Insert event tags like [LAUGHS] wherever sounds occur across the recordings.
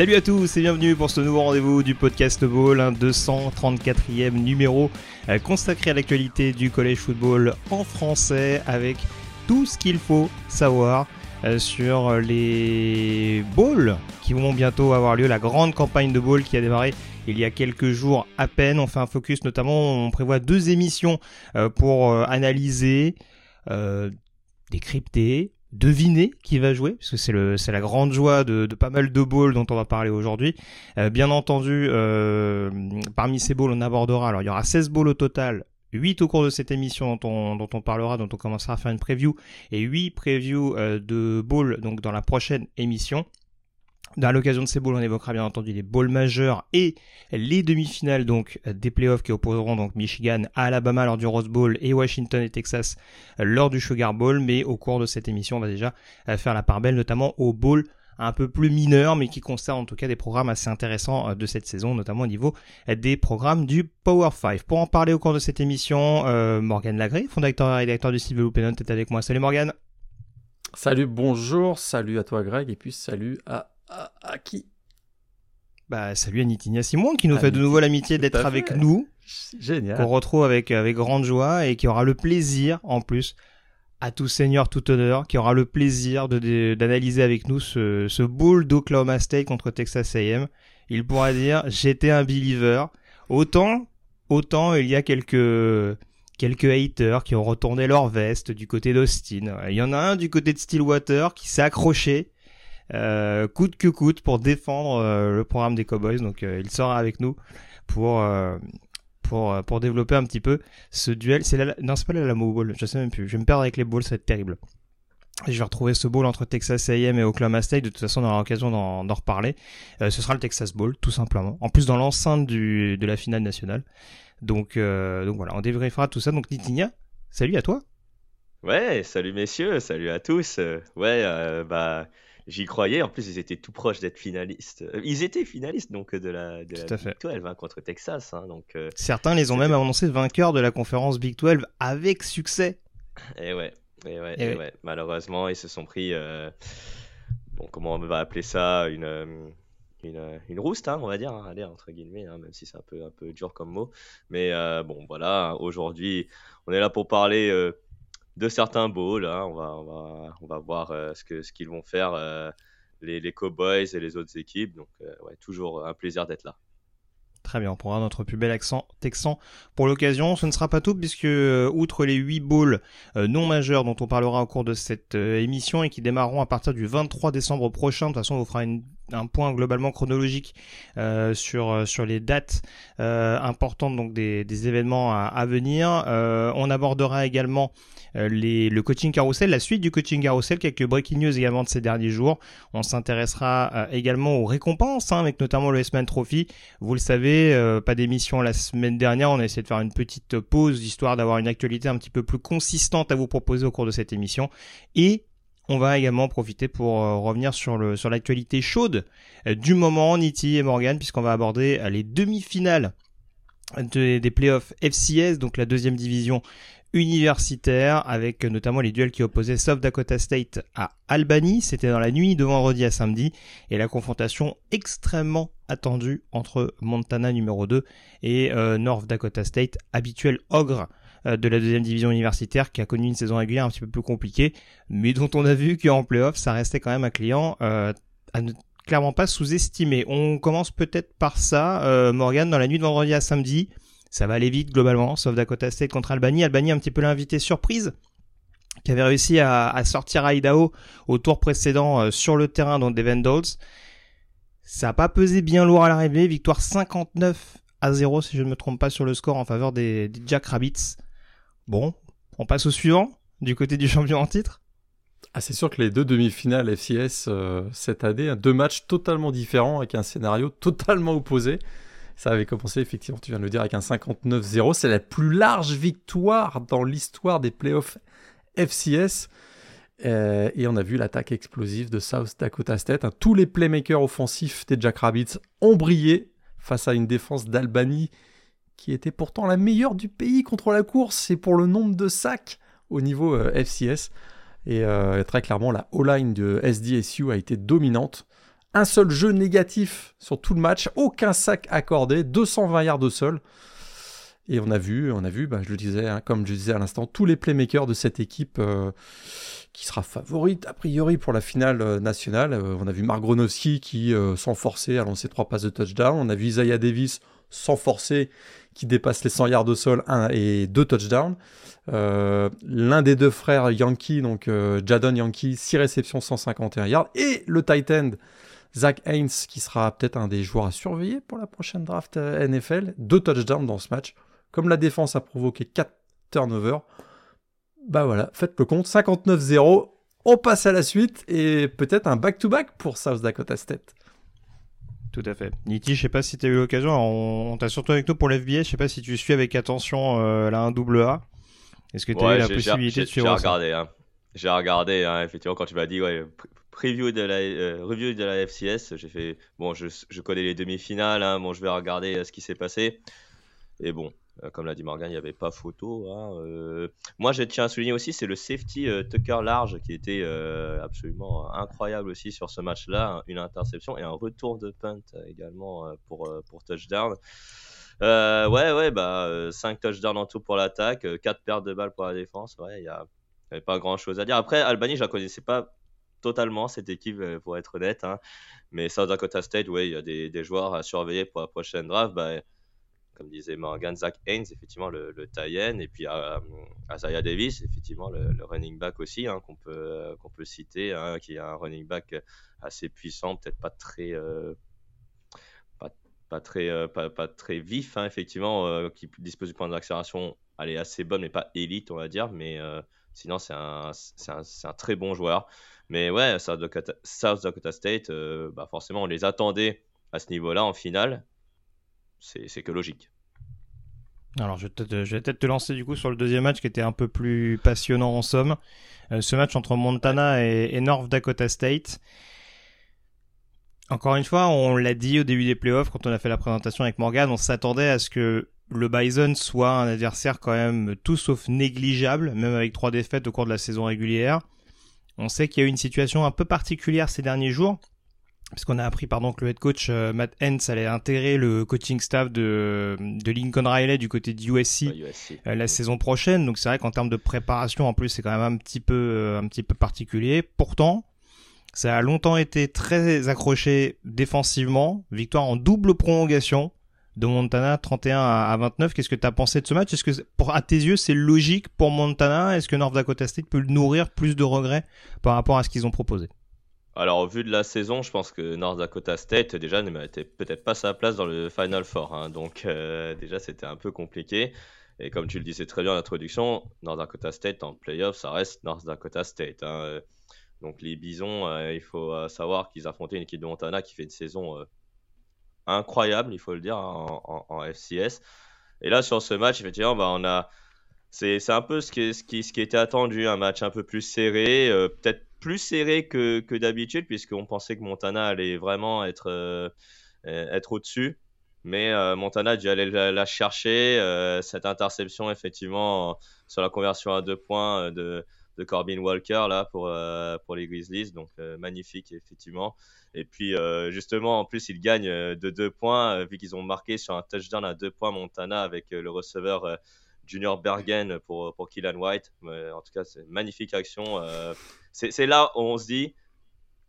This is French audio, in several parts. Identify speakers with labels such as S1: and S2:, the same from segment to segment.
S1: Salut à tous et bienvenue pour ce nouveau rendez-vous du podcast Ball, un 234e numéro euh, consacré à l'actualité du collège football en français avec tout ce qu'il faut savoir euh, sur les balls qui vont bientôt avoir lieu, la grande campagne de ball qui a démarré il y a quelques jours à peine. On fait un focus notamment, on prévoit deux émissions euh, pour analyser, décrypter, deviner qui va jouer, parce que c'est le c'est la grande joie de, de, pas mal de balls dont on va parler aujourd'hui. Euh, bien entendu, euh, parmi ces balls, on abordera, alors il y aura 16 balls au total, 8 au cours de cette émission dont on, dont on parlera, dont on commencera à faire une preview, et 8 previews euh, de balls donc dans la prochaine émission. À l'occasion de ces bowls, on évoquera bien entendu les bowls majeurs et les demi-finales donc des playoffs qui opposeront donc Michigan à Alabama lors du Rose Bowl et Washington et Texas lors du Sugar Bowl. Mais au cours de cette émission, on va déjà faire la part belle notamment aux bowls un peu plus mineurs, mais qui concernent en tout cas des programmes assez intéressants de cette saison, notamment au niveau des programmes du Power 5. Pour en parler au cours de cette émission, euh, Morgan Lagré, fondateur et rédacteur du site Penant, est avec moi. Salut Morgan.
S2: Salut, bonjour, salut à toi Greg, et puis salut à à, qui?
S1: Bah salut à Nitinia Simon qui nous fait de nouveau l'amitié d'être avec nous.
S2: Génial.
S1: Qu'on retrouve avec, avec grande joie et qui aura le plaisir en plus à tout seigneur, tout honneur, qui aura le plaisir de, d'analyser avec nous ce, ce bowl d'Oklahoma State contre Texas A&M. Il pourra dire j'étais un believer. Autant, autant il y a quelques quelques haters qui ont retourné leur veste du côté d'Austin. Il y en a un du côté de Stillwater qui s'est accroché euh, coûte que coûte pour défendre euh, le programme des Cowboys. Donc euh, il sera avec nous pour pour pour développer un petit peu ce duel. C'est la non c'est pas la Lamo Bowl, je sais même plus. Je vais me perdre avec les balls, ça va être terrible. je vais retrouver ce bowl entre Texas A&M et Oklahoma State. De toute façon, on aura l'occasion d'en reparler. ce sera le Texas Bowl, tout simplement. En plus, dans l'enceinte du de la finale nationale. Donc, donc voilà, on débriefera tout ça. Donc, Nitinia, salut à toi.
S3: Ouais, salut messieurs, salut à tous. Ouais, bah J'y croyais. En plus, ils étaient tout proches d'être finalistes. Euh, ils étaient finalistes donc de la, de la Big 12 hein, contre Texas. Hein, donc, euh,
S1: Certains les ont même annoncés vainqueurs de la conférence Big 12 avec succès.
S3: Et ouais, et ouais, et ouais. Malheureusement, ils se sont pris. Euh, bon, comment on va appeler ça Une. Une, une rouste, hein, on va dire, allez, entre guillemets, même si c'est un peu, un peu dur comme mot. Mais bon, voilà, aujourd'hui, on est là pour parler de certains bowls. Hein. On, va, voir euh, ce qu'ils vont faire euh, les, Cowboys et les autres équipes. Donc, euh, toujours un plaisir d'être là.
S1: Très bien, on prendra notre plus bel accent texan pour l'occasion. Ce ne sera pas tout puisque, outre les 8 bowls non majeurs dont on parlera au cours de cette émission et qui démarreront à partir du 23 décembre prochain, de toute façon on vous fera un point globalement chronologique sur sur les dates importantes donc des, des événements à, à venir. on abordera également euh, les, le coaching carousel, la suite du coaching carousel, quelques breaking news également de ces derniers jours. On s'intéressera euh, également aux récompenses, hein, avec notamment le S-Man Trophy. Vous le savez, euh, pas d'émission la semaine dernière, on a essayé de faire une petite pause, histoire d'avoir une actualité un petit peu plus consistante à vous proposer au cours de cette émission. Et on va également profiter pour revenir sur l'actualité chaude du moment, Niti et Morgan, puisqu'on va aborder les demi-finales des playoffs FCS, donc la deuxième division universitaire avec notamment les duels qui opposaient South Dakota State à Albany. C'était dans la nuit de vendredi à samedi et la confrontation extrêmement attendue entre Montana numéro 2 et euh, North Dakota State, habituel ogre euh, de la deuxième division universitaire qui a connu une saison régulière un petit peu plus compliquée, mais dont on a vu qu'en playoff ça restait quand même un client euh, à ne clairement pas sous-estimer. On commence peut-être par ça, Morgan, dans la nuit de vendredi à samedi. Ça va aller vite globalement, sauf Dakota State contre Albany. Albany un petit peu l'invité surprise qui avait réussi à, sortir Idaho au tour précédent euh, sur le terrain dans des Vandals. Ça n'a pas pesé bien lourd à l'arrivée. Victoire 59 à 0 si je ne me trompe pas sur le score en faveur des, Jack Rabbits. Bon, On passe au suivant, du côté du champion en titre
S2: ah, c'est sûr que les deux demi-finales FCS euh, cette année, deux matchs totalement différents avec un scénario [LAUGHS] totalement opposé. Ça avait commencé, effectivement, tu viens de le dire, avec un 59-0. C'est la plus large victoire dans l'histoire des playoffs FCS. Euh, et on a vu l'attaque explosive de South Dakota State. Hein. Tous les playmakers offensifs des Jack Rabbits ont brillé face à une défense d'Albany qui était pourtant la meilleure du pays contre la course et pour le nombre de sacs au niveau euh, FCS. Et euh, très clairement, la O-line de SDSU a été dominante. Un seul jeu négatif sur tout le match, aucun sac accordé, 220 yards de sol. Et on a vu, on a vu, bah, je le disais, hein, comme je disais à l'instant, tous les playmakers de cette équipe euh, qui sera favorite a priori pour la finale nationale. on a vu Mark Gronowski qui, sans forcer, a lancé trois passes de touchdown. On a vu Isaiah Davis sans forcer qui dépasse les 100 yards de sol et deux touchdowns. Euh, l'un des deux frères Yankee, donc euh, Jadon Yankee, 6 réceptions, 151 yards. Et le tight end Zach Haynes, qui sera peut-être un des joueurs à surveiller pour la prochaine draft euh, NFL. Deux touchdowns dans ce match. Comme la défense a provoqué 4 turnovers, bah voilà, faites le compte. 59-0. On passe à la suite et peut-être un back-to-back pour South Dakota State.
S1: Tout à fait. Niti, je sais pas si tu as eu l'occasion, on, t'a surtout avec nous pour l'FBS, je sais pas si tu suis avec attention euh, la 1AA. Est-ce que tu as eu la possibilité de suivre
S3: J'ai regardé, hein. J'ai regardé, hein, effectivement, quand tu m'as dit, ouais, preview de la, euh, review de la FCS, j'ai fait, bon, je, je connais les demi-finales, hein, bon, je vais regarder euh, ce qui s'est passé. Et bon, comme l'a dit Morgan, il n'y avait pas photo. Hein, euh. Moi, je tiens à souligner aussi, c'est le safety euh, Tucker Large qui était absolument incroyable aussi sur ce match-là. Une interception et un retour de punt également pour, pour touchdown. ouais, ouais, bah, 5 touchdowns en tout pour l'attaque, 4 pertes de balles pour la défense. Ouais, il n'y avait pas grand-chose à dire. Après, Albany, je la connaissais pas totalement cette équipe, pour être honnête. Hein. Mais South Dakota State, ouais, il y a des, des, joueurs à surveiller pour la prochaine draft. Bah, comme disait Morgan, Zach Haynes, effectivement, le, le et puis euh, Isaiah Davis, effectivement, le, running back aussi, hein, qu'on peut, qu'on peut citer, hein, qui est un running back assez puissant, peut-être pas très. Euh, pas, très, euh, pas, très vif, hein, effectivement, euh, qui dispose du point d'accélération, elle est assez bonne, mais pas élite, on va dire, mais sinon, c'est un, un, un, très bon joueur. Mais ouais, South Dakota, South Dakota State, bah forcément, on les attendait à ce niveau-là en finale c'est que logique.
S1: Alors je vais peut-être te lancer du coup sur le deuxième match qui était un peu plus passionnant en somme. Euh, ce match entre Montana et, North Dakota State. Encore une fois, on l'a dit au début des playoffs quand on a fait la présentation avec Morgan, on s'attendait à ce que le Bison soit un adversaire quand même tout sauf négligeable, même avec trois défaites au cours de la saison régulière. On sait qu'il y a eu une situation un peu particulière ces derniers jours puisqu'on a appris pardon que le head coach euh, Matt Hens allait intégrer le coaching staff de, de Lincoln Riley du côté de USC, euh, la saison prochaine. Donc c'est vrai qu'en termes de préparation, en plus, c'est quand même un petit peu euh, un petit peu particulier. Pourtant, ça a longtemps été très accroché défensivement. Victoire en double prolongation de Montana 31 à 29. Qu'est-ce que tu as pensé de ce match? Est-ce que pour à tes yeux c'est logique pour Montana? Est-ce que North Dakota State peut nourrir plus de regrets par rapport à ce qu'ils ont proposé?
S3: Alors, au vu de la saison, je pense que North Dakota State, déjà, ne mettait peut-être pas sa place dans le Final Four. Hein. donc, euh, déjà, c'était un peu compliqué. Et comme tu le disais très bien en introduction, North Dakota State en playoff, ça reste North Dakota State. Hein. Donc, les Bisons, euh, il faut euh, savoir qu'ils affrontaient une équipe de Montana qui fait une saison incroyable, il faut le dire, hein, en, FCS. Et là, sur ce match, effectivement, bah, on a. C'est un peu ce qui, ce, qui, ce qui était attendu, un match un peu plus serré, peut-être plus serré que, que d'habitude, puisqu'on pensait que Montana allait vraiment être, euh, être au-dessus. Mais euh, Montana a dû aller la, chercher. Euh, cette interception, effectivement, sur la conversion à deux points de, de Corbin Walker là, pour, pour les Grizzlies. Donc, magnifique, effectivement. Et puis, justement, en plus, ils gagnent de deux points, vu qu'ils ont marqué sur un touchdown à deux points Montana avec le receveur Junior Bergen pour, pour Killan White. en tout cas, c'est une magnifique action. Euh, c'est là où on se dit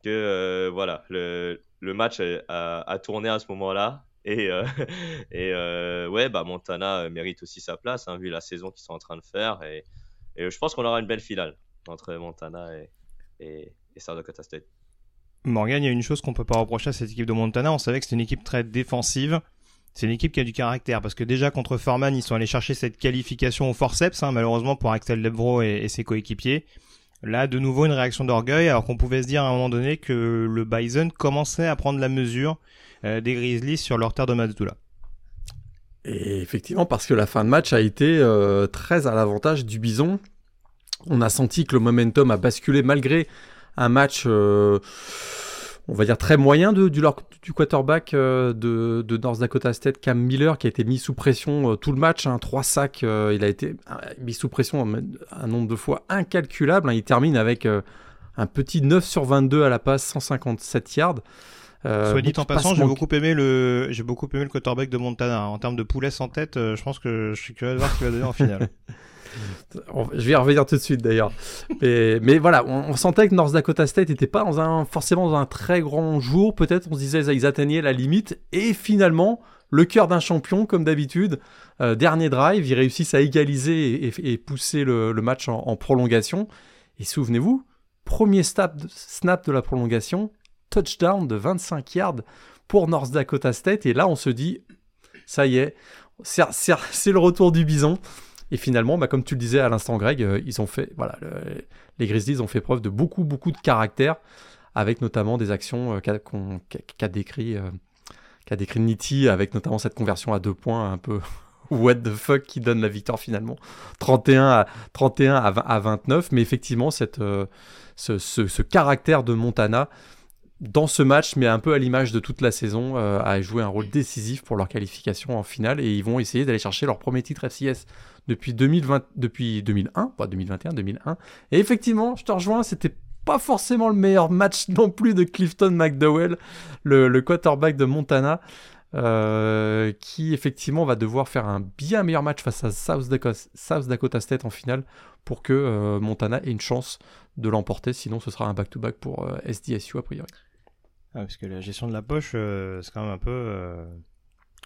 S3: que euh, voilà, le, match a, tourné à ce moment-là. Et, euh, [LAUGHS] et ouais, bah, Montana mérite aussi sa place, hein, vu la saison qu'ils sont en train de faire. Et, je pense qu'on aura une belle finale entre Montana et, et, et South Dakota State.
S1: Morgan, il y a une chose qu'on peut pas reprocher à cette équipe de Montana. On savait que c'était une équipe très défensive c'est une équipe qui a du caractère parce que déjà contre Foreman, ils sont allés chercher cette qualification au forceps, hein, malheureusement pour Axel Lebro et, ses coéquipiers. Là, de nouveau, une réaction d'orgueil, alors qu'on pouvait se dire à un moment donné que le Bison commençait à prendre la mesure euh, des Grizzlies sur leur terre de Mazdoula.
S2: Et effectivement, parce que la fin de match a été euh, très à l'avantage du Bison. On a senti que le momentum a basculé malgré un match, euh, on va dire, très moyen de, du, du quarterback euh, de, de, North Dakota State, Cam Miller, qui a été mis sous pression tout le match. Hein, trois sacs, il a été mis sous pression un, nombre de fois incalculable. Hein. il termine avec un petit 9 sur 22 à la passe, 157 yards.
S1: Euh, Soit dit en passant, j'ai beaucoup aimé le, j'ai beaucoup aimé le quarterback de Montana. En termes de poulet sans tête, euh, je pense que je suis curieux de voir ce qu'il va donner en finale. [LAUGHS]
S2: je vais y revenir tout de suite d'ailleurs. mais, voilà, on, sentait que North Dakota State n'était pas dans un, forcément dans un très grand jour. Peut-être on se disait qu'ils atteignaient la limite. Et finalement, le cœur d'un champion, comme d'habitude, euh, dernier drive, ils réussissent à égaliser et, pousser le, match en, prolongation. Et souvenez-vous, premier snap, snap de la prolongation, touchdown de 25 yards pour North Dakota State. Et là, on se dit, ça y est, c'est le retour du bison. Et finalement, bah, comme tu le disais à l'instant, Greg, euh, ils ont fait, voilà, les Grizzlies ont fait preuve de beaucoup, beaucoup de caractère, avec notamment des actions euh, qu'a décrit, euh, décrit Nitti, avec notamment cette conversion à deux points un peu [LAUGHS] what the fuck qui donne la victoire finalement, 31 à 31 à, 29. Mais effectivement, cette, ce, ce, caractère de Montana dans ce match, mais un peu à l'image de toute la saison, euh, a joué un rôle décisif pour leur qualification en finale et ils vont essayer d'aller chercher leur premier titre FCS depuis 2020, depuis 2001, pas 2021, 2001. Et effectivement, je te rejoins, c'était pas forcément le meilleur match [LAUGHS] non plus de Clifton McDowell, le, quarterback de Montana. Euh, qui effectivement va devoir faire un bien meilleur match face à South Dakota, State en finale pour que euh, Montana ait une chance de l'emporter. Sinon, ce sera un back-to-back pour SDSU a priori.
S1: Ah, parce que la gestion de la poche, euh, c'est quand même un peu.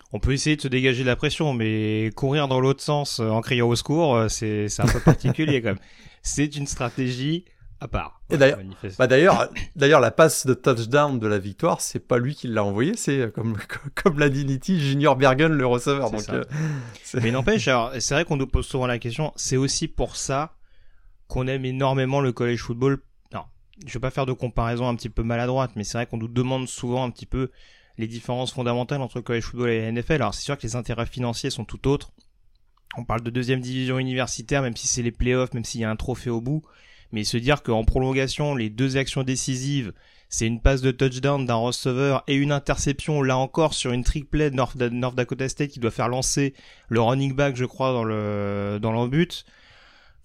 S1: Euh, on peut essayer de se dégager de la pression, mais courir dans l'autre sens euh, en criant au secours, c'est un peu particulier quand même. C'est une stratégie à part.
S2: Et d'ailleurs, bah d'ailleurs, d'ailleurs, la passe de touchdown de la victoire, c'est pas lui qui l'a envoyé, c'est comme [LAUGHS] comme l'a dit Nitti, Junior Bergen le receveur. Donc,
S1: mais n'empêche, c'est vrai qu'on nous pose souvent la question. C'est aussi pour ça qu'on aime énormément le college football je vais pas faire de comparaison un petit peu maladroite, mais c'est vrai qu'on nous demande souvent un petit peu les différences fondamentales entre le college football et la NFL. Alors c'est sûr que les intérêts financiers sont tout autres. On parle de deuxième division universitaire, même si c'est les playoffs, même s'il y a un trophée au bout. Mais se dire qu'en prolongation, les deux actions décisives, c'est une passe de touchdown d'un receveur et une interception, là encore, sur une triplet de North, Dakota State qui doit faire lancer le running back, je crois, dans le, dans le but.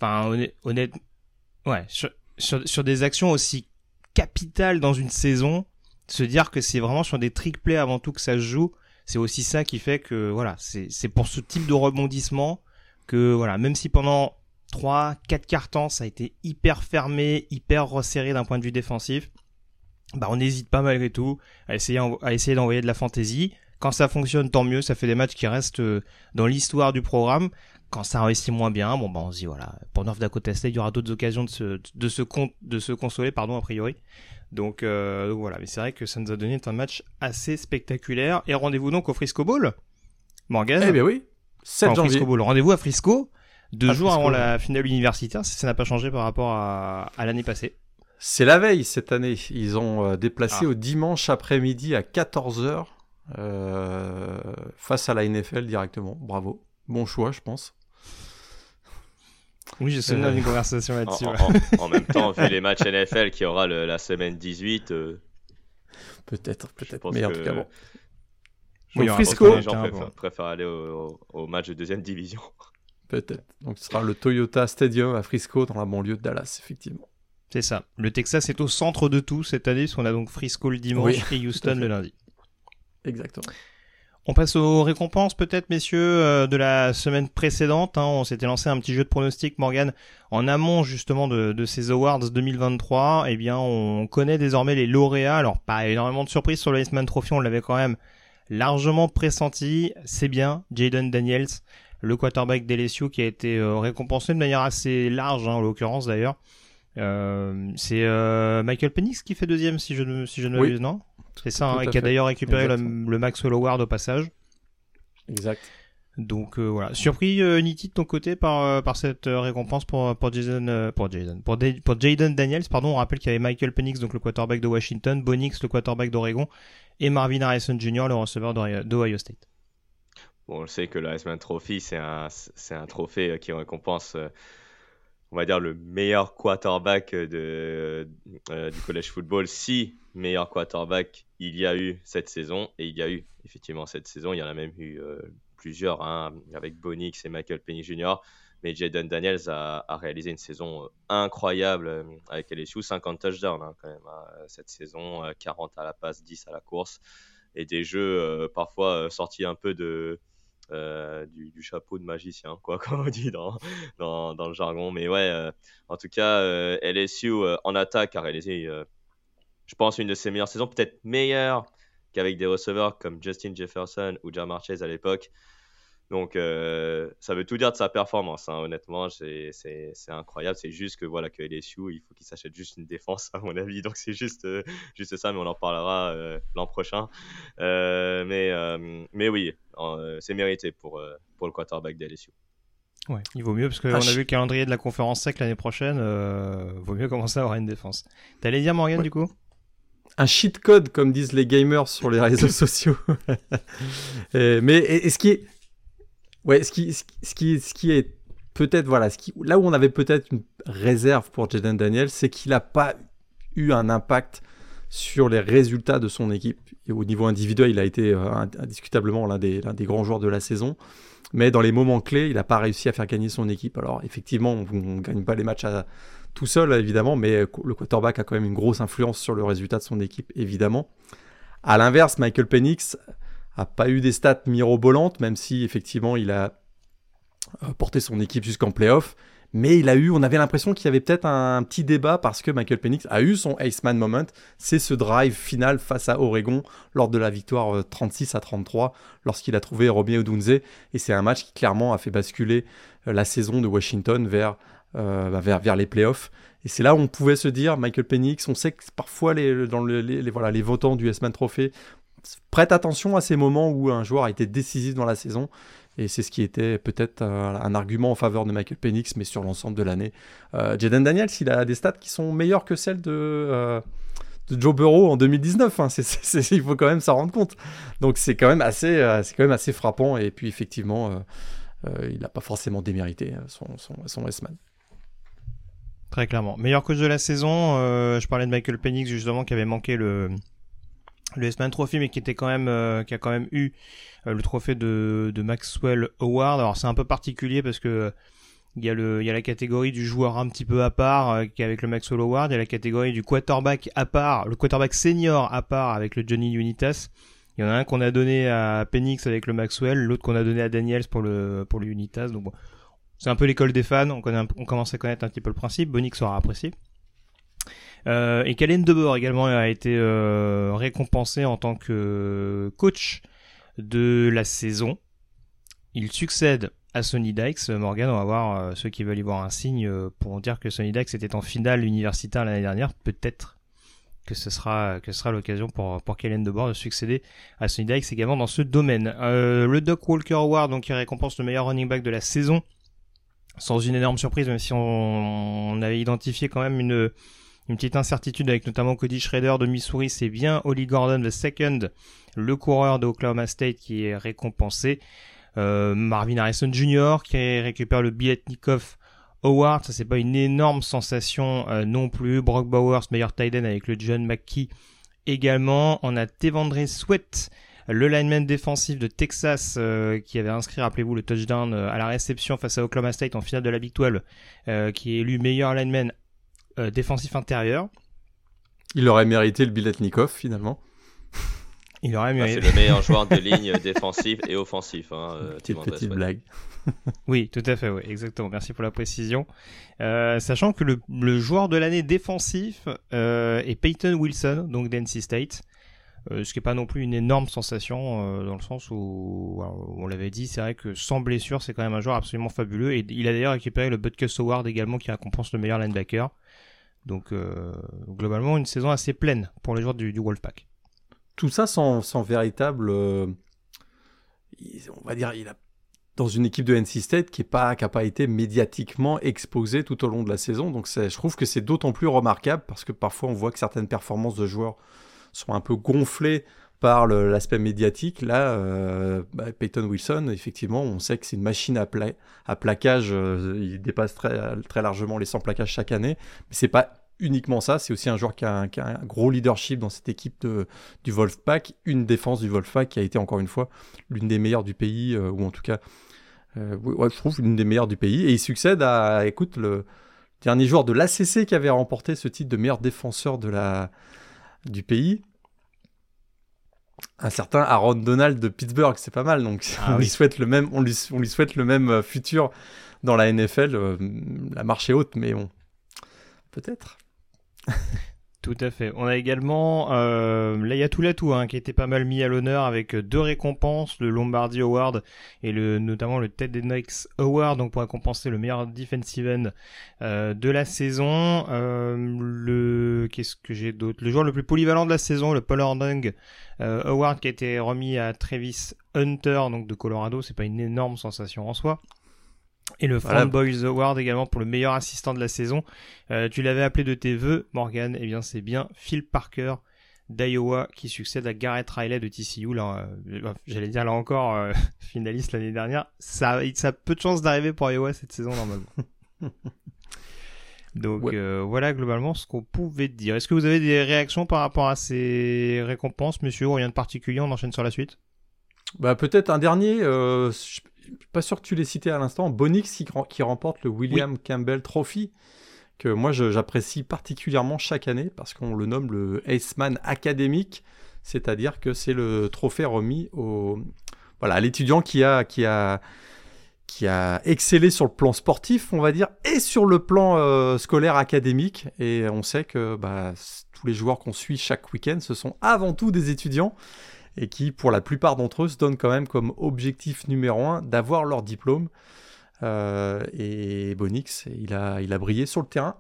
S1: Enfin, honnêtement, ouais, sur, des actions aussi capitales dans une saison, se dire que c'est vraiment sur des trick plays avant tout que ça se joue, c'est aussi ça qui fait que voilà, c'est pour ce type de rebondissement que voilà, même si pendant 3 4 quarts temps, ça a été hyper fermé, hyper resserré d'un point de vue défensif, bah on n'hésite pas malgré tout à essayer à essayer d'envoyer de la fantaisie. Quand ça fonctionne, tant mieux, ça fait des matchs qui restent euh, dans l'histoire du programme quand ça réussit moins bien, bon bah on se dit voilà, pour North Dakota State, il y aura d'autres occasions de se de se de se consoler pardon a priori. Donc, euh, voilà, mais c'est vrai que ça nous a donné un match assez spectaculaire et rendez-vous donc au Frisco Bowl. Morgan.
S2: Eh bien oui. 7 janvier.
S1: Frisco Bowl. Rendez-vous à Frisco deux jours avant la finale universitaire, si ça n'a pas changé par rapport à, à l'année passée.
S2: C'est la veille cette année. Ils ont euh, déplacé ah. au dimanche après-midi à 14h euh, face à la NFL directement. Bravo. Bon choix, je pense.
S1: Oui, j'ai souvenir d'une conversation là-dessus.
S3: En, même temps, vu [LAUGHS] les matchs NFL qui aura la semaine 18. Euh,
S2: peut-être, peut-être. Mais en tout cas, bon.
S3: Oui, Frisco. Les gens préfèrent, aller au, match de deuxième division.
S2: Peut-être. Donc ce sera le Toyota Stadium à Frisco, dans la banlieue de Dallas, effectivement.
S1: C'est ça. Le Texas est au centre de tout cette année, parce qu'on a donc Frisco le dimanche et Houston le lundi.
S2: Exactement.
S1: On passe aux récompenses peut-être, messieurs, euh, de la semaine précédente. Hein. on s'était lancé un petit jeu de pronostic, Morgan, en amont justement de, ces Awards 2023. Eh bien, on connaît désormais les lauréats. Alors, pas énormément de surprises sur le Iceman Trophy, on l'avait quand même largement pressenti. C'est bien, Jaden Daniels, le quarterback d'LSU qui a été euh, récompensé de manière assez large, hein, en l'occurrence d'ailleurs. Euh, c'est Michael Penix qui fait deuxième, si je, si je ne m'abuse, non? C'est ça, hein, qui a d'ailleurs récupéré le, Maxwell Award au passage.
S2: Exact.
S1: Donc voilà, surpris euh, Niti de ton côté par par cette récompense pour pour Jason pour Jason pour, pour Jaden Daniels pardon, on rappelle qu'il y avait Michael Penix donc le quarterback de Washington, Bonix le quarterback d'Oregon et Marvin Harrison Jr. le receveur d'Ohio State.
S3: Bon, on sait que le Heisman Trophy c'est un c'est un trophée qui récompense on va dire, le meilleur quarterback de, euh, du college football, si meilleur quarterback il y a eu cette saison, et il y a eu effectivement cette saison, il y en a même eu euh, plusieurs, hein, avec Bonix et Michael Penny Jr., mais Jaden Daniels a, réalisé une saison euh, incroyable avec LSU, 50 touchdowns hein, quand même hein, cette saison, 40 à la passe, 10 à la course, et des jeux parfois sortis un peu de, euh, du, chapeau de magicien, quoi, [LAUGHS] comme on dit dans, dans, le jargon. Mais ouais, euh, en tout cas, euh, LSU en attaque a réalisé, je pense, une de ses meilleures saisons, peut-être meilleure qu'avec des receveurs comme Justin Jefferson ou Jamar Chase à l'époque. Donc, euh, ça veut tout dire de sa performance. Hein, honnêtement, c'est incroyable. C'est juste que voilà que LSU, il faut qu'il s'achète juste une défense, à mon avis. Donc, c'est juste, euh, juste ça, mais on en parlera euh, l'an prochain. mais, mais oui, c'est mérité pour, pour le quarterback de LSU.
S1: Ouais, il vaut mieux parce qu'on ah, a vu le calendrier de la conférence sec l'année prochaine. il vaut mieux commencer à avoir une défense. T'allais dire Morgan du coup?
S2: Un cheat code comme disent les gamers sur les réseaux [LAUGHS] sociaux. [LAUGHS] mais est-ce qui est Ouais, ce qui, ce qui, ce qui est peut-être, voilà, ce qui, là où on avait peut-être une réserve pour Jaden Daniel, c'est qu'il n'a pas eu un impact sur les résultats de son équipe. Et au niveau individuel, il a été euh, indiscutablement l'un des, des, grands joueurs de la saison. Mais dans les moments clés, il n'a pas réussi à faire gagner son équipe. Alors effectivement, on ne gagne pas les matchs à, tout seul, évidemment, mais le quarterback a quand même une grosse influence sur le résultat de son équipe, évidemment. À l'inverse, Michael Penix a pas eu des stats mirobolantes, même si effectivement il a euh, porté son équipe jusqu'en playoff. Mais il a eu, on avait l'impression qu'il y avait peut-être un, petit débat parce que Michael Penix a eu son Aceman moment. C'est ce drive final face à Oregon lors de la victoire 36 euh, à 33 lorsqu'il a trouvé Robbie Odunze. Et c'est un match qui clairement a fait basculer euh, la saison de Washington vers, bah, vers, vers les playoffs. Et c'est là où on pouvait se dire, Michael Penix, on sait que parfois les, voilà, les votants du S-Man Trophy prête attention à ces moments où un joueur a été décisif dans la saison. Et c'est ce qui était peut-être un, argument en faveur de Michael Penix, mais sur l'ensemble de l'année. Euh, Jaden Daniels, il a des stats qui sont meilleures que celles de, euh, Joe Burrow en 2019. Hein. il faut quand même s'en rendre compte. Donc c'est quand, même assez, euh, quand même assez frappant. Et puis effectivement, il n'a pas forcément démérité son, son, son S-Man.
S1: Très clairement. Meilleur coach de la saison, je parlais de Michael Penix justement qui avait manqué le, le S-Man Trophy, mais euh, qui a quand même eu euh, le trophée de, Maxwell Award. Alors c'est un peu particulier parce que il y a la catégorie du joueur un petit peu à part euh, qui est avec le Maxwell Award. Il y a la catégorie du quarterback à part, le quarterback senior à part avec le Johnny Unitas. Il y en a un qu'on a donné à Penix avec le Maxwell, l'autre qu'on a donné à Daniels pour le Unitas. Donc c'est un peu l'école des fans. On on commence à connaître un petit peu le principe. Bonix aura apprécié. Euh, et Kalen Debord également a été euh, récompensé en tant que coach de la saison. Il succède à Sonny Dykes. Morgan, on va voir euh, ceux qui veulent y voir un signe pour dire que Sonny Dykes était en finale universitaire l'année dernière. Peut-être que ce sera que sera l'occasion pour pour Kellen DeBoer de succéder à Sonny Dykes également dans ce domaine. le Doc Walker Award donc qui récompense le meilleur running back de la saison sans une énorme surprise même si on avait identifié quand même une une petite incertitude avec notamment Cody Schrader de Missouri, c'est bien Holly Gordon second, le coureur de Oklahoma State qui est récompensé. Euh, Marvin Harrison Jr. qui récupère le Biletnikov Award, ça c'est pas une énorme sensation euh, non plus. Brock Bowers, meilleur tight end avec le John McKee également. On a Tevandre Sweat, le lineman défensif de Texas euh, qui avait inscrit, rappelez-vous, le touchdown à la réception face à Oklahoma State en finale de la Big 12, qui est élu meilleur lineman euh, défensif intérieur.
S2: Il aurait mérité le Biletnikov finalement.
S1: Il aurait mérité.
S3: c'est le meilleur joueur de [LAUGHS] ligne défensif et offensif. Hein,
S2: euh, petite petite blague.
S1: oui, tout à fait, oui, exactement. Merci pour la précision. Euh, sachant que le, joueur de l'année défensif est Peyton Wilson, donc d'NC State. ce qui n'est pas non plus une énorme sensation dans le sens où, on l'avait dit, c'est vrai que sans blessure, c'est quand même un joueur absolument fabuleux. Et il a d'ailleurs récupéré le Butkus Award également qui récompense le meilleur linebacker. Donc euh, globalement une saison assez pleine pour les joueurs du, Wolfpack.
S2: Tout ça sans, véritable euh, on va dire, dans une équipe de NC State qui n'a pas été médiatiquement exposée tout au long de la saison. Donc je trouve que c'est d'autant plus remarquable parce que parfois on voit que certaines performances de joueurs sont un peu gonflées par l'aspect médiatique. Là, euh, bah, Peyton Wilson, effectivement, on sait que c'est une machine à, à plaquage. Euh, il dépasse très, très largement les 100 plaquages chaque année. Mais c'est pas uniquement ça, c'est aussi un joueur qui a, un, gros leadership dans cette équipe de, du Wolfpack, une défense du Wolfpack qui a été encore une fois l'une des meilleures du pays, euh, ou en tout cas, je trouve l'une des meilleures du pays. Et il succède à, écoute, le dernier joueur de l'ACC qui avait remporté ce titre de meilleur défenseur de la, du pays, un certain Aaron Donald de Pittsburgh, c'est pas mal. Donc ah [LAUGHS] on, lui souhaite le même, on, lui, on lui souhaite le même futur dans la NFL. Euh, la marche est haute, mais bon, peut-être.
S1: Tout à fait. On a également euh, Layatou hein, qui était pas mal mis à l'honneur avec deux récompenses, le Lombardi Award et le notamment le Ted Knox Award, donc pour récompenser le meilleur defensive end euh, de la saison. Euh, le qu'est-ce que j'ai d'autre? Le joueur le plus polyvalent de la saison, le Paul euh, Award qui a été remis à Travis Hunter, donc de Colorado. C'est pas une énorme sensation en soi. Et le voilà. Boys Award également pour le meilleur assistant de la saison. Euh, tu l'avais appelé de tes voeux, Morgan. Eh bien, c'est bien Phil Parker d'Iowa qui succède à Garrett Riley de TCU. Là, euh, j'allais dire là encore euh, [LAUGHS] finaliste l'année dernière. Ça, ça a peu de chances d'arriver pour Iowa cette saison normalement. [LAUGHS] Donc voilà globalement ce qu'on pouvait dire. Est-ce que vous avez des réactions par rapport à ces récompenses, monsieur Rien de particulier, on enchaîne sur la suite.
S2: Bah peut-être un dernier pas sûr que tu l'aies cité à l'instant, Bonix qui, remporte le William Campbell Trophy, que moi j'apprécie particulièrement chaque année parce qu'on le nomme le Aceman académique, c'est-à-dire que c'est le trophée remis au, voilà, à l'étudiant qui a, qui, a, qui a excellé sur le plan sportif, on va dire, et sur le plan euh, scolaire académique. Et on sait que bah, tous les joueurs qu'on suit chaque week-end, ce sont avant tout des étudiants et qui, pour la plupart d'entre eux, se donnent quand même comme objectif numéro un d'avoir leur diplôme. Euh, et Bonix, il a, il a brillé sur le terrain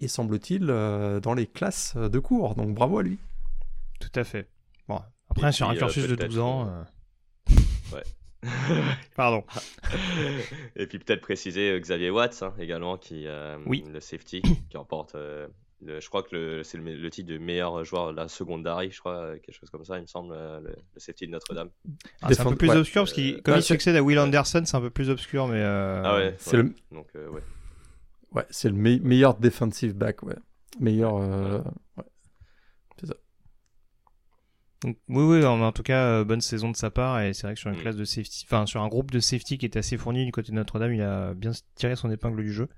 S2: et semble-t-il euh, dans les classes de cours. Donc bravo à lui.
S1: Tout à fait. Bon, après, sur un cursus de 12 ans.
S3: Euh, ouais. [LAUGHS]
S1: Pardon.
S3: et puis peut-être préciser Xavier Watts hein, également, qui
S1: oui.
S3: le safety, qui remporte je crois que c'est le, titre de meilleur joueur de la secondary, je crois, euh, quelque chose comme ça, il me semble, euh, le, safety de Notre-Dame.
S1: Ah, c'est un peu plus obscur parce qu'il, comme il succède à Will Anderson, c'est un peu plus obscur, mais. Euh,
S3: ah ouais.
S2: C'est le. Donc ouais. Ouais, c'est le meilleur defensive back, ouais. Meilleur. Ouais. C'est ça.
S1: Donc, oui, oui, en, tout cas, bonne saison de sa part, et c'est vrai que sur une mm. classe de safety, enfin sur un groupe de safety qui était assez fourni du côté de Notre-Dame, il a bien tiré son épingle du jeu.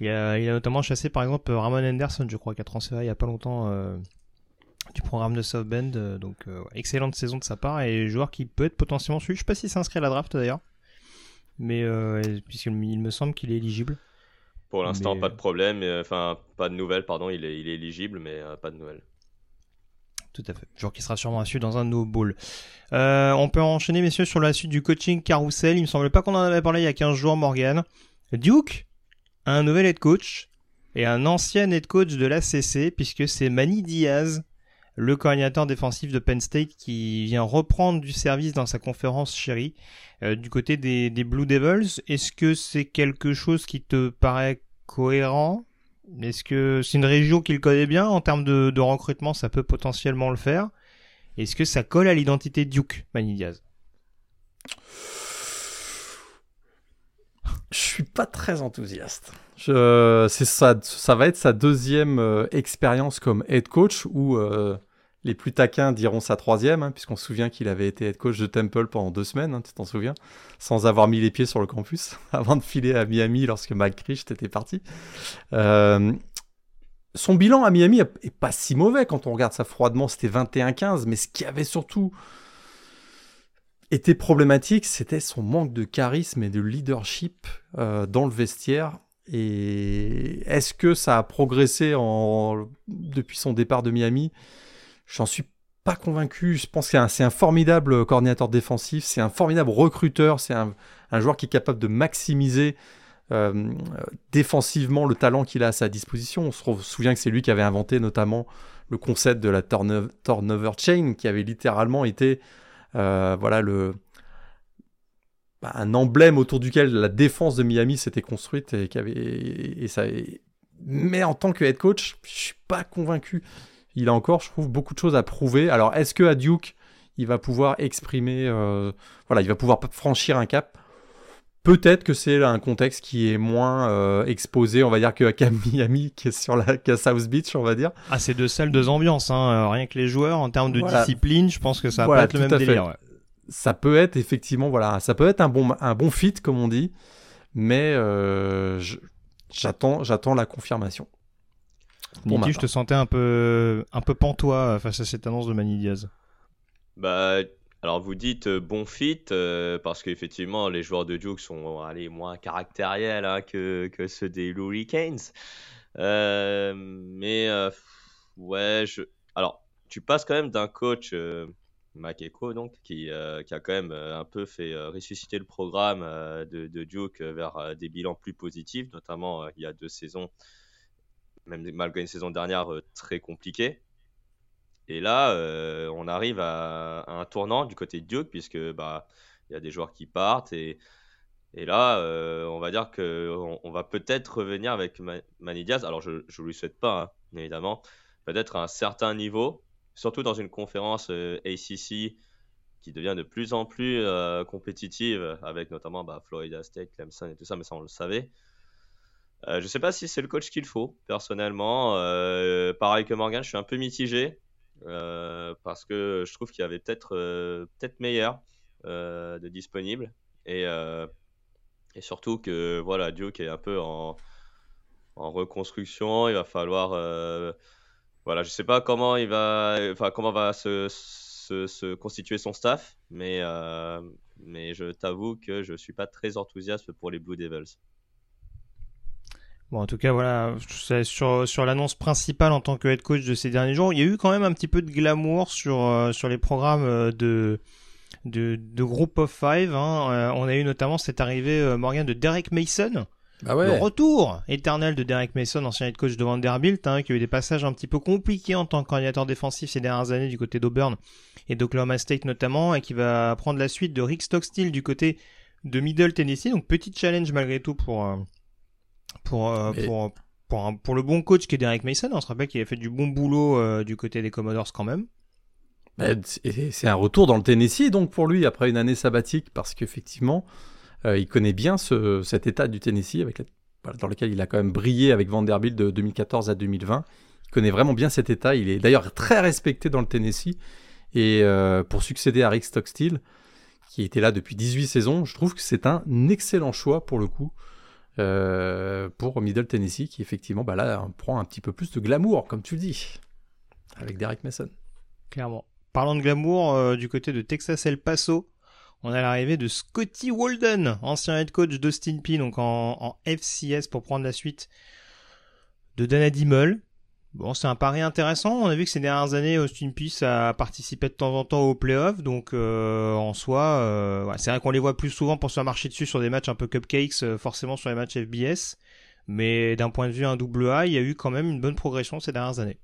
S1: Il a, il a notamment chassé par exemple Ramon Anderson, je crois, qui a transféré il y a pas longtemps euh, du programme de South Bend. Euh, donc euh, excellente saison de sa part et joueur qui peut être potentiellement suivi. Je sais pas s'il s'inscrit à la draft d'ailleurs, mais puisqu'il me semble qu'il est éligible.
S3: Pour l'instant, pas de problème. Enfin, pas de nouvelles, pardon. Il est, il est éligible, mais pas de nouvelles.
S1: Tout à fait. Joueur qui sera sûrement à dans un no ball. on peut enchaîner, messieurs, sur la suite du coaching carousel. Il me semble pas qu'on en avait parlé il y a 15 jours, Morgan. Duke un nouvel head coach et un ancien head coach de l'ACC puisque c'est Manny Diaz, le coordinateur défensif de Penn State qui vient reprendre du service dans sa conférence chérie euh, du côté des, Blue Devils. Est-ce que c'est quelque chose qui te paraît cohérent? Est-ce que c'est une région qu'il connaît bien? En termes de, de recrutement Ça peut potentiellement le faire. Est-ce que ça colle à l'identité Duke, Manny Diaz?
S2: Je suis pas très enthousiaste. C'est ça, ça va être sa deuxième euh, expérience comme head coach, ou euh, les plus taquins diront sa troisième, hein, puisqu'on se souvient qu'il avait été head coach de Temple pendant deux semaines, hein, tu t'en souviens, sans avoir mis les pieds sur le campus, [LAUGHS] avant de filer à Miami lorsque Christ était parti. Euh, son bilan à Miami est pas si mauvais quand on regarde ça froidement, c'était 21-15, mais ce qui avait surtout était problématique, c'était son manque de charisme et de leadership euh, dans le vestiaire. Et est-ce que ça a progressé depuis son départ de Miami? J'en suis pas convaincu. Je pense que c'est un, formidable coordinateur défensif, c'est un formidable recruteur, c'est un, joueur qui est capable de maximiser euh, défensivement le talent qu'il a à sa disposition. On se souvient que c'est lui qui avait inventé notamment le concept de la turnover chain, qui avait littéralement été voilà le bah, un emblème autour duquel la défense de Miami s'était construite et, qui ça, mais en tant que head coach, je suis pas convaincu. Il a encore, je trouve, beaucoup de choses à prouver. Alors, est-ce que à Duke, il va pouvoir exprimer, euh, voilà, il va pouvoir franchir un cap? Peut-être que c'est un contexte qui est moins euh, exposé, on va dire, qu'à Miami, [LAUGHS] qui est sur la, qu'à South Beach, on va dire.
S1: Ah, c'est deux salles, deux ambiances, hein. Euh, rien que les joueurs, en termes de discipline, je pense que ça va pas être le même délire.
S2: Ça peut être effectivement, voilà, ça peut être un bon, un bon fit, comme on dit, mais je, J'attends, j'attends la confirmation.
S1: Bon, je te sentais un peu, un peu pantois face à cette annonce de Manny Diaz.
S3: Bah, alors vous dites euh, bon fit euh, parce qu'effectivement les joueurs de Duke sont allez, moins caractériels hein, que, ceux des Hurricanes. Euh, mais ouais, alors tu passes quand même d'un coach Makeko, donc, qui, euh, a quand même euh, un peu fait euh, ressusciter le programme de, de, Duke vers des bilans plus positifs, notamment il y a deux saisons, même malgré une saison dernière très compliquée. Et là, on arrive à, un tournant du côté de Duke, puisque bah, y a des joueurs qui partent et, et là, on va dire qu'on on va peut-être revenir avec Mani Diaz. Alors, je ne lui souhaite pas, hein, évidemment. Peut-être à un certain niveau, surtout dans une conférence euh, ACC qui devient de plus en plus euh, compétitive, avec notamment bah, Florida State, Clemson et tout ça, mais ça on le savait. Euh, je ne sais pas si c'est le coach qu'il faut, personnellement. pareil que Morgan, je suis un peu mitigé, parce que je trouve qu'il y avait peut-être peut-être meilleur de disponible. Et, et surtout que voilà, Duke est un peu en, reconstruction, il va falloir voilà, je sais pas comment il va, enfin comment va se, se, constituer son staff, mais euh, mais je t'avoue que je suis pas très enthousiaste pour les Blue Devils.
S1: Bon, en tout cas, voilà, sur, sur l'annonce principale en tant que head coach de ces derniers jours, il y a eu quand même un petit peu de glamour sur, euh, sur les programmes euh, de, de, de Group of Five. Hein. on a eu notamment cette arrivée, Morgan, de Derek Mason,
S2: bah
S1: le retour éternel de Derek Mason, ancien head coach de Vanderbilt, hein, qui a eu des passages un petit peu compliqués en tant que coordinateur défensif ces dernières années du côté d'Auburn et d'Oklahoma State notamment, et qui va prendre la suite de Rick Stockstill du côté de Middle Tennessee. Donc petit challenge malgré tout pour euh, pour euh, pour pour, pour, le bon coach qui est Derek Mason. On se rappelle qu'il a fait du bon boulot euh, du côté des Commodores quand même.
S2: Bah, c'est un retour dans le Tennessee donc pour lui après une année sabbatique parce qu'effectivement euh, il connaît bien cet état du Tennessee avec dans lequel il a quand même brillé avec Vanderbilt de 2014 à 2020. Il connaît vraiment bien cet état. Il est d'ailleurs très respecté dans le Tennessee. Et euh, pour succéder à Rick Stockstill, qui était là depuis 18 saisons, je trouve que c'est un excellent choix pour le coup. Euh, pour Middle Tennessee, qui effectivement bah là prend un petit peu plus de glamour, comme tu le dis, avec Derek Mason.
S1: Clairement. Parlant de glamour, du côté de Texas El Paso, on a l'arrivée de Scotty Walden, ancien head coach d'Austin P, donc en, FCS pour prendre la suite de Dana Dimmel. Bon, c'est un pari intéressant. On a vu que ces dernières années, Austin P a participé de temps en temps aux playoffs, donc euh, en soi, euh, c'est vrai qu'on les voit plus souvent pour se marcher dessus sur des matchs un peu cupcakes, euh, forcément sur les matchs FBS. Mais d'un point de vue un double A, il y a eu quand même une bonne progression ces dernières années.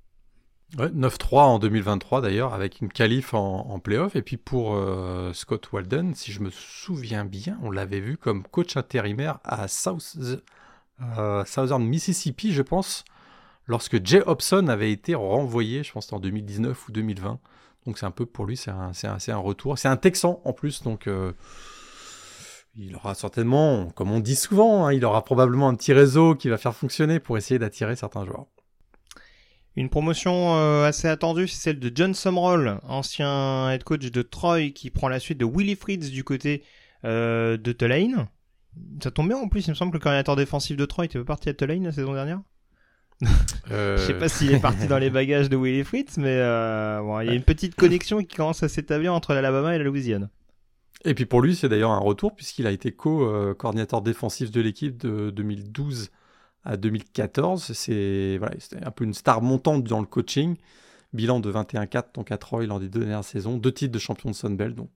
S2: Ouais, 9-3 en 2023 d'ailleurs, avec une qualif en, en playoff. Et puis pour Scott Walden, si je me souviens bien, on l'avait vu comme coach intérimaire à South, Southern Mississippi, je pense, lorsque Jay Hobson avait été renvoyé, je pense en 2019 ou 2020. Donc c'est un peu pour lui, c'est un, retour. C'est un Texan en plus, donc euh, il aura certainement, comme on dit souvent, hein, il aura probablement un petit réseau qui va faire fonctionner pour essayer d'attirer certains joueurs.
S1: Une promotion euh, assez attendue, c'est celle de John Sumroll, ancien head coach de Troy, qui prend la suite de Willie Fritz du côté euh, de Tulane. Ça tombe bien en plus, il me semble que le coordinateur défensif de Troy était parti à Tulane la saison dernière. Euh... Je sais pas s'il est parti dans les [LAUGHS] bagages de Willie Fritz, mais euh, bon, il y a une petite connexion qui commence à s'établir entre l'Alabama et la Louisiane.
S2: Et puis pour lui, c'est d'ailleurs un retour puisqu'il a été co-coordinateur défensif de l'équipe de 2012 à 2014. C'est voilà, c'était un peu une star montante dans le coaching. Bilan de 21-4 donc à Troy lors des deux dernières saisons, deux titres de champion de Sunbelt. Donc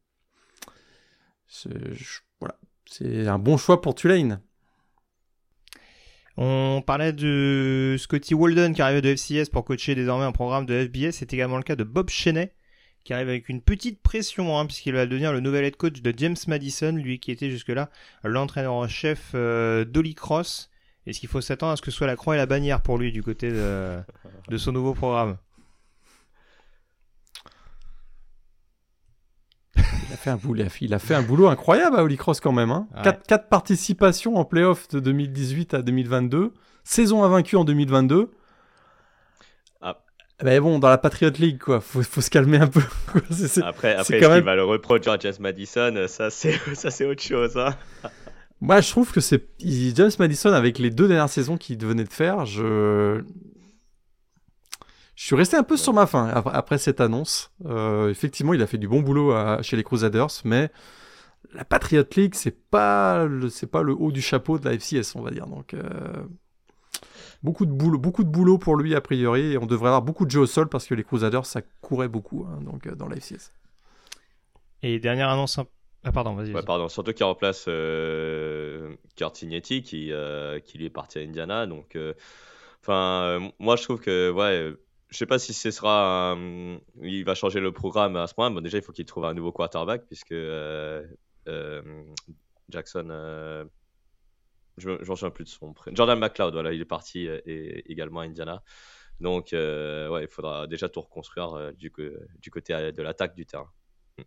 S2: voilà, c'est un bon choix pour Tulane.
S1: On parlait de Scotty Walden qui arrivait de FCS pour coacher désormais un programme de FBS. C'est également le cas de Bob Cheney qui arrive avec une petite pression, hein, puisqu'il va devenir le nouvel head coach de James Madison, lui qui était jusque-là l'entraîneur-chef euh, d'Holy Cross. Est-ce qu'il faut s'attendre à ce que ce soit la croix et la bannière pour lui du côté de son nouveau programme
S2: Il a, fait un boulot, il a fait un boulot incroyable à Holy Cross quand même. Hein. 4, participations en playoff de 2018 à 2022. Saison invaincue en 2022. Mais bon, dans la Patriot League, quoi, faut, faut se calmer un peu. [LAUGHS]
S3: après, après quand même... va le reproduire à James Madison, ça c'est, [LAUGHS] ça c'est autre chose. Hein.
S2: Moi, je trouve que c'est James Madison avec les deux dernières saisons qu'il venait de faire. Je, je suis resté un peu sur ma faim après, cette annonce. Euh, effectivement, il a fait du bon boulot chez les Crusaders, mais la Patriot League, c'est pas le, c'est pas le haut du chapeau de la FCS, on va dire. Donc, euh, beaucoup de boulot, beaucoup de boulot pour lui a priori, et on devrait avoir beaucoup de jeux au sol parce que les Crusaders ça courait beaucoup hein, donc euh, dans la FCS.
S1: Et dernière annonce. Ah pardon, vas-y.
S3: pardon, surtout qu'il remplace euh, Kurt Signetti qui, euh, qui lui est parti à Indiana. Donc, euh, enfin, moi je trouve que ouais, je sais pas si ce sera, il va changer le programme à ce moment. Bon, déjà il faut qu'il trouve un nouveau quarterback puisque Jackson je ne me souviens plus de son prénom. Jordan McLeod, voilà, il est parti euh, et, également à Indiana. Donc, euh, ouais, il faudra déjà tout reconstruire euh, du, côté de l'attaque du terrain. Hmm.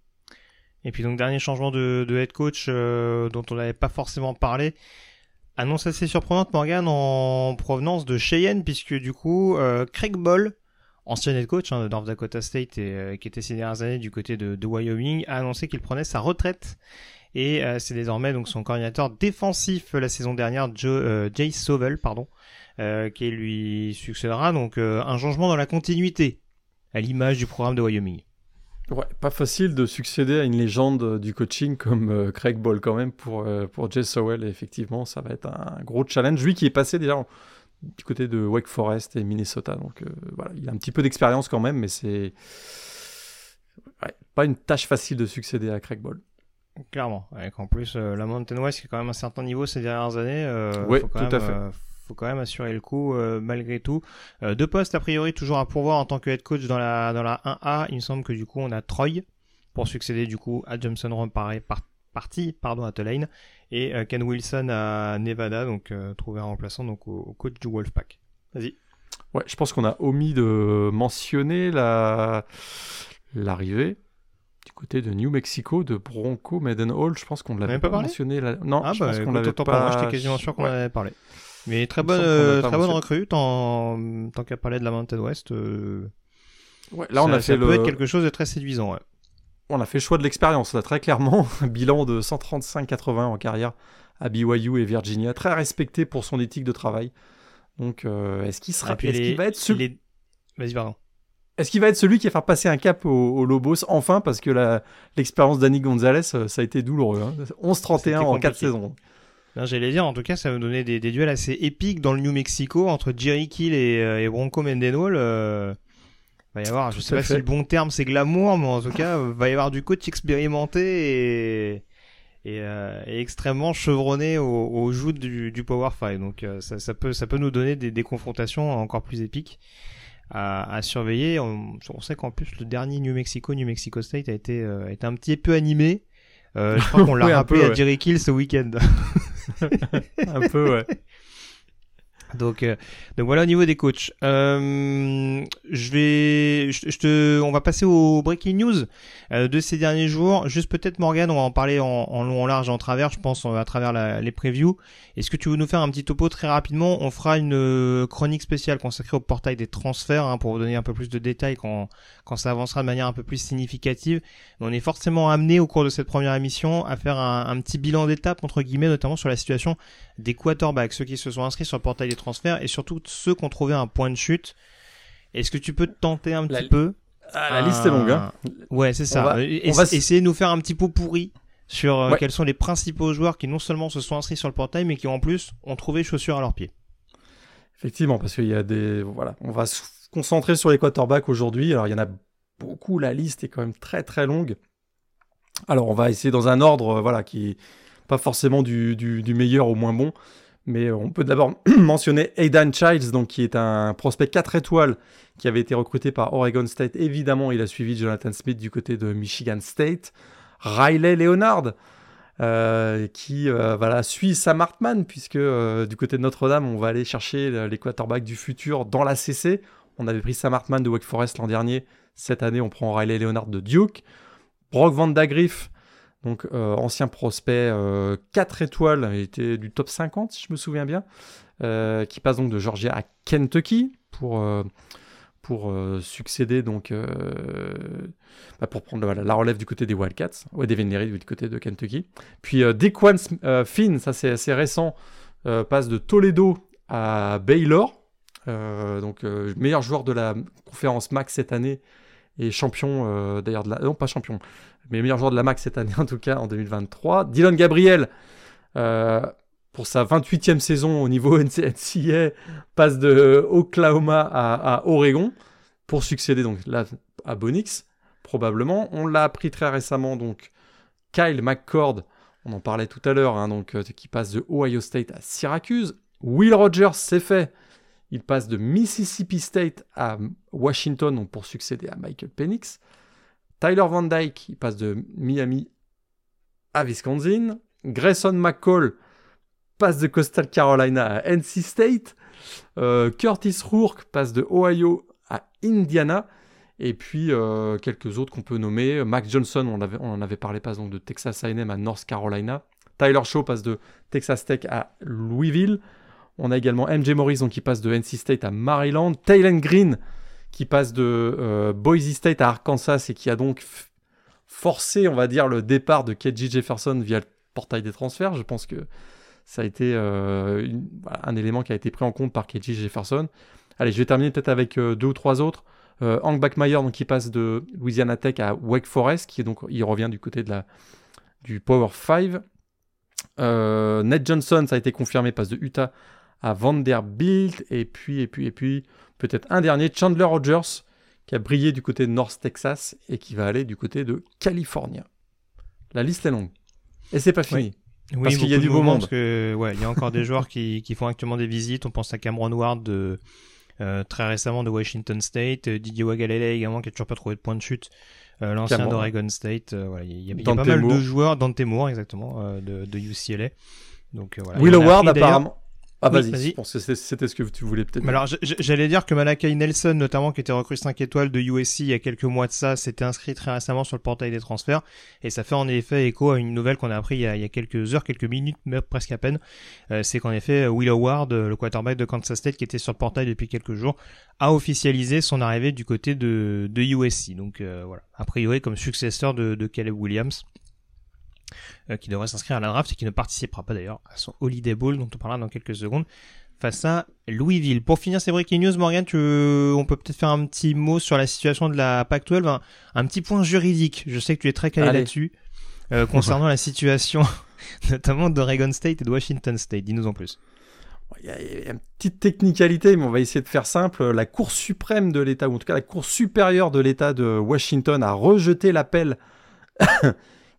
S1: Et puis, donc, dernier changement de, head coach dont on n'avait pas forcément parlé. Annonce assez surprenante, Morgan, en provenance de Cheyenne, puisque du coup, Craig Ball, ancien head coach hein, de North Dakota State et qui était ces dernières années du côté de, Wyoming, a annoncé qu'il prenait sa retraite et euh, c'est désormais donc son coordinateur défensif la saison dernière, Joe, euh, Jay Sovel, pardon, euh, qui lui succédera. Donc un changement dans la continuité, à l'image du programme de Wyoming.
S2: Ouais, pas facile de succéder à une légende du coaching comme Craig Ball quand même pour, pour Jay Sowell. effectivement, ça va être un gros challenge. Lui qui est passé déjà du côté de Wake Forest et Minnesota. Donc voilà, il a un petit peu d'expérience quand même, mais c'est pas une tâche facile de succéder à Craig Ball.
S1: Clairement. Avec en plus euh, la Mountain West qui est quand même un certain niveau ces dernières années.
S2: Euh, oui, tout à fait.
S1: Euh, faut quand même assurer le coup malgré tout. deux postes a priori toujours à pourvoir en tant que head coach dans la dans la 1A. Il me semble que du coup on a Troy pour succéder du coup à Johnson Rome par, parti pardon à Tulane et Ken Wilson à Nevada donc trouver un remplaçant donc au, coach du Wolfpack. Vas-y.
S2: Ouais, je pense qu'on a omis de mentionner la l'arrivée du côté de New Mexico, de Bronco Maiden Hall. Je pense qu'on ne l'avait pas, mentionné.
S1: Non, ah je pense bah, qu'on l'avait pas. J'étais quasiment sûr qu'on en avait parlé. Mais très bonne, euh, très bonne recrue, tant, tant qu'à parler de la Mountain West. Euh,
S2: ouais, là, on a fait
S1: ça peut être quelque chose de très séduisant. Ouais.
S2: On a fait le choix de l'expérience, là, très clairement. [LAUGHS] Bilan de 135-80 en carrière à BYU et Virginia. Très respecté pour son éthique de travail. Donc, euh, est-ce qu'il sera. Est-ce qu'il va être celui.
S1: Vas-y, pardon.
S2: Est-ce qu'il va être celui qui va faire passer un cap aux, Lobos enfin Parce que l'expérience d'Annie Gonzalez, euh, ça a été douloureux. Hein. 11-31 en 4 saisons.
S1: J'allais dire, en tout cas, ça va donner des, duels assez épiques dans le New Mexico entre Jerry Kill et, euh, Bronco Mendenhall. Euh, va y avoir, je sais pas si le bon terme c'est glamour, mais en tout cas, va y avoir du coach expérimenté et, et, extrêmement chevronné au, joutes du, Power 5. Donc ça, peut, ça peut nous donner des, des confrontations encore plus épiques à, surveiller. On, sait qu'en plus le dernier New Mexico, New Mexico State a été, euh, un petit peu animé. Euh, je crois [LAUGHS] qu'on l'a rappelé à Jerry Kill ce week-end. [LAUGHS]
S2: un peu, ouais.
S1: Donc, euh, donc voilà au niveau des coachs. Euh, je vais, je, te, on va passer aux breaking news euh, de ces derniers jours. Juste peut-être Morgan, on va en parler en, long, en large, en travers, je pense, à travers les previews. Est-ce que tu veux nous faire un petit topo très rapidement? On fera une euh, chronique spéciale consacrée au portail des transferts hein, pour vous donner un peu plus de détails quand, quand ça avancera de manière un peu plus significative. On est forcément amené au cours de cette première émission à faire un, un petit bilan d'étape entre guillemets, notamment sur la situation des quarterbacks, ceux qui se sont inscrits sur le portail des transferts et surtout ceux qui ont trouvé un point de chute. Est-ce que tu peux te tenter un petit peu?
S2: Ah, La liste est longue. Hein.
S1: Ouais, c'est ça. On va, essayer de nous faire un petit pot pourri sur euh, quels sont les principaux joueurs qui non seulement se sont inscrits sur le portail, mais qui en plus ont trouvé chaussures à leurs pieds.
S2: Effectivement, parce qu'il y a des... Voilà, on va se concentrer sur les quarterbacks aujourd'hui. Alors, il y en a beaucoup, la liste est quand même très très longue. Alors, on va essayer dans un ordre, euh, voilà, qui pas forcément du, du, meilleur au moins bon. Mais on peut d'abord [CLEARS THROAT] mentionner Aidan Childs, donc, qui est un prospect 4 étoiles qui avait été recruté par Oregon State. Évidemment, il a suivi Jonathan Smith du côté de Michigan State. Riley Leonard, euh, qui euh, voilà, suit Sam Hartman, puisque euh, du côté de Notre-Dame, on va aller chercher les quarterbacks du futur dans la CC. On avait pris Sam Hartman de Wake Forest l'an dernier. Cette année, on prend Riley Leonard de Duke. Brock Van Dagriff, donc ancien prospect 4 étoiles, il était du top 50 si je me souviens bien, qui passe donc de Georgia à Kentucky pour euh, succéder donc euh, bah, pour prendre la relève du côté des Wildcats, ouais, des Venery du côté de Kentucky. Puis euh, Dequan Finn, ça c'est assez récent, passe de Toledo à Baylor, donc meilleur joueur de la conférence MAC cette année et champion d'ailleurs de la non pas champion, mais meilleur joueur de la MAC cette année [LAUGHS] en tout cas en 2023. Dylan Gabriel pour sa 28e saison au niveau [LAUGHS] NCAA, passe de Oklahoma à, Oregon pour succéder donc à Bonix, probablement. On l'a appris très récemment, donc Kyle McCord, on en parlait tout à l'heure, hein, donc euh, qui passe de Ohio State à Syracuse. Will Rogers, c'est fait. Il passe de Mississippi State à Washington pour succéder à Michael Penix. Tyler Van Dyke, passe de Miami à Wisconsin. Grayson McCall, passe de Coastal Carolina à NC State. Euh, Curtis Rourke passe de Ohio à Indiana. Et puis euh, quelques autres qu'on peut nommer. Max Johnson, on, avait, en avait parlé, passe donc de Texas AM à North Carolina. Tyler Shaw passe de Texas Tech à Louisville. On a également MJ Morrison qui passe de NC State à Maryland. Taylor Green qui passe de euh, Boise State à Arkansas et qui a donc forcé, on va dire, le départ de KJ Jefferson via le portail des transferts. Je pense que ça a été euh, un élément qui a été pris en compte par KJ Jefferson. Allez, je vais terminer peut-être avec euh, deux ou trois autres. Hank Backmeyer, donc, qui passe de Louisiana Tech à Wake Forest, qui donc, il revient du côté de la, du Power 5. Ned Johnson, ça a été confirmé, passe de Utah à Vanderbilt. Et puis, et puis, et puis, peut-être un dernier, Chandler Rogers, qui a brillé du côté de North Texas et qui va aller du côté de Californie. La liste est longue. Et c'est pas fini.
S1: Oui, parce qu'il y a du beau monde. Parce que, ouais, il y a encore des joueurs qui, qui, font actuellement des visites. On pense à Cameron Ward de, euh, très récemment de Washington State, euh, Didier Wagalele également qui a toujours pas trouvé de point de chute, euh, l'ancien d'Oregon State. Euh, voilà, il y a, y a pas mal de joueurs, Dante Moore exactement, euh, de, de UCLA. Donc voilà.
S2: Will Ward apparemment. Ah, vas-y, vas c'était ce que tu voulais peut-être.
S1: Alors, j'allais dire que Malakai Nelson, notamment, qui était recrue 5 étoiles de USC il y a quelques mois de ça, s'était inscrit très récemment sur le portail des transferts. Et ça fait en effet écho à une nouvelle qu'on a appris il y a, quelques heures, quelques minutes, mais presque à peine. Euh, c'est qu'en effet, Will Howard, le quarterback de Kansas State, qui était sur le portail depuis quelques jours, a officialisé son arrivée du côté de, de USC. Donc, euh, voilà. A priori, comme successeur de, de Caleb Williams. Euh, qui devrait s'inscrire à la draft et qui ne participera pas d'ailleurs à son Holiday Bowl dont on parlera dans quelques secondes face à Louisville. Pour finir ces breaking news, Morgan, tu, on peut peut-être faire un petit mot sur la situation de la PAC-12, un, petit point juridique. Je sais que tu es très calé là-dessus euh, concernant la situation [LAUGHS] notamment d'Oregon State et de Washington State. Dis-nous en plus.
S2: Il y, a, une petite technicalité, mais on va essayer de faire simple. La Cour suprême de l'État, ou en tout cas la Cour supérieure de l'État de Washington, a rejeté l'appel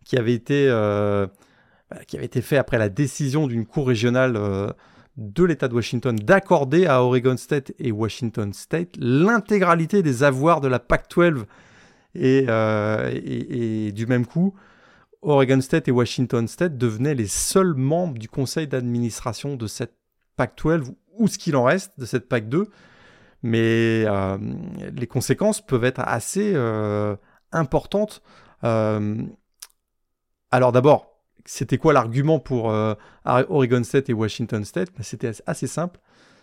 S2: qui avait été, euh, qui avait été fait après la décision d'une cour régionale euh, de l'État de Washington d'accorder à Oregon State et Washington State l'intégralité des avoirs de la PAC-12 euh, et, et, du même coup, Oregon State et Washington State devenaient les seuls membres du conseil d'administration de cette PAC-12 ou ce qu'il en reste de cette PAC-2. Mais les conséquences peuvent être assez importantes. Alors d'abord, c'était quoi l'argument pour euh, Oregon State et Washington State? Ben, C'était assez simple.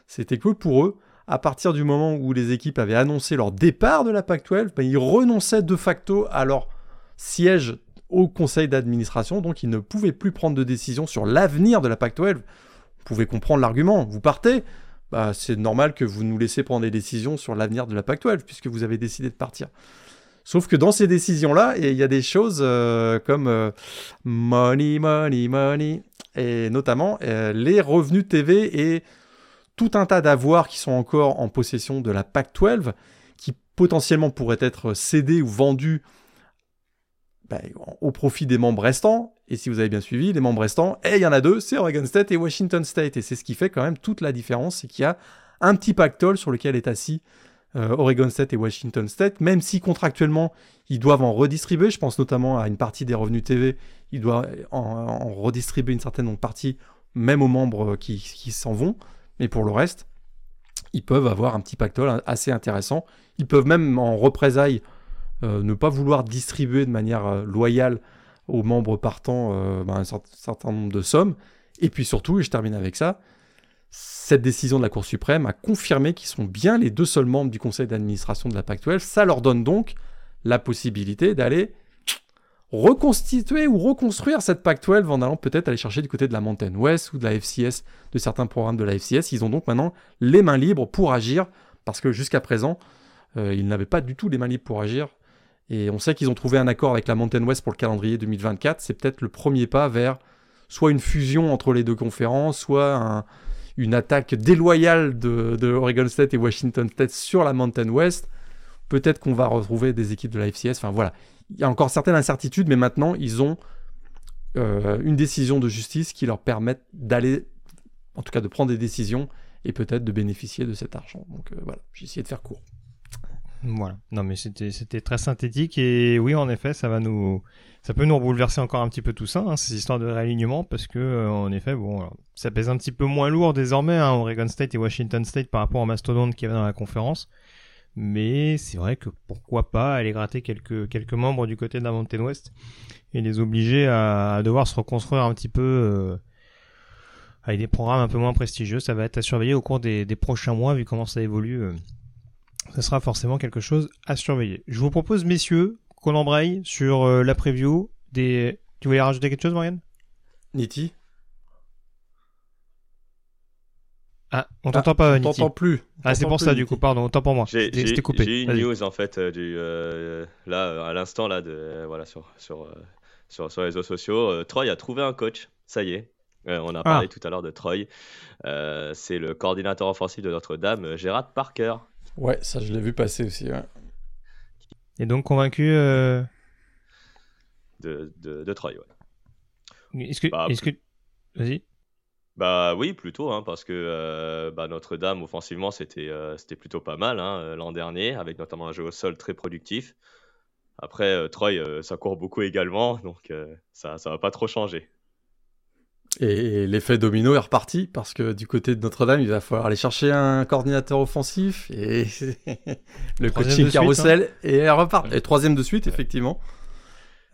S2: C'était que pour eux, à partir du moment où les équipes avaient annoncé leur départ de la PAC-12, ben, ils renonçaient de facto à leur siège au conseil d'administration, donc ils ne pouvaient plus prendre de décision sur l'avenir de la PAC-12. Vous pouvez comprendre l'argument. Vous partez, bah, c'est normal que vous nous laissiez prendre des décisions sur l'avenir de la PAC-12, puisque vous avez décidé de partir. Sauf que dans ces décisions-là, il y a des choses euh, comme euh, money, money, money, et notamment euh, les revenus TV et tout un tas d'avoirs qui sont encore en possession de la PAC 12, qui potentiellement pourraient être cédés ou vendus bah, au profit des membres restants. Et si vous avez bien suivi, les membres restants, et il y en a deux, c'est Oregon State et Washington State. Et c'est ce qui fait quand même toute la différence, c'est qu'il y a un petit pactole sur lequel est assis Oregon State et Washington State, même si contractuellement ils doivent en redistribuer. Je pense notamment à une partie des revenus TV, ils doivent en, redistribuer une certaine partie, même aux membres qui, qui s'en vont. Mais pour le reste, ils peuvent avoir un petit pactole assez intéressant. Ils peuvent même en représailles euh, ne pas vouloir distribuer de manière euh, loyale aux membres partants euh, ben, un certain nombre de sommes. Et puis surtout, et je termine avec ça, cette décision de la Cour suprême a confirmé qu'ils sont bien les deux seuls membres du conseil d'administration de la Pac-12. Ça leur donne donc la possibilité d'aller reconstituer ou reconstruire cette Pac-12 en allant peut-être aller chercher du côté de la Mountain West ou de la FCS, de certains programmes de la FCS. Ils ont donc maintenant les mains libres pour agir parce que jusqu'à présent, ils n'avaient pas du tout les mains libres pour agir et on sait qu'ils ont trouvé un accord avec la Mountain West pour le calendrier 2024. C'est peut-être le premier pas vers soit une fusion entre les deux conférences, soit une attaque déloyale de, Oregon State et Washington State sur la Mountain West. Peut-être qu'on va retrouver des équipes de la FCS. Enfin voilà, il y a encore certaines incertitudes, mais maintenant ils ont euh, une décision de justice qui leur permet d'aller, en tout cas de prendre des décisions et peut-être de bénéficier de cet argent. Donc euh, voilà, j'ai essayé de faire court.
S1: Voilà. Non, mais c'était très synthétique et oui, en effet, ça va nous ça peut nous bouleverser encore un petit peu tout ça, hein, ces histoires de réalignement, parce que euh, en effet, bon, ça pèse un petit peu moins lourd désormais, hein, Oregon State et Washington State par rapport au mastodonte qui avait dans la conférence. Mais c'est vrai que pourquoi pas aller gratter quelques membres du côté de la Mountain West et les obliger à, devoir se reconstruire un petit peu. Euh, avec des programmes un peu moins prestigieux, ça va être à surveiller au cours des, prochains mois vu comment ça évolue euh, ce sera forcément quelque chose à surveiller. Je vous propose, messieurs, qu'on embraye sur euh, la preview des... Tu voulais rajouter quelque chose, Morgan
S2: Niti?
S1: Ah, on t'entend pas,
S2: on t'entend plus.
S1: ah, c'est pour ça, du coup, pardon, autant pour moi.
S3: J'ai coupé. J'ai une news, en fait, euh, du, euh, là, à l'instant, là, de, voilà, sur, sur, sur, sur, les réseaux sociaux. Troy a trouvé un coach, ça y est. on a parlé ah. tout à l'heure de Troy. c'est le coordinateur offensif de Notre-Dame, Gérard Parker,
S2: Ouais, ça je l'ai vu passer aussi. Ouais.
S1: Et donc convaincu euh...
S3: de, de, de, Troy, ouais.
S1: Est-ce que, bah, que... vas-y.
S3: Bah oui, plutôt, hein, parce que euh, bah, Notre-Dame offensivement c'était euh, c'était plutôt pas mal hein, l'an dernier, avec notamment un jeu au sol très productif. Après, Troy, ça court beaucoup également, donc ça ça va pas trop changer.
S2: Et l'effet domino est reparti parce que du côté de Notre-Dame, il va falloir aller chercher un coordinateur offensif et [LAUGHS] le coaching carousel hein. et repart. Et troisième de suite, effectivement.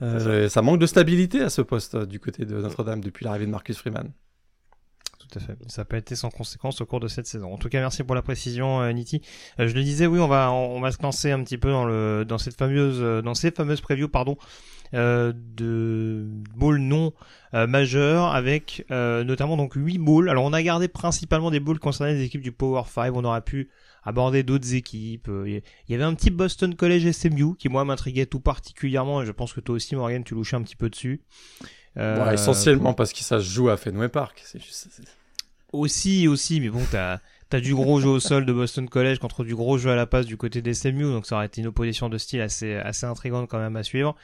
S2: Euh, ça. manque de stabilité à ce poste du côté de Notre-Dame depuis l'arrivée de Marcus Freeman.
S1: Ça n'a pas été sans conséquence au cours de cette saison. En tout cas, merci pour la précision, euh, Niti. Euh, je le disais, oui, on va on va se lancer un petit peu dans le dans cette fameuse dans ces fameuses previews, pardon, euh, de balls non euh, avec euh, notamment donc 8 balls. Alors on a gardé principalement des balls concernant les équipes du Power 5, on aurait pu aborder d'autres équipes. Il y avait un petit Boston College SMU qui moi m'intriguait tout particulièrement et je pense que toi aussi Morgan tu louchais un petit peu dessus.
S2: essentiellement parce que ça se joue à Fenway Park.
S1: Aussi, aussi, mais bon, t'as T'as du gros jeu au [LAUGHS] sol de Boston College contre du gros jeu à la passe du côté des SMU, donc ça aurait été une opposition de style assez, assez intrigante quand même à suivre.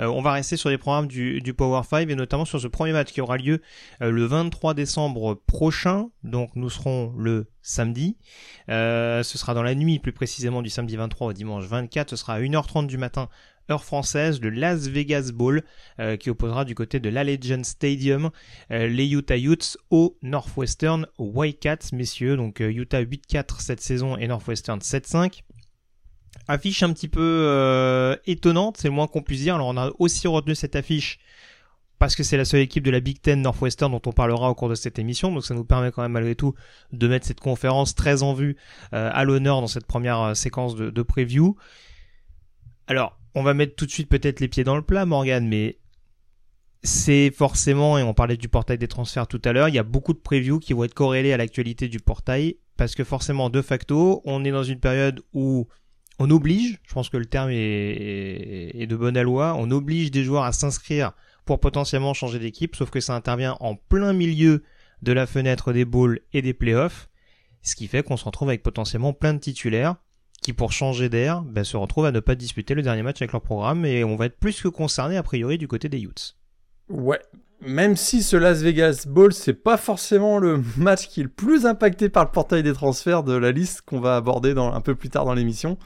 S1: Euh, on va rester sur les programmes du, du, Power 5 et notamment sur ce premier match qui aura lieu euh, le 23 décembre prochain, donc nous serons le samedi. Euh, ce sera dans la nuit plus précisément du samedi 23 au dimanche 24, ce sera à 1h30 du matin heure française, le Las Vegas Bowl, euh, qui opposera du côté de l'Allegiant Stadium euh, les Utah Utes au Northwestern Wildcats, messieurs. Donc euh, Utah 8-4 cette saison et Northwestern 7-5. Affiche un petit peu étonnante, c'est le moins qu'on puisse dire. Alors on a aussi retenu cette affiche parce que c'est la seule équipe de la Big Ten Northwestern dont on parlera au cours de cette émission, donc ça nous permet quand même malgré tout de mettre cette conférence très en vue à l'honneur dans cette première séquence de, de preview. Alors, on va mettre tout de suite peut-être les pieds dans le plat, Morgan, mais c'est forcément, et on parlait du portail des transferts tout à l'heure, il y a beaucoup de previews qui vont être corrélés à l'actualité du portail, parce que forcément, de facto, on est dans une période où on oblige, je pense que le terme est, de bonne loi, on oblige des joueurs à s'inscrire pour potentiellement changer d'équipe, sauf que ça intervient en plein milieu de la fenêtre des bowls et des playoffs, ce qui fait qu'on se retrouve avec potentiellement plein de titulaires qui pour changer d'air ben, se retrouvent à ne pas disputer le dernier match avec leur programme et on va être plus que concerné a priori du côté des Utes.
S2: Ouais, même si ce Las Vegas Bowl, c'est pas forcément le [LAUGHS] match qui est le plus impacté par le portail des transferts de la liste qu'on va aborder dans, un peu plus tard dans l'émission.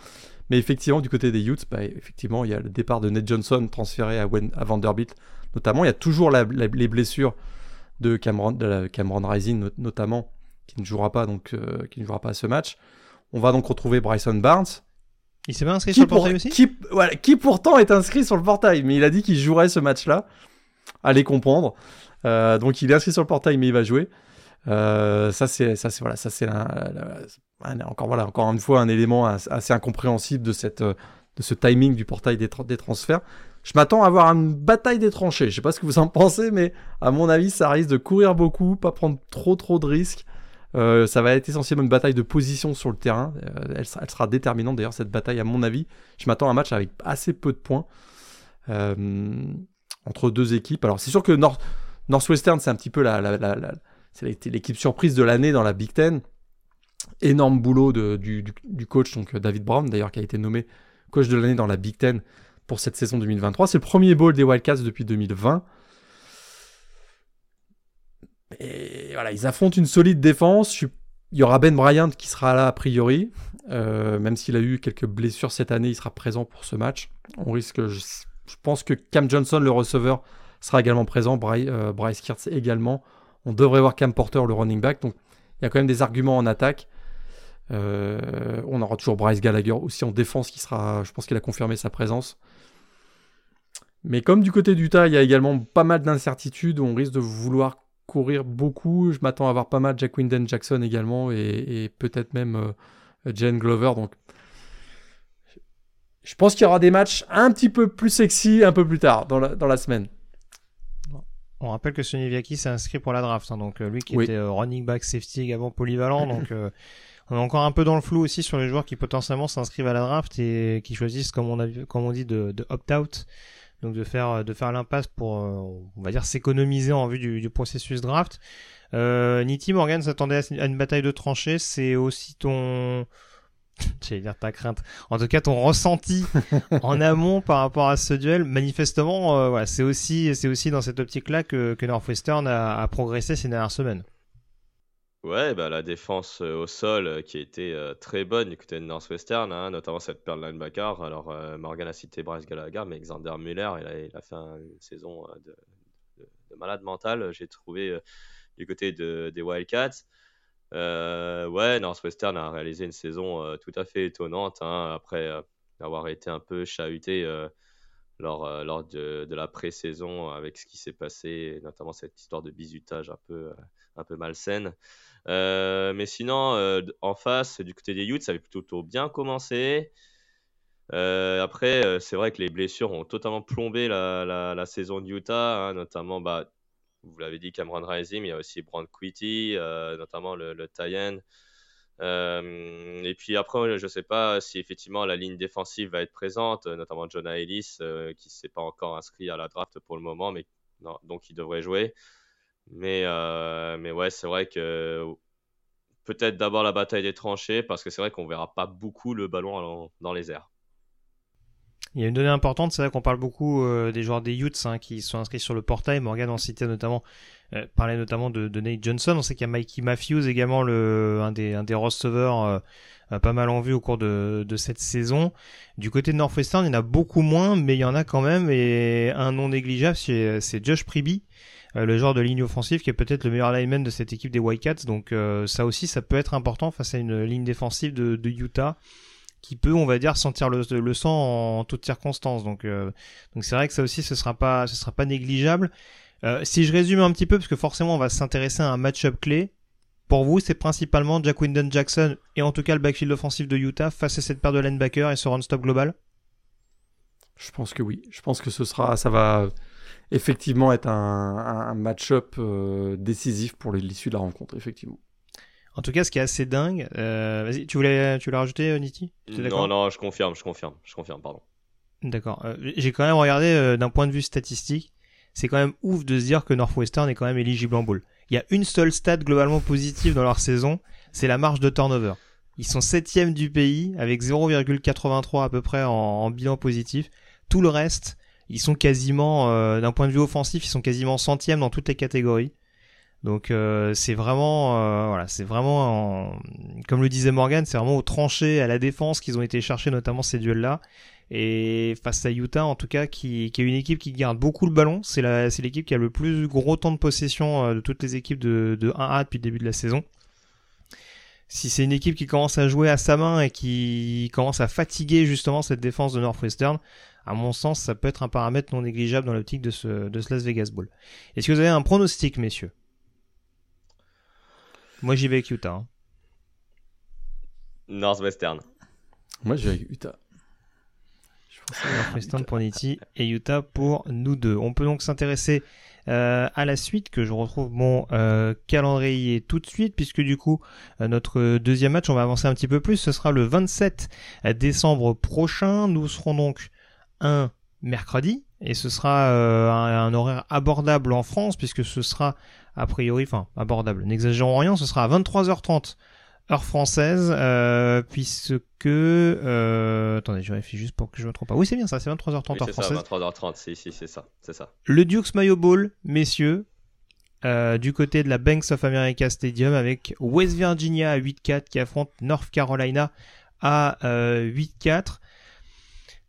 S2: Mais effectivement, du côté des Utes, bah, effectivement, il y a le départ de Ned Johnson transféré à, Vanderbilt, notamment. Il y a toujours les blessures de Cameron, de Cameron Rising, notamment, qui ne jouera pas, donc, euh, qui ne jouera pas à ce match. On va donc retrouver Bryson Barnes.
S1: Il s'est pas inscrit sur le portail aussi
S2: qui, voilà, qui pourtant est inscrit sur le portail, mais il a dit qu'il jouerait ce match-là. Allez comprendre. Euh, donc il est inscrit sur le portail, mais il va jouer. Euh, ça c'est ça c'est voilà ça c'est encore voilà encore une fois un élément assez incompréhensible de cette de ce timing du portail des, des transferts. Je m'attends à avoir une bataille des tranchées. Je sais pas ce que vous en pensez, mais à mon avis, ça risque de courir beaucoup, pas prendre trop trop de risques. Euh, ça va être essentiellement une bataille de position sur le terrain. Euh, elle, sera, déterminante d'ailleurs, cette bataille, à mon avis. Je m'attends à un match avec assez peu de points euh, entre deux équipes. Alors, c'est sûr que North, Northwestern, c'est un petit peu l'équipe surprise de l'année dans la Big Ten. Énorme boulot du, coach, donc David Brown, d'ailleurs, qui a été nommé coach de l'année dans la Big Ten pour cette saison 2023. C'est le premier bowl des Wildcats depuis 2020. Et voilà, ils affrontent une solide défense. Il y aura Ben Bryant qui sera là a priori. Euh, même s'il a eu quelques blessures cette année, il sera présent pour ce match. On risque, je, pense que Cam Johnson, le receveur, sera également présent. Euh, Bryce Kirtz également. On devrait voir Cam Porter, le running back. Donc il y a quand même des arguments en attaque. Euh, on aura toujours Bryce Gallagher aussi en défense qui sera, je pense qu'il a confirmé sa présence. Mais comme du côté d'Utah, il y a également pas mal d'incertitudes, on risque de vouloir courir beaucoup. Je m'attends à avoir pas mal Jack Winden Jackson également et, peut-être même euh, Jane Glover. Donc, je pense qu'il y aura des matchs un petit peu plus sexy un peu plus tard dans la, semaine.
S1: On rappelle que Sonny Viaki s'est inscrit pour la draft. Hein. donc, euh, lui qui était euh, running back safety également polyvalent. donc, on est encore un peu dans le flou aussi sur les joueurs qui potentiellement s'inscrivent à la draft et qui choisissent, comme on, a, comme on dit, de, de opt-out donc de faire de faire l'impasse pour euh, on va dire s'économiser en vue du, du processus draft. Euh, Nitti Morgan s'attendait à une bataille de tranchées, c'est aussi ton [LAUGHS] j'allais dire ta crainte. En tout cas, ton ressenti [LAUGHS] en amont par rapport à ce duel, manifestement, euh, voilà, c'est aussi, c'est aussi dans cette optique-là que, que Northwestern a, a progressé ces dernières semaines.
S3: Ouais, bah, la défense euh, au sol euh, qui a été euh, très bonne du côté de Northwestern, hein, notamment cette paire de linebacker. Alors, Morgan a cité Bryce Gallagher, mais Xander Muller, il a, fait une saison de, de, malade mental, j'ai trouvé du côté de, des Wildcats. ouais, Northwestern a réalisé une saison tout à fait étonnante hein, après avoir été un peu chahuté lors, de, la pré-saison avec ce qui s'est passé, notamment cette histoire de bizutage un peu malsaine. Euh, mais sinon, euh, en face, du côté des Utes, ça avait plutôt bien commencé. Euh, après, c'est vrai que les blessures ont totalement plombé la, saison de Utah, hein, notamment, bah, vous l'avez dit, Cameron Rising, il y a aussi Brand Quitty, notamment le, le et puis après, je ne sais pas si effectivement la ligne défensive va être présente, notamment Jonah Ellis, qui ne s'est pas encore inscrit à la draft pour le moment, mais donc il devrait jouer. Mais, euh, mais ouais, c'est vrai que peut-être d'abord la bataille des tranchées, parce que c'est vrai qu'on verra pas beaucoup le ballon dans les airs.
S1: Il y a une donnée importante, c'est vrai qu'on parle beaucoup euh, des joueurs des Utes hein, qui sont inscrits sur le portail. Morgan en citait notamment, euh, parlait notamment de, Nate Johnson. On sait qu'il y a Mikey Matthews également, le, un des, un des receveurs pas mal en vue au cours de, de cette saison. Du côté de Northwestern, il y en a beaucoup moins, mais il y en a quand même. Et un non négligeable, c'est Josh Priby, euh, le genre de ligne offensive qui est peut-être le meilleur lineman de cette équipe des Wildcats. Donc euh, ça aussi, ça peut être important face à une ligne défensive de, Utah qui peut, on va dire, sentir le, le sang en, toutes circonstances. Donc, euh, donc c'est vrai que ça aussi, ce sera pas, ce sera pas négligeable. si je résume un petit peu, parce que forcément, on va s'intéresser à un match-up clé. Pour vous, c'est principalement Jack Wyndon Jackson et en tout cas le backfield offensif de Utah face à cette paire de linebackers et ce run-stop global?
S2: Je pense que oui. Je pense que ce sera, ça va effectivement être un, match-up euh, décisif pour l'issue de la rencontre, effectivement.
S1: En tout cas, ce qui est assez dingue, euh, vas-y, tu voulais, tu voulais rajouter, euh, Niti?
S3: Non, non, je confirme, je confirme, je confirme, pardon.
S1: D'accord. J'ai quand même regardé d'un point de vue statistique, c'est quand même ouf de se dire que Northwestern est quand même éligible en bowl. Il y a une seule stat globalement positive dans leur saison, c'est la marge de turnover. Ils sont septième du pays avec 0,83 à peu près en, bilan positif. Tout le reste, ils sont quasiment, euh, d'un point de vue offensif, ils sont quasiment centièmes dans toutes les catégories. Donc euh, c'est vraiment, euh, voilà, c'est vraiment, comme le disait Morgan, c'est vraiment au tranché, à la défense qu'ils ont été chercher notamment ces duels-là. Et face à Utah, en tout cas, qui, qui est une équipe qui garde beaucoup le ballon, c'est l'équipe qui a le plus gros temps de possession de toutes les équipes de, de 1A depuis le début de la saison si c'est une équipe qui commence à jouer à sa main et qui commence à fatiguer justement cette défense de Northwestern, à mon sens, ça peut être un paramètre non négligeable dans l'optique de ce, de ce Las Vegas Bowl. Est-ce que vous avez un pronostic, messieurs? Moi, j'y vais avec Utah. Hein.
S3: Northwestern.
S2: Moi, j'y vais avec Utah.
S1: Northwestern pour Nitti et Utah pour nous deux. On peut donc s'intéresser euh, à la suite que je retrouve mon euh, calendrier tout de suite puisque du coup euh, notre deuxième match on va avancer un petit peu plus ce sera le 27 décembre prochain nous serons donc un mercredi et ce sera un, horaire abordable en France puisque ce sera a priori enfin abordable n'exagérons rien ce sera à 23h30 heure française, euh, puisque... Euh, attendez, je vérifie juste pour que je me trompe pas. Oui, c'est bien ça, c'est 23h30 heure française.
S3: C'est 23h30, si, si, c'est ça, c'est ça.
S1: Le Dukes Mayo Bowl, messieurs, euh, du côté de la Banks of America Stadium, avec West Virginia à 8-4 qui affronte North Carolina à 8-4.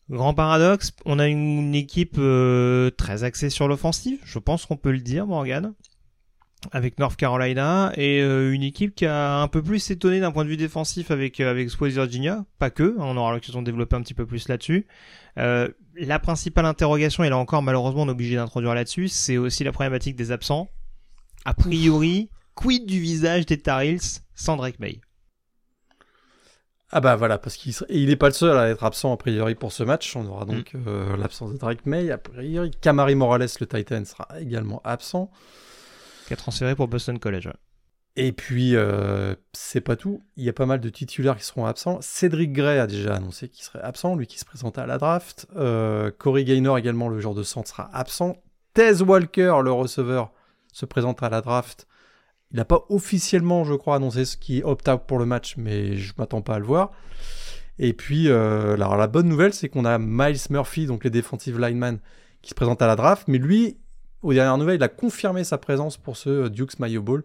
S1: Grand paradoxe, on a une équipe très axée sur l'offensive, je pense qu'on peut le dire, Morgan avec North Carolina et euh, une équipe qui a un peu plus étonné d'un point de vue défensif avec euh, avec West Virginia, pas que, hein, on aura l'occasion de développer un petit peu plus là-dessus. Euh, la principale interrogation, et là encore malheureusement on est obligé d'introduire là-dessus, c'est aussi la problématique des absents. A priori, quid du visage des Tar Heels sans Drake May?
S2: Ah bah voilà, parce qu'il n'est pas le seul à être absent a priori pour ce match. On aura donc mm. l'absence de Drake May. A priori, Camari Morales, le Titan, sera également absent
S1: qui a transféré pour Boston College.
S2: Et puis, euh, c'est pas tout. Il y a pas mal de titulaires qui seront absents. Cédric Gray a déjà annoncé qu'il serait absent, lui qui se présentait à la draft. Euh, Corey Gaynor, également, le genre de centre, sera absent. Tez Walker, le receveur, se présentera à la draft. Il n'a pas officiellement, je crois, annoncé ce qui opt-out pour le match, mais je m'attends pas à le voir. Et puis, euh, la bonne nouvelle, c'est qu'on a Miles Murphy, donc les defensive lineman, qui se présente à la draft, mais lui, aux dernières nouvelles, il a confirmé sa présence pour ce euh, Duke's Mayo Bowl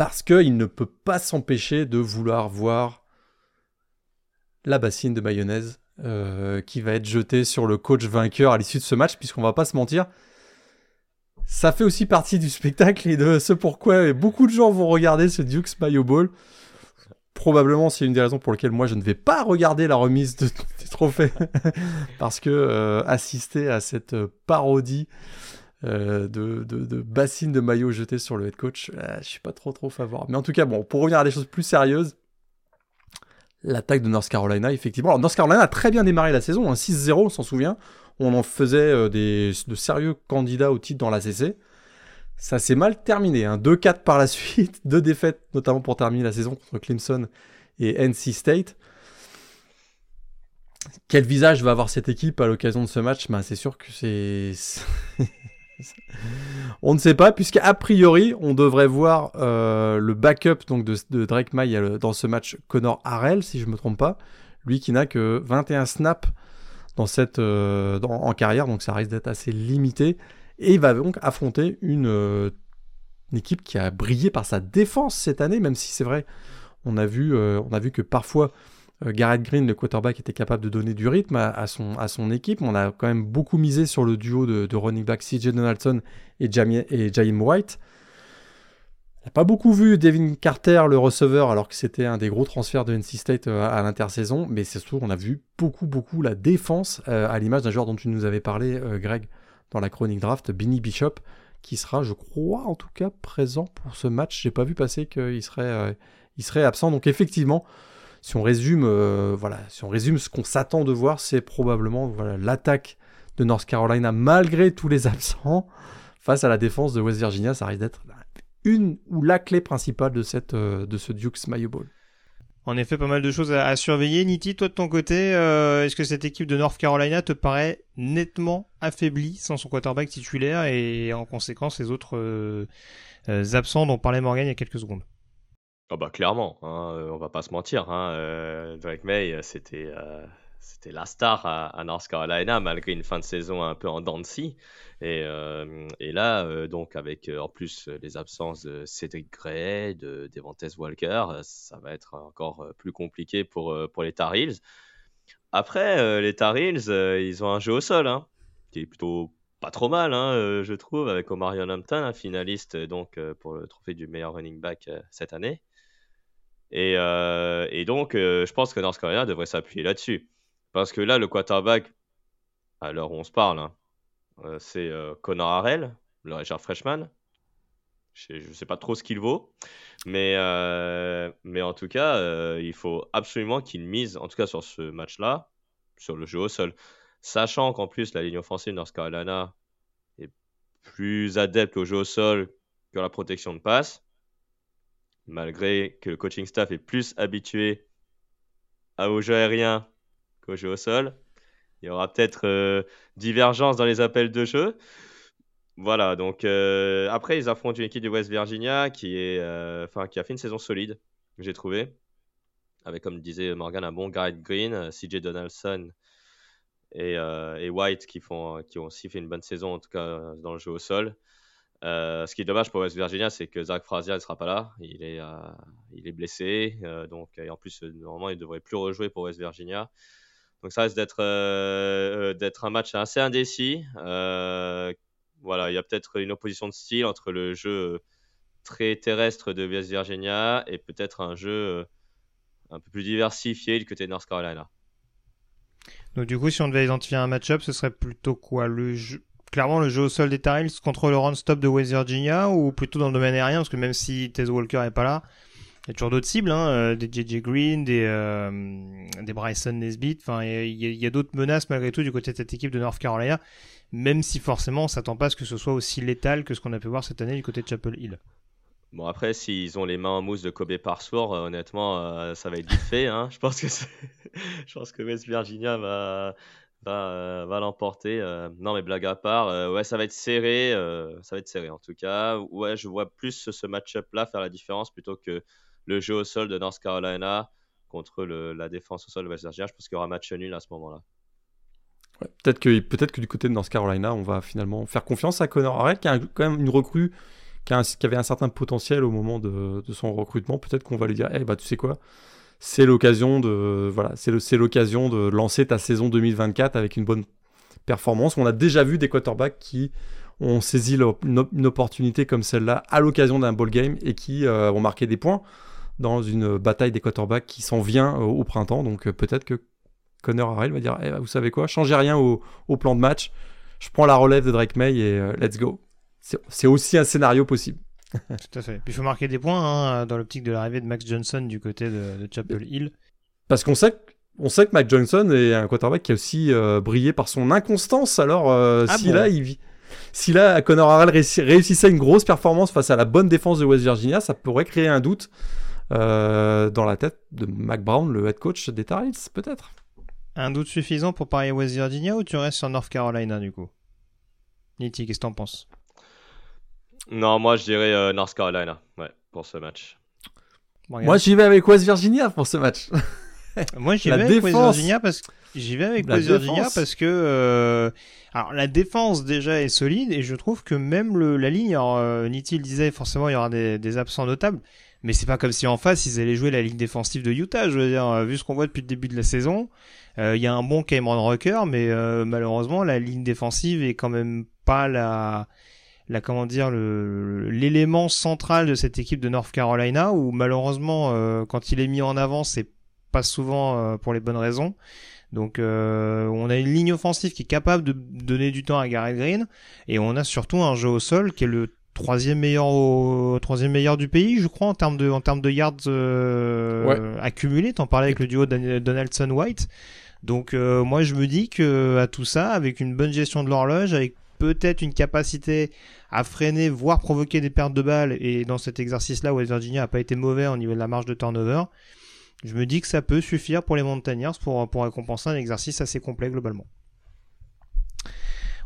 S2: parce qu'il ne peut pas s'empêcher de vouloir voir la bassine de mayonnaise euh, qui va être jetée sur le coach vainqueur à l'issue de ce match, puisqu'on va pas se mentir, ça fait aussi partie du spectacle et de ce pourquoi beaucoup de gens vont regarder ce Duke's Mayo Bowl. Probablement, c'est une des raisons pour lesquelles moi je ne vais pas regarder la remise de, [LAUGHS] des trophées parce que euh, assister à cette parodie euh, de, de, bassines de maillot jetées sur le head coach. Euh, je suis pas trop trop favorable. Mais en tout cas, bon, pour revenir à des choses plus sérieuses, l'attaque de North Carolina, effectivement. Alors, North Carolina a très bien démarré la saison, un 6-0, on s'en souvient. On en faisait euh, de sérieux candidats au titre dans la CC. Ça s'est mal terminé, hein. 2-4 par la [LAUGHS] suite, deux défaites notamment pour terminer la saison contre Clemson et NC State. Quel visage va avoir cette équipe à l'occasion de ce match? Ben, C'est sûr que c'est [LAUGHS] on ne sait pas, puisqu'à priori, on devrait voir euh, le backup donc, de, Drake May euh, dans ce match, Connor Harrell, si je ne me trompe pas. Lui qui n'a que 21 snaps dans cette, euh, en carrière, donc ça risque d'être assez limité. Et il va donc affronter une, une, équipe qui a brillé par sa défense cette année, même si c'est vrai, on a vu, on a vu que parfois euh, Garrett Green, le quarterback, était capable de donner du rythme à, son, à son équipe. On a quand même beaucoup misé sur le duo de, running back CJ Donaldson et, Jamie, et Jaime White. N'a pas beaucoup vu Devin Carter, le receveur, alors que c'était un des gros transferts de NC State euh, à, l'intersaison. Mais c'est surtout, on a vu beaucoup, beaucoup la défense, euh, à l'image d'un joueur dont tu nous avais parlé, Greg, dans la chronique draft, Benny Bishop, qui sera, je crois, en tout cas, présent pour ce match. J'ai pas vu passer qu'il serait, absent. Donc effectivement, si on résume, euh, voilà, si on résume ce qu'on s'attend de voir, c'est probablement l'attaque de North Carolina malgré tous les [LAUGHS] absents face à la défense de West Virginia. Ça risque d'être une ou la clé principale de, cette, euh, de ce Duke's Mayo Bowl.
S1: En effet, pas mal de choses à, surveiller. Niti, toi de ton côté, euh, est-ce que cette équipe de North Carolina te paraît nettement affaiblie sans son quarterback titulaire et en conséquence les autres absents dont parlait Morgan il y a quelques secondes?
S3: Oh bah clairement, hein, on va pas se mentir. Hein, Drake May, c'était c'était la star à, North Carolina malgré une fin de saison un peu en dents de scie. Et, euh, là, euh, donc avec euh, en plus les absences de Cédric Gray, de Devontae Walker, ça va être encore plus compliqué pour, pour les Tar Heels. Après, les Tar Heels, ils ont un jeu au sol hein, qui est plutôt pas trop mal, hein, je trouve, avec Omarion Hampton, un finaliste donc pour le trophée du meilleur running back cette année. Et donc, je pense que North Carolina devrait s'appuyer là-dessus. Parce que là, le quarterback, à l'heure où on se parle, hein, euh, c'est euh, Connor Harrell, le Richard Freshman. Je ne sais pas trop ce qu'il vaut. Mais, euh, mais en tout cas, il faut absolument qu'il mise, en tout cas sur ce match-là, sur le jeu au sol. Sachant qu'en plus, la ligne offensive North Carolina est plus adepte au jeu au sol que la protection de passe. Malgré que le coaching staff est plus habitué au jeu aérien qu'au jeu au sol. Il y aura peut-être euh, divergence dans les appels de jeu. Voilà, donc euh, après, ils affrontent une équipe de West Virginia qui, est, euh, qui a fait une saison solide, j'ai trouvé. Avec, comme disait Morgan, un bon Garrett Green, CJ Donaldson et, et, White qui, font, qui ont aussi fait une bonne saison, en tout cas dans le jeu au sol. ce qui est dommage pour West Virginia, c'est que Zach Frazier ne sera pas là. Il est, il est blessé. donc, et en plus, normalement, il ne devrait plus rejouer pour West Virginia. Donc ça d'être euh, euh, d'être un match assez indécis. Euh, voilà, il y a peut-être une opposition de style entre le jeu très terrestre de West Virginia et peut-être un jeu un peu plus diversifié du côté de North Carolina.
S1: Donc du coup, si on devait identifier un match-up, ce serait plutôt quoi? Le jeu... Clairement, le jeu au sol des Tar contre le run-stop de West Virginia ou plutôt dans le domaine aérien, parce que même si Tez Walker est pas là, il y a toujours d'autres cibles, hein, euh, des JJ Green, des, euh, des Bryson Nesbitt. Enfin, il y a, d'autres menaces malgré tout du côté de cette équipe de North Carolina, même si forcément on s'attend pas à ce que ce soit aussi létal que ce qu'on a pu voir cette année du côté de Chapel Hill.
S3: Bon après, s'ils ont les mains en mousse de Kobe Parsword, euh, honnêtement, ça va être vite fait. Hein. [LAUGHS] Je pense que [LAUGHS] je pense que West Virginia va va, va l'emporter. non mais blague à part, ouais ça va être serré, ça va être serré en tout cas. Ouais, je vois plus ce match-up là faire la différence plutôt que le jeu au sol de North Carolina contre la défense au sol de West Virginia. Je pense qu'il y aura match nul à ce moment-là.
S2: peut-être que, peut que du côté de North Carolina, on va finalement faire confiance à Connor Harrell, qui a quand même une recrue qui, avait un certain potentiel au moment de, son recrutement. Peut-être qu'on va lui dire, eh bah tu sais quoi, c'est l'occasion de voilà, c'est l'occasion de lancer ta saison 2024 avec une bonne performance. On a déjà vu des quarterbacks qui ont saisi une, opportunité comme celle-là à l'occasion d'un ball game et qui euh, ont marqué des points dans une bataille des quarterbacks qui s'en vient euh, au printemps. Donc euh, peut-être que Connor Harrell va dire eh, Vous savez quoi, changez rien au, plan de match. Je prends la relève de Drake May et euh, let's go. C'est aussi un scénario possible. [LAUGHS]
S1: Tout à fait. Puis il faut marquer des points hein, dans l'optique de l'arrivée de Max Johnson du côté de, Chapel Hill.
S2: Parce qu'on sait, on sait que Max Johnson est un quarterback qui a aussi brillé par son inconstance. Alors, ah si là, il. Si là, Connor Harrell réussissait une grosse performance face à la bonne défense de West Virginia, ça pourrait créer un doute euh, dans la tête de Mac Brown, le head coach des Tar peut-être.
S1: Un doute suffisant pour parier West Virginia ou tu restes sur North Carolina du coup? Niti, qu'est-ce que t'en penses?
S3: Non, moi je dirais euh, North Carolina, ouais, pour ce match.
S2: moi j'y vais avec West Virginia pour ce match. [LAUGHS]
S1: moi j'y vais avec West Virginia parce que j'y vais avec West Virginia parce que euh, alors la défense déjà est solide et je trouve que même le, la ligne, alors, Nitti le disait forcément il y aura des, des absents notables, mais c'est pas comme si en face ils allaient jouer la ligne défensive de Utah. Je veux dire, euh, vu ce qu'on voit depuis le début de la saison, euh, il y a un bon Cameron Rucker, mais euh, malheureusement la ligne défensive est quand même pas la, la comment dire l'élément central de cette équipe de North Carolina. Où malheureusement quand il est mis en avant, c'est pas souvent pour les bonnes raisons. Donc on a une ligne offensive qui est capable de donner du temps à Garrett Green et on a surtout un jeu au sol qui est le troisième meilleur au troisième meilleur du pays, je crois en termes de en termes de yards euh, accumulés. T'en parlais avec le duo Donaldson White. Donc euh, moi je me dis que à tout ça, avec une bonne gestion de l'horloge, avec peut-être une capacité à freiner, voire provoquer des pertes de balles, et dans cet exercice-là, West Virginia a pas été mauvais au niveau de la marge de turnover. Je me dis que ça peut suffire pour les pour, pour récompenser un exercice assez complet globalement.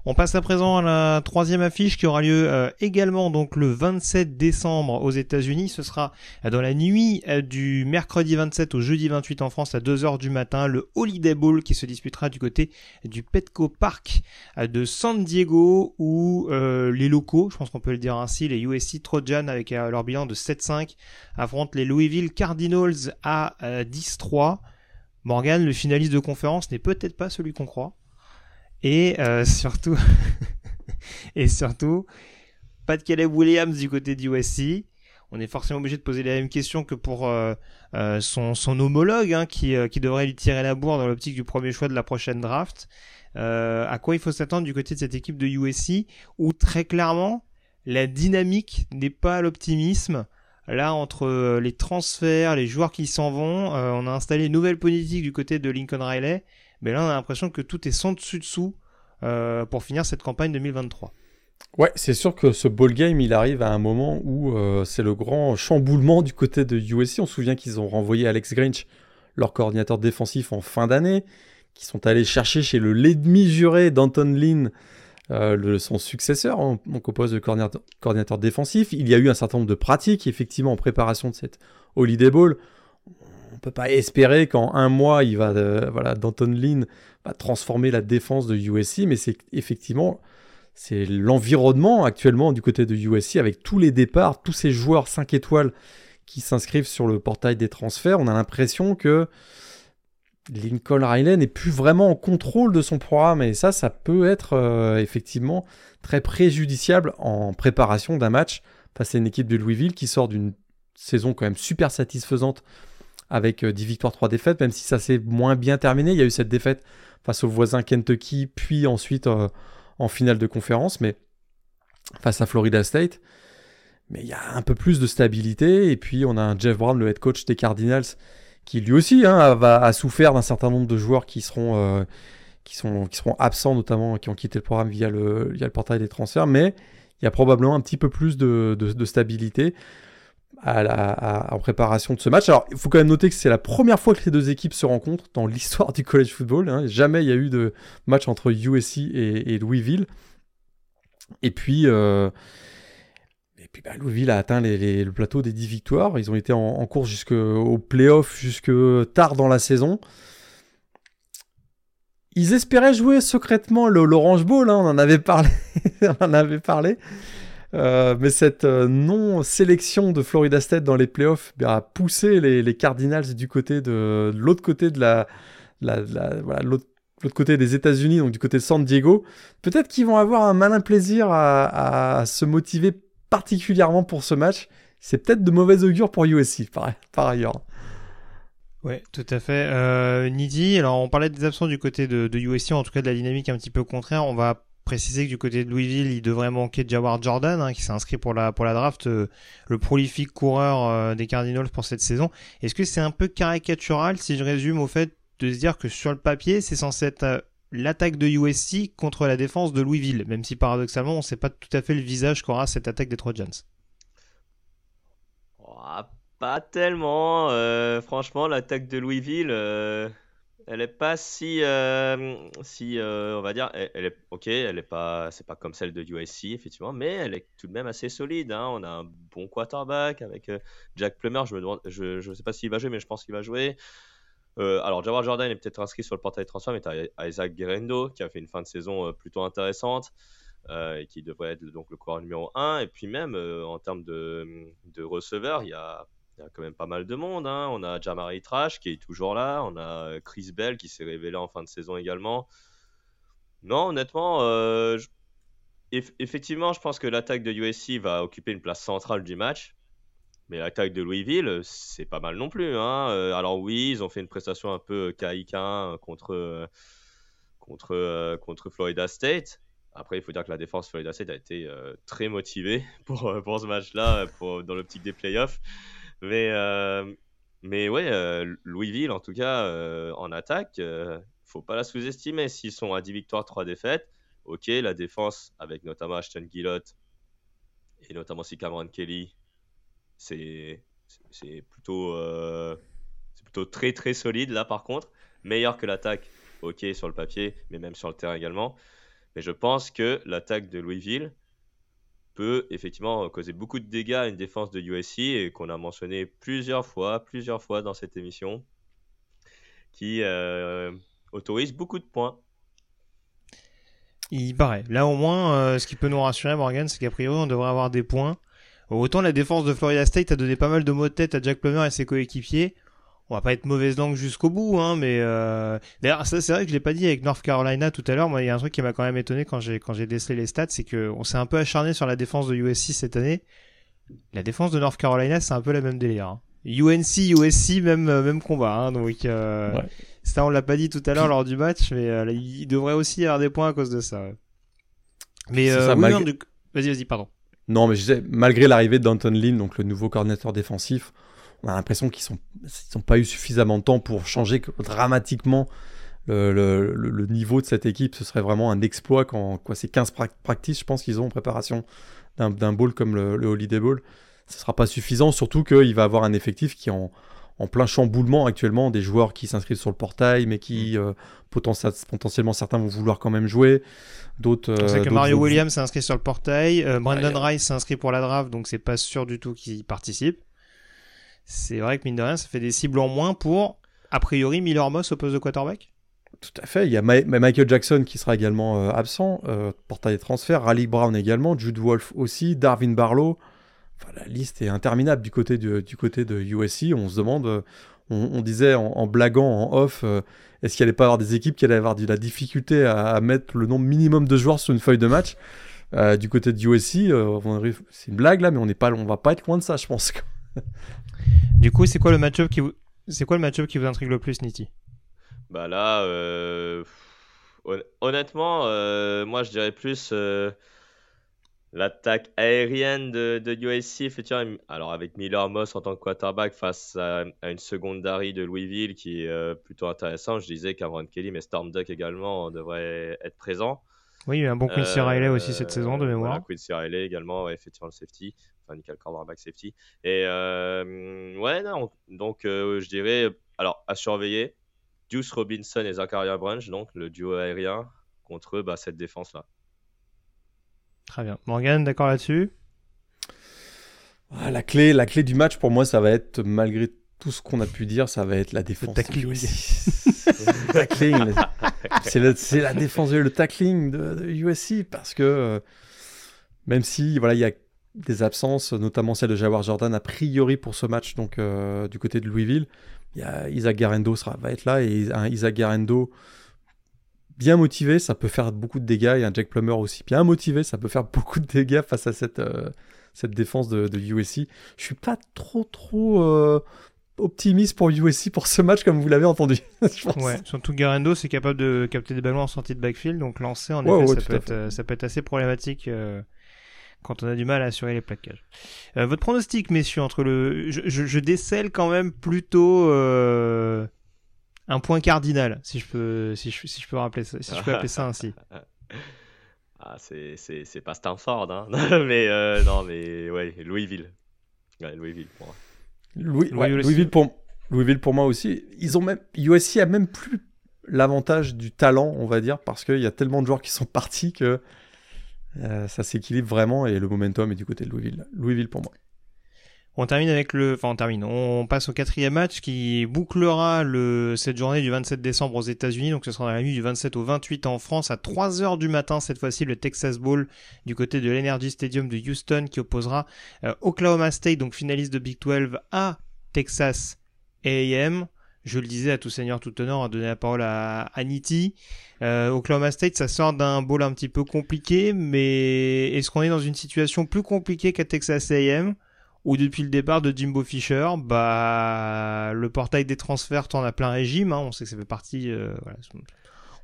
S1: On passe à présent à la troisième affiche qui aura lieu euh, également donc le 27 décembre aux États-Unis. Ce sera euh, dans la nuit euh, du mercredi 27 au jeudi 28 en France à 2h du matin, le Holiday Bowl qui se disputera du côté du Petco Park de San Diego où les locaux, je pense qu'on peut le dire ainsi, les USC Trojan avec leur bilan de 7-5 affrontent les Louisville Cardinals à 10-3. Morgan, le finaliste de conférence, n'est peut-être pas celui qu'on croit. Et euh, surtout, [LAUGHS] et surtout, pas de Caleb Williams du côté du USC. On est forcément obligé de poser la même question que pour euh, euh, son, homologue, hein, qui, devrait lui tirer la bourre dans l'optique du premier choix de la prochaine draft. à quoi il faut s'attendre du côté de cette équipe de USC, où très clairement, la dynamique n'est pas l'optimisme. Là, entre les transferts, les joueurs qui s'en vont, on a installé une nouvelle politique du côté de Lincoln Riley. Mais là, on a l'impression que tout est sans dessus dessous euh, pour finir cette campagne 2023.
S2: Ouais, c'est sûr que ce ball game, il arrive à un moment où euh, c'est le grand chamboulement du côté de USC. On se souvient qu'ils ont renvoyé Alex Grinch, leur coordinateur défensif, en fin d'année, qui sont allés chercher chez le l'ennemi juré d'Anton Lynn euh, son successeur, en, en poste de coordinateur, défensif. Il y a eu un certain nombre de pratiques, effectivement, en préparation de cette Holiday on peut pas espérer qu'en un mois, il va, euh, voilà, Danton Lynn va transformer la défense de USC, mais c'est effectivement c'est l'environnement actuellement du côté de USC avec tous les départs, tous ces joueurs 5 étoiles qui s'inscrivent sur le portail des transferts. On a l'impression que Lincoln Riley n'est plus vraiment en contrôle de son programme et ça, ça peut être euh, effectivement très préjudiciable en préparation d'un match face à une équipe de Louisville qui sort d'une saison quand même super satisfaisante avec 10 euh, victoires, 3 défaites, même si ça s'est moins bien terminé. Il y a eu cette défaite face au voisin Kentucky, puis ensuite euh, en finale de conférence, mais face à Florida State. Mais il y a un peu plus de stabilité. Et puis on a un Jeff Brown, le head coach des Cardinals, qui lui aussi hein, a souffert d'un certain nombre de joueurs qui seront, euh, qui, sont, qui seront absents, notamment qui ont quitté le programme via le, via le portail des transferts. Mais il y a probablement un petit peu plus de stabilité en préparation de ce match. Alors, il faut quand même noter que c'est la première fois que les deux équipes se rencontrent dans l'histoire du college football. Hein. Jamais il y a eu de match entre USC et, Louisville. Et puis, euh, et puis bah, Louisville a atteint le plateau des 10 victoires. Ils ont été en, course jusqu'au playoff, jusque tard dans la saison. Ils espéraient jouer secrètement l'Orange Bowl, hein. on en avait parlé. [LAUGHS] on en avait parlé. Euh, mais cette euh, non-sélection de Florida State dans les playoffs bah, a poussé les, Cardinals du côté de, l'autre côté des États-Unis, donc du côté de San Diego. Peut-être qu'ils vont avoir un malin plaisir à, se motiver particulièrement pour ce match. C'est peut-être de mauvais augure pour USC par, par ailleurs.
S1: Ouais, tout à fait. Euh, Nidi, alors on parlait des absents du côté de, de USC, en tout cas de la dynamique un petit peu contraire. On va préciser que du côté de Louisville, il devrait manquer Jawar Jordan, hein, qui s'est inscrit pour la, draft, euh, le prolifique coureur euh, des Cardinals pour cette saison. Est-ce que c'est un peu caricatural, si je résume, au fait de se dire que sur le papier, c'est censé être euh, l'attaque de USC contre la défense de Louisville, même si paradoxalement, on ne sait pas tout à fait le visage qu'aura cette attaque des Trojans?
S3: Oh, Pas tellement. franchement, l'attaque de Louisville elle est pas si, euh, si euh, on va dire, ok, elle est pas, c'est pas comme celle de USC effectivement, mais elle est tout de même assez solide. Hein. On a un bon quarterback avec euh, Jack Plummer. Je me sais pas s'il va jouer, mais je pense qu'il va jouer. alors Jawar Jordan est peut-être inscrit sur le portail de transfert, mais as Isaac Guerrero qui a fait une fin de saison plutôt intéressante et qui devrait être donc le coureur numéro 1. Et puis même en termes de, de receveurs, il y a il y a quand même pas mal de monde. Hein. On a Jamari Trash qui est toujours là. On a euh, Chris Bell qui s'est révélé en fin de saison également. Non, honnêtement, euh, effectivement, je pense que l'attaque de USC va occuper une place centrale du match. Mais l'attaque de Louisville, c'est pas mal non plus. Hein. Euh, alors oui, ils ont fait une prestation un peu caïque contre, contre, contre Florida State. Après, il faut dire que la défense Florida State a été très motivée [LAUGHS] pour, pour ce match-là, dans l'optique des playoffs. Mais, euh, mais ouais, euh, Louisville, en tout cas, euh, en attaque, faut pas la sous-estimer. S'ils sont à 10 victoires, 3 défaites, ok, la défense, avec notamment Ashton Gillott et notamment si Cameron Kelly, c'est plutôt, c'est plutôt très très solide là par contre. Meilleur que l'attaque, ok, sur le papier, mais même sur le terrain également. Mais je pense que l'attaque de Louisville peut effectivement causer beaucoup de dégâts à une défense de USC et qu'on a mentionné plusieurs fois, plusieurs fois dans cette émission, qui euh, autorise beaucoup de points.
S1: Il paraît. Là au moins, euh, ce qui peut nous rassurer, Morgan, c'est qu'a priori on devrait avoir des points. Autant la défense de Florida State a donné pas mal de mots de tête à Jack Plummer et ses coéquipiers on va pas être mauvaise langue jusqu'au bout, hein, mais euh... d'ailleurs ça c'est vrai que je l'ai pas dit avec North Carolina tout à l'heure. Moi, il y a un truc qui m'a quand même étonné quand j'ai quand j'ai décelé les stats, c'est que on s'est un peu acharné sur la défense de USC cette année. La défense de North Carolina, c'est un peu la même délire. Hein. UNC, USC, même euh, même combat. Hein, donc euh... ça, on l'a pas dit tout à l'heure lors du match, mais euh, il devrait aussi y avoir des points à cause de ça. Mais euh, vas-y, vas-y, pardon.
S2: Non, mais je disais, malgré l'arrivée d'Anton Lynn, donc le nouveau coordinateur défensif, on a l'impression qu'ils n'ont sont pas eu suffisamment de temps pour changer dramatiquement le, niveau de cette équipe. Ce serait vraiment un exploit quand quoi, c'est 15 practices, je pense qu'ils ont en préparation d'un bowl comme le, Holiday Bowl. Ce ne sera pas suffisant, surtout qu'il va avoir un effectif qui est en, en plein chamboulement actuellement, des joueurs qui s'inscrivent sur le portail, mais qui mm. euh, potentiellement certains vont vouloir quand même jouer. D'autres.
S1: Euh, c'est que Mario Williams s'est inscrit sur le portail, euh, Brandon Rice s'est inscrit pour la draft, donc c'est pas sûr du tout qu'il participe c'est vrai que mine de rien, ça fait des cibles en moins pour, a priori, Miller Moss au poste de quarterback
S2: tout à fait. Il y a Michael Jackson qui sera également euh, absent, euh, portail des transferts, Raleigh Brown également, Jude Wolf aussi, Darwin Barlow. Enfin, la liste est interminable du côté, du, côté de USC. On se demande, euh, on, disait en, blaguant en off, est-ce qu'il allait pas avoir des équipes qui allaient avoir de la difficulté à, mettre le nombre minimum de joueurs sur une feuille de match Du côté de USC, c'est une blague là, mais on n'est pas, on va pas être loin de ça, je pense.
S1: Du coup, c'est quoi le match-up qui vous, c'est quoi le match qui vous intrigue le plus, Niti?
S3: Bah là, euh, honnêtement, euh, moi je dirais plus euh, l'attaque aérienne de, de USC. Alors avec Miller Moss en tant que quarterback face à, une seconde Dari de Louisville qui est plutôt intéressant. Je disais qu'Avron Kelly mais Storm Duck également devraient être présents.
S1: Oui, il y a un bon Quincy Riley aussi cette saison de mémoire. Voilà,
S3: Quincy Riley également, effectivement le safety enfin nickel cornerback safety. Et euh, ouais, non, donc euh, je dirais, alors à surveiller, Deuce Robinson et Zachariah Branch, donc le duo aérien, contre bah, cette défense-là.
S1: Très bien. Morgan, d'accord là-dessus?
S2: Ah, la, clé, la clé du match pour moi, ça va être, malgré tout ce qu'on a pu dire, ça va être la défense. Le tackling. [LAUGHS] c'est la défense, le tackling de, USC parce que euh, même si voilà, il y a des absences, notamment celle de Jawar Jordan a priori pour ce match donc euh, du côté de Louisville. Il y a Isaac Garendo sera, va être là et un Isaac Garendo bien motivé, ça peut faire beaucoup de dégâts et un Jack Plummer aussi bien motivé, ça peut faire [LAUGHS] beaucoup de dégâts face à cette, euh, cette défense de, de, USC. Je suis pas trop trop euh, optimiste pour USC pour ce match comme vous l'avez entendu. [LAUGHS]
S1: Ouais, surtout Garendo c'est capable de capter des ballons en sortie de backfield donc lancer en effet, ça, peut être, ça, peut être, assez problématique quand on a du mal à assurer les plaquages. Euh, votre pronostic, messieurs, entre le, je, je, décèle quand même plutôt euh, un point cardinal, si je peux, si je, si je peux rappeler ça, si je peux appeler ça ainsi. [LAUGHS]
S3: Ah, c'est, c'est, c'est pas Stanford, hein. [LAUGHS] mais euh, non, mais ouais, Louisville. Ouais, Louisville pour moi.
S2: Louis, Louisville, pour, Louisville pour moi aussi. Ils ont même, USC a même plus l'avantage du talent, on va dire, parce qu'il y a tellement de joueurs qui sont [LAUGHS] partis que euh, ça s'équilibre vraiment et le momentum est du côté de Louisville. Louisville pour moi.
S1: On termine avec le, enfin on termine. On passe au quatrième match qui bouclera le cette journée du 27 décembre aux États-Unis. Donc ce sera dans la nuit du 27 au 28 en France à 3 heures du matin cette fois-ci le Texas Bowl du côté de l'Energy Stadium de Houston qui opposera euh, Oklahoma State donc finaliste de Big 12 à Texas A&M je le disais à tout seigneur, tout honneur, à donner la parole à, Nitti. Euh, Oklahoma State, ça sort d'un bowl un petit peu compliqué, mais est-ce qu'on est dans une situation plus compliquée qu'à Texas A&M où depuis le départ de Jimbo Fisher, bah le portail des transferts tourne à plein régime. Hein, on sait que ça fait partie. Euh,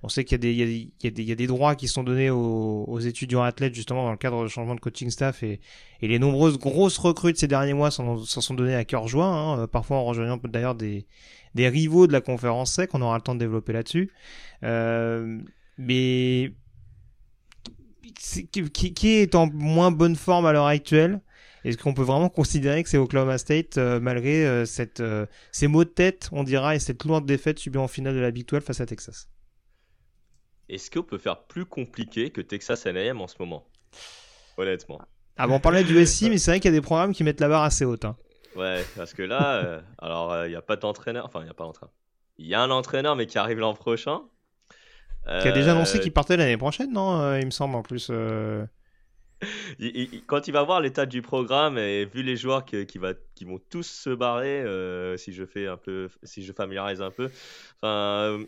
S1: on sait qu'il y, a des droits qui sont donnés aux, étudiants athlètes justement dans le cadre du changement de coaching staff et, les nombreuses grosses recrues de ces derniers mois s'en sont données à cœur joie. Hein, parfois en rejoignant d'ailleurs des, rivaux de la conférence sec, on aura le temps de développer là-dessus. Euh, mais qui, est en moins bonne forme à l'heure actuelle? Est-ce qu'on peut vraiment considérer que c'est Oklahoma State euh, malgré euh, ces maux de tête, on dira, et cette lourde défaite subie en finale de la Big 12 face à Texas?
S3: Est-ce qu'on peut faire plus compliqué que Texas A&M en ce moment? Honnêtement.
S1: Ah bon, on parlait du SI, mais c'est vrai qu'il y a des programmes qui mettent la barre assez haute. Hein.
S3: Ouais, parce que là, euh, alors il n'y a pas d'entraîneur, enfin il n'y a pas d'entraîneur. Il y a un entraîneur, mais qui arrive l'an prochain.
S1: Qui a déjà annoncé qu'il partait l'année prochaine, non Il me semble en plus
S3: quand il va voir l'état du programme et vu les joueurs qui, va, qui vont tous se barrer, euh, si je fais un peu, si je familiarise un peu, enfin,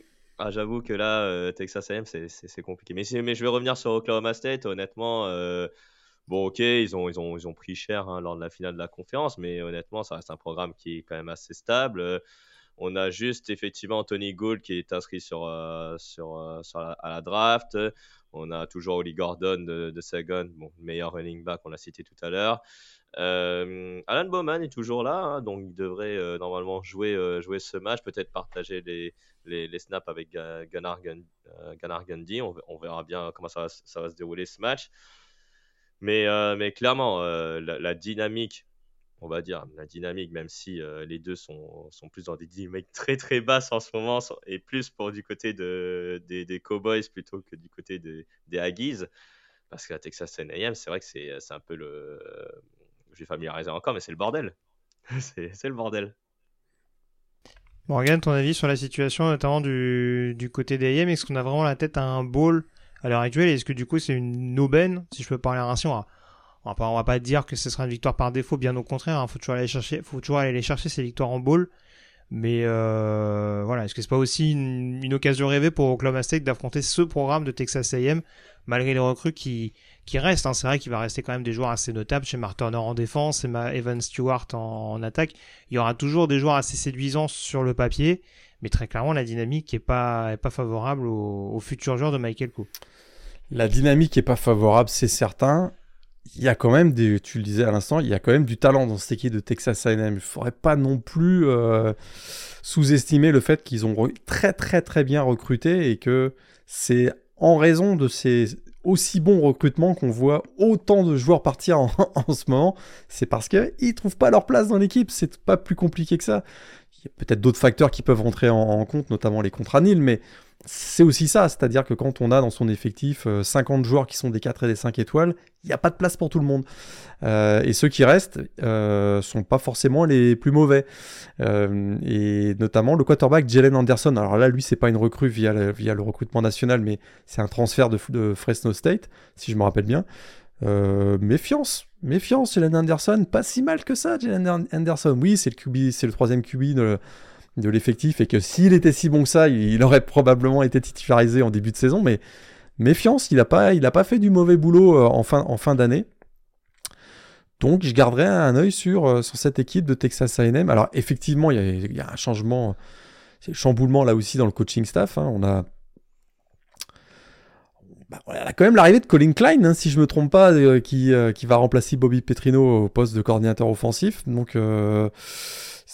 S3: ah, j'avoue que là, euh, Texas A&M, c'est compliqué. Mais, mais je vais revenir sur Oklahoma State. Honnêtement, euh, bon, ok, ils ont, ils ont, ils ont pris cher hein, lors de la finale de la conférence, mais honnêtement, ça reste un programme qui est quand même assez stable. On a juste effectivement Tony Gould qui est inscrit sur, sur, sur à la draft. On a toujours Oli Gordon de, de bon, meilleur running back, on l'a cité tout à l'heure. Euh, Alan Bowman est toujours là, hein, donc il devrait euh, normalement jouer, euh, jouer ce match, peut-être partager les, les, snaps avec Gunnar, Gundy. On, verra bien comment ça va, ça va, se dérouler ce match. Mais, mais clairement, la, dynamique on va dire, la dynamique, même si euh, les deux sont, sont, plus dans des dynamiques très très basses en ce moment, et plus pour du côté de, des, Cowboys plutôt que du côté des Aggies. Parce que la Texas A&M, c'est vrai que c'est un peu le... Je vais familiariser encore, mais c'est le bordel. [LAUGHS] c'est le bordel.
S1: Morgan, ton avis sur la situation, notamment du, du côté des AM Est-ce qu'on a vraiment la tête à un ball à l'heure actuelle? Est-ce que du coup c'est une aubaine, si je peux parler ainsi on va pas, va pas dire que ce sera une victoire par défaut, bien au contraire. Il hein. faut toujours aller chercher, faut les chercher ces victoires en bowl. Mais euh, voilà, est-ce que c'est pas aussi une, occasion rêvée pour Oklahoma State d'affronter ce programme de Texas A&M malgré les recrues qui restent hein? C'est vrai qu'il va rester quand même des joueurs assez notables chez Mark Turner en défense et Evan Stewart en, attaque. Il y aura toujours des joueurs assez séduisants sur le papier, mais très clairement la dynamique est pas favorable aux, futurs joueurs de Michael Cook.
S2: La dynamique est pas favorable, c'est certain il y a quand même tu disais à l'instant, il y a quand même du talent dans cette équipe de Texas A&M. Il ne faudrait pas non plus euh, sous-estimer le fait qu'ils ont très très très bien recruté et que c'est en raison de ces aussi bons recrutements qu'on voit autant de joueurs partir en, [LAUGHS] ce moment. C'est parce qu'ils ne trouvent pas leur place dans l'équipe. C'est pas plus compliqué que ça. Il y a peut-être d'autres facteurs qui peuvent rentrer en, en compte, notamment les contrats nils, mais c'est aussi ça, c'est-à-dire que quand on a dans son effectif 50 euh, joueurs qui sont des 4 et des 5 étoiles, il n'y a pas de place pour tout le monde. Euh, et ceux qui restent euh, sont pas forcément les plus mauvais. Euh, et notamment le quarterback Jalen Anderson. Alors là, lui, c'est pas une recrue via le, recrutement national, mais c'est un transfert de, de, Fresno State, si je me rappelle bien. méfiance, méfiance, Jalen Anderson, pas si mal que ça, Jalen Anderson. Oui, c'est le QB, c'est le troisième QB de de l'effectif et que s'il était si bon que ça, il, aurait probablement été titularisé en début de saison. Mais méfiance, il n'a pas, il pas fait du mauvais boulot euh, en fin, en fin d'année. Donc je garderai un œil sur, euh, sur cette équipe de Texas A&M. Alors effectivement, il y, a, un changement, un chamboulement là aussi dans le coaching staff. Hein. On a bah, a quand même l'arrivée de Colin Klein, hein, si je me trompe pas, euh, qui, qui va remplacer Bobby Petrino au poste de coordinateur offensif. Donc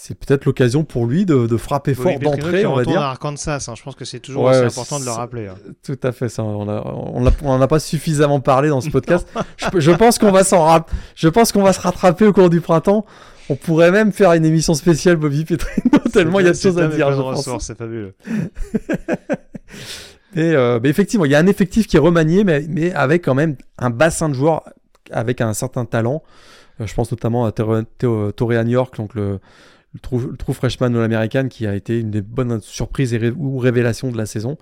S2: c'est peut-être l'occasion pour lui de, frapper fort d'entrée, on va dire.
S1: à Arkansas, hein. je pense que c'est toujours aussi important de le rappeler. Hein.
S2: Tout à fait, ça. On n'en a, pas suffisamment parlé dans ce podcast. [LAUGHS] je, pense qu'on va s'en je pense qu'on va se rattraper au cours du printemps. On pourrait même faire une émission spéciale Bobby Petrino, [LAUGHS] tellement il y a de choses à dire.
S1: C'est fabuleux. [LAUGHS]
S2: Euh, mais, effectivement, il y a un effectif qui est remanié, mais, mais avec quand même un bassin de joueurs avec un certain talent. Euh, je pense notamment à Torrean York, donc le, le true, freshman de l'américaine qui a été une des bonnes surprises ou révélations de la saison.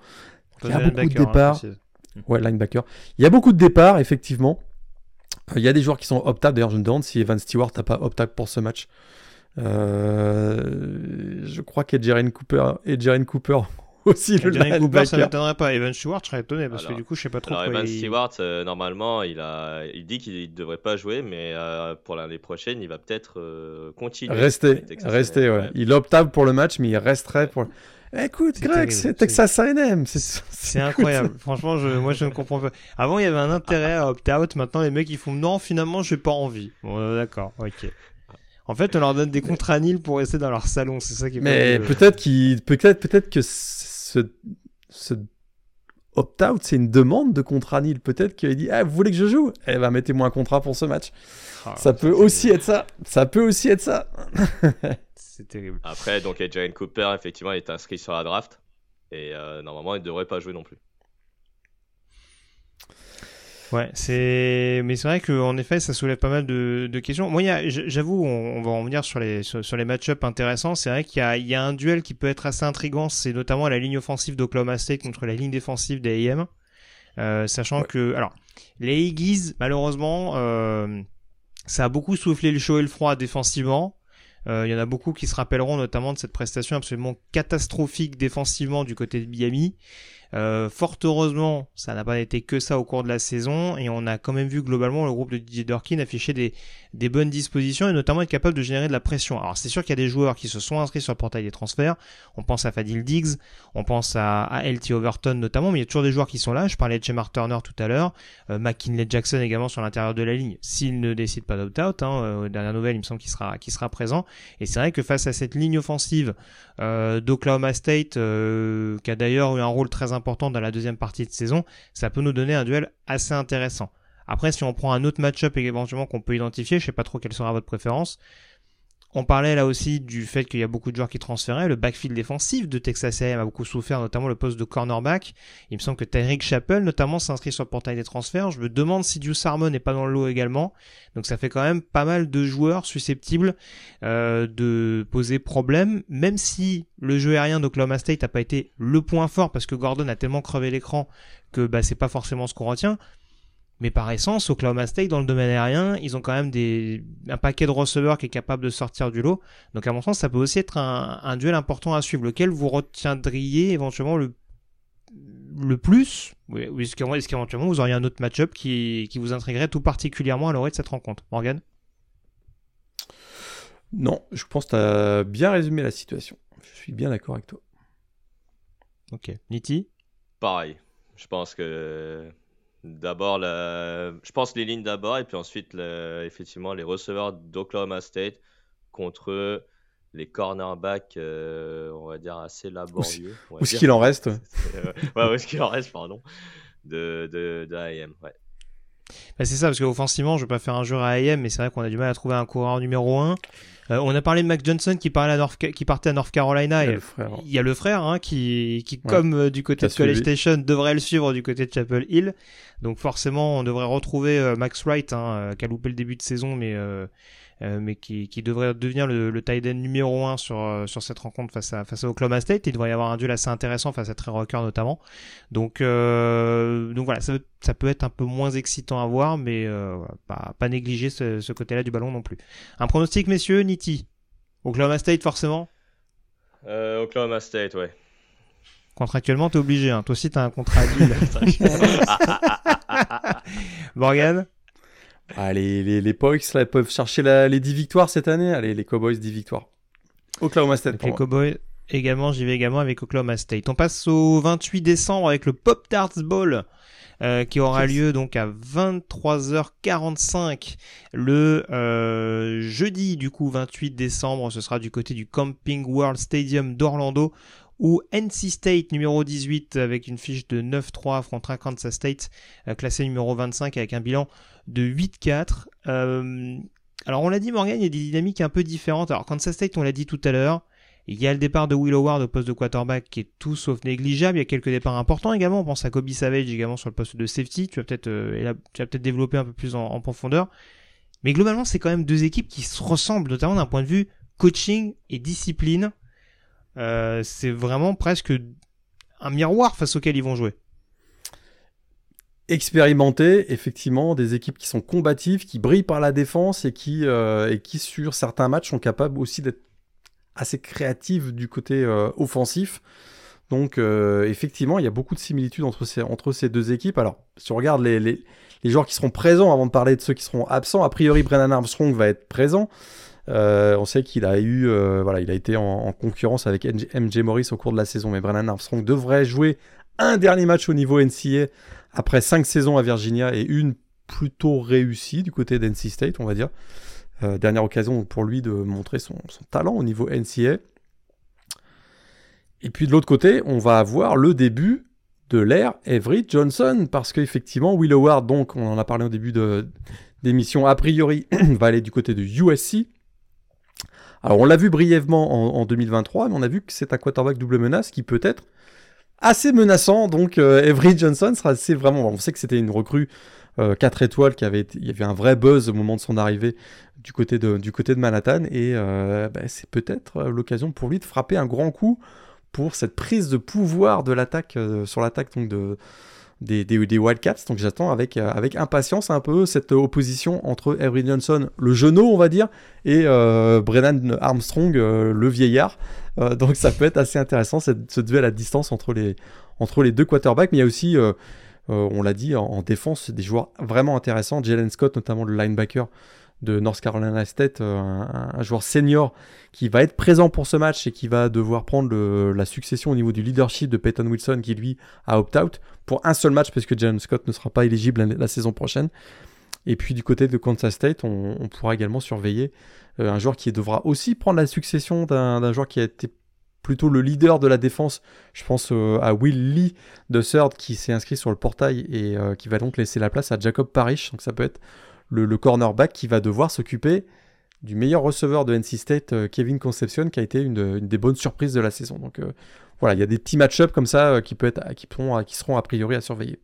S2: Il y a beaucoup de hein, départs. ouais, linebacker. Il y a beaucoup de départs, effectivement. Euh, il y a des joueurs qui sont opt D'ailleurs, je me demande si Evan Stewart n'a pas opt pour ce match. Euh, je crois qu'Edgerine Cooper, Cooper aussi le
S1: Jalen Cooper, ça m'étonnerait pas. Evan Stewart, je serais étonné parce que du coup, je sais pas trop.
S3: Alors, Evan Stewart, euh, normalement, il, a, il dit qu'il ne devrait pas jouer, mais euh, pour l'année prochaine, il va peut-être euh, continuer.
S2: Rester, rester, ouais. Il optable pour le match, mais il resterait pour. Écoute, Greg, c'est Texas A&M.
S1: C'est incroyable. [LAUGHS] Franchement, je, moi, je ne comprends pas. Avant, il y avait un intérêt à opt-out. Maintenant, les mecs, ils font non, finalement, j'ai pas envie. Bon, d'accord, ok. En fait, on leur donne des contrats nils pour rester dans leur salon. C'est ça qui est
S2: Mais peut-être qu'il, peut-être, peut-être que ce, opt-out, c'est une demande de contrat nil. Peut-être qu'il dit ah, Vous voulez que je joue? Eh ben, mettez-moi un contrat pour ce match. Ah, ça peut aussi être ça. Ça peut aussi être ça. [LAUGHS]
S1: c'est terrible.
S3: Après, donc, Jalen Cooper, effectivement, est inscrit sur la draft. Et euh, normalement, il ne devrait pas jouer non plus.
S1: Ouais, c'est, mais c'est vrai qu'en effet, ça soulève pas mal de, de questions. Moi, j'avoue, on, va en venir sur les, sur, les match-ups intéressants. C'est vrai qu'il y a, il y a un duel qui peut être assez intrigant. C'est notamment la ligne offensive d'Oklahoma State contre la ligne défensive des AM. Euh, sachant que, alors, les Iggies, malheureusement, euh, ça a beaucoup soufflé le chaud et le froid défensivement. Euh, il y en a beaucoup qui se rappelleront notamment de cette prestation absolument catastrophique défensivement du côté de Miami. Euh, fort heureusement, ça n'a pas été que ça au cours de la saison et on a quand même vu globalement le groupe de Didier Dorkin afficher des, bonnes dispositions et notamment être capable de générer de la pression. Alors c'est sûr qu'il y a des joueurs qui se sont inscrits sur le portail des transferts. On pense à Fadil Diggs, on pense à, LT Overton notamment, mais il y a toujours des joueurs qui sont là. Je parlais de Shemar Turner tout à l'heure, euh, McKinley Jackson également sur l'intérieur de la ligne, s'il ne décide pas d'opt-out. Hein, euh, dernière nouvelle, il me semble qu'il sera, qu'il sera présent. Et c'est vrai que face à cette ligne offensive d'Oklahoma State, qui a d'ailleurs eu un rôle très important dans la deuxième partie de saison, ça peut nous donner un duel assez intéressant. Après, si on prend un autre match-up éventuellement qu'on peut identifier, je sais pas trop quelle sera votre préférence. On parlait là aussi du fait qu'il y a beaucoup de joueurs qui transféraient. Le backfield défensif de Texas A&M a beaucoup souffert, notamment le poste de cornerback. Il me semble que Tyreek Chappell, notamment, s'inscrit sur le portail des transferts. Je me demande si Deuce Harmon n'est pas dans le lot également. Donc ça fait quand même pas mal de joueurs susceptibles euh, de poser problème, même si le jeu aérien d'Oklahoma State n'a pas été le point fort parce que Gordon a tellement crevé l'écran que bah, c'est pas forcément ce qu'on retient. Mais par essence, Oklahoma State, dans le domaine aérien, ils ont quand même des, un paquet de receveurs qui est capable de sortir du lot. Donc à mon sens, ça peut aussi être un, duel important à suivre, lequel vous retiendriez éventuellement le, le plus? Ou est-ce qu'éventuellement vous auriez un autre match-up qui, qui vous intriguerait tout particulièrement à l'orée de cette rencontre? Morgan?
S2: Non, je pense que tu as bien résumé la situation. Je suis bien d'accord avec toi.
S1: Ok. Niti?
S3: Pareil. Je pense que D'abord, je pense les lignes d'abord, et puis ensuite, effectivement, les receveurs d'Oklahoma State contre les cornerbacks, euh, on va dire, assez laborieux.
S2: Où est-ce qu'il en reste [LAUGHS]
S3: Ouais, où est-ce qu'il en reste, pardon, de, de, de AM, ouais.
S1: Bah, c'est ça, parce qu'offensivement, je vais pas faire un jeu à AM, mais c'est vrai qu'on a du mal à trouver un coureur numéro 1. Euh, on a parlé de Mac Johnson qui, parlait à North, qui partait à North Carolina. Il y a, le frère, il y a le frère hein, qui, qui comme euh, du côté de College Station, devrait le suivre du côté de Chapel Hill. Donc forcément, on devrait retrouver euh, Max Wright, hein, qui a loupé le début de saison, mais euh, mais qui, qui, devrait devenir le, le tight end numéro 1 sur, euh, sur cette rencontre face à, face à Oklahoma State. Il devrait y avoir un duel assez intéressant face à Trey Rocker notamment. Donc, euh, donc voilà, ça, ça, peut être un peu moins excitant à voir, mais euh, pas, pas négliger ce, ce côté-là du ballon non plus. Un pronostic, messieurs, Nitti Oklahoma State forcément?
S3: Euh, Oklahoma State, ouais.
S1: Contractuellement, t'es obligé. Hein. Toi aussi, t'as un contrat à [LAUGHS] [LAUGHS] Morgan?
S2: Ah, les, les, les là, peuvent chercher les 10 victoires cette année. Allez, les Cowboys, 10 victoires. Oklahoma State.
S1: les Cowboys, également, j'y vais également avec Oklahoma State. On passe au 28 décembre avec le Pop Tarts Bowl. Euh, qui aura lieu donc à 23h45 le euh, jeudi du coup 28 décembre ce sera du côté du Camping World Stadium d'Orlando où NC State numéro 18 avec une fiche de 9-3 affrontera Kansas State euh, classé numéro 25 avec un bilan de 8-4. Euh, alors on l'a dit Morgan, il y a des dynamiques un peu différentes. Alors Kansas State, on l'a dit tout à l'heure, il y a le départ de Will Howard au poste de quarterback qui est tout sauf négligeable. Il y a quelques départs importants également. On pense à Kobe Savage également sur le poste de safety. Tu vas peut-être euh, peut développer un peu plus en, profondeur. Mais globalement, c'est quand même deux équipes qui se ressemblent, notamment d'un point de vue coaching et discipline. Euh, c'est vraiment presque un miroir face auquel ils vont jouer
S2: expérimenté, effectivement, des équipes qui sont combatives, qui brillent par la défense et qui, euh, et qui sur certains matchs, sont capables aussi d'être assez créatives du côté euh, offensif. Donc, effectivement, il y a beaucoup de similitudes entre ces, entre ces deux équipes. Alors, si on regarde les, les, les, joueurs qui seront présents, avant de parler de ceux qui seront absents, a priori, Brennan Armstrong va être présent. On sait qu'il a eu, voilà, il a été en, en, concurrence avec MJ Morris au cours de la saison, mais Brennan Armstrong devrait jouer un dernier match au niveau NCA après cinq saisons à Virginia et une plutôt réussie du côté d'NC State, on va dire. Euh, dernière occasion pour lui de montrer son, talent au niveau NCA. Et puis de l'autre côté, on va avoir le début de l'ère Everett Johnson, parce qu'effectivement, Will Howard, donc on en a parlé au début de d'émission, a priori [CLEARS THROAT] va aller du côté de USC. Alors on l'a vu brièvement en, en, 2023, mais on a vu que c'est un quarterback double menace qui peut-être assez menaçant. Donc, Avery Johnson sera assez vraiment. On sait que c'était une recrue 4 étoiles qui avait il y avait un vrai buzz au moment de son arrivée du côté de, Manhattan et bah, c'est peut-être l'occasion pour lui de frapper un grand coup pour cette prise de pouvoir de l'attaque sur l'attaque de des, des, Wildcats. Donc j'attends avec, euh, avec impatience un peu cette opposition entre Avery Johnson, le genou, on va dire, et euh, Brennan Armstrong, euh, le vieillard. donc ça peut être assez intéressant, cette, ce duel à distance entre les, entre les deux quarterbacks. Mais il y a aussi, on l'a dit, en, défense, des joueurs vraiment intéressants. Jalen Scott, notamment le linebacker de North Carolina State, un, un, joueur senior qui va être présent pour ce match et qui va devoir prendre la succession au niveau du leadership de Peyton Wilson qui lui a opt-out pour un seul match parce que Jalen Scott ne sera pas éligible la, saison prochaine. Et puis du côté de Kansas State, on, pourra également surveiller euh, un joueur qui devra aussi prendre la succession d'un joueur qui a été plutôt le leader de la défense. Je pense euh, à Will Lee de Third qui s'est inscrit sur le portail et euh, qui va donc laisser la place à Jacob Parrish. Ça peut être le, cornerback qui va devoir s'occuper du meilleur receveur de NC State, euh, Kevin Concepcion, qui a été une, des bonnes surprises de la saison. Donc euh, voilà, il y a des petits match-ups comme ça euh, qui, peut être, qui, seront a priori à surveiller.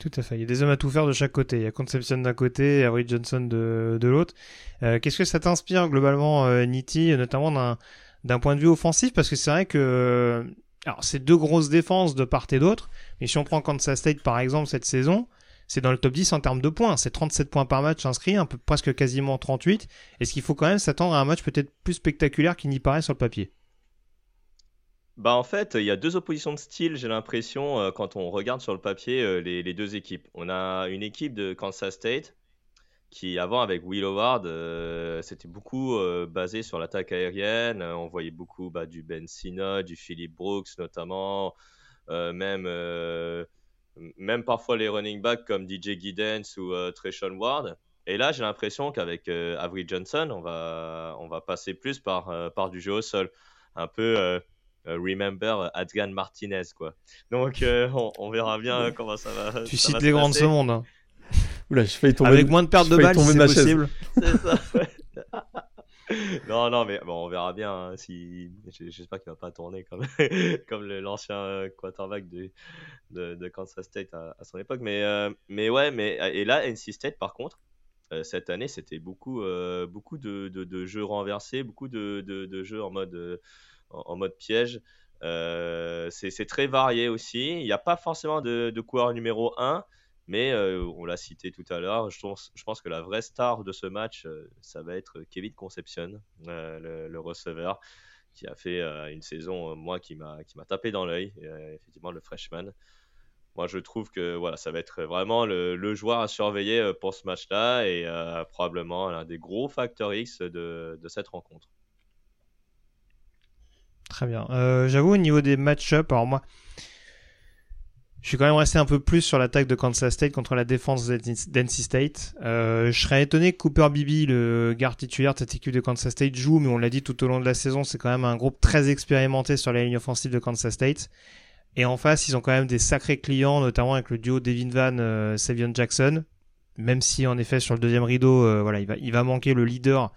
S1: Tout à fait. Il y a des hommes à tout faire de chaque côté. Il y a Concepcion d'un côté et Avery Johnson de, de l'autre. Qu'est-ce que ça t'inspire globalement, Nitti, notamment d'un point de vue offensif? Parce que c'est vrai que alors c'est deux grosses défenses de part et d'autre. Mais si on prend Kansas State par exemple cette saison, c'est dans le top 10 en termes de points. C'est 37 points par match inscrits, un peu presque quasiment 38. Est-ce qu'il faut quand même s'attendre à un match peut-être plus spectaculaire qu'il n'y paraît sur le papier?
S3: Bah en fait, il y a deux oppositions de style, j'ai l'impression, euh, quand on regarde sur le papier euh, les, deux équipes. On a une équipe de Kansas State qui, avant, avec Will Howard, euh, c'était beaucoup basé sur l'attaque aérienne. On voyait beaucoup bah, du Ben Sina, du Philip Brooks notamment, même même parfois les running backs comme DJ Giddens ou euh, Ward. Et là, j'ai l'impression qu'avec euh, Avery Johnson, on va, on va passer plus par, euh, par du jeu au sol. Un peu euh, remember Adrian Martinez, quoi. Donc, on, verra bien comment ça va.
S1: Tu cites des grands de ce monde. Hein.
S2: Oula, je fais tomber
S1: Avec moins de pertes de balles, c'est possible.
S3: C'est ça, [LAUGHS] non, non, mais bon, on verra bien. Hein, si... J'espère qu'il va pas tourner comme, [LAUGHS] comme l'ancien euh, quarterback de, de, Kansas State à, son époque. Mais, euh, mais ouais, mais, et là, NC State, par contre, euh, cette année, c'était beaucoup, beaucoup de, de, jeux renversés, beaucoup de, jeux en mode, en, mode piège. c'est très varié aussi. Il n'y a pas forcément de coureur numéro 1. Mais euh, on l'a cité tout à l'heure, je pense, que la vraie star de ce match, euh, ça va être Kevin Concepcion, euh, le, receveur, qui a fait une saison, moi, qui m'a tapé dans l'œil, effectivement, le freshman. Moi, je trouve que voilà, ça va être vraiment le, joueur à surveiller pour ce match-là et probablement l'un des gros facteurs X de, de cette rencontre.
S1: Très bien. J'avoue, au niveau des match-up, alors moi, je suis quand même resté un peu plus sur l'attaque de Kansas State contre la défense d'NC State. Euh, je serais étonné que Cooper Bibi, le garde titulaire de cette équipe de Kansas State, joue, mais on l'a dit tout au long de la saison, c'est quand même un groupe très expérimenté sur la ligne offensive de Kansas State. Et en face, ils ont quand même des sacrés clients, notamment avec le duo Devin Van, euh, Savion Jackson. Même si en effet sur le deuxième rideau, euh, voilà, il va, il va manquer le leader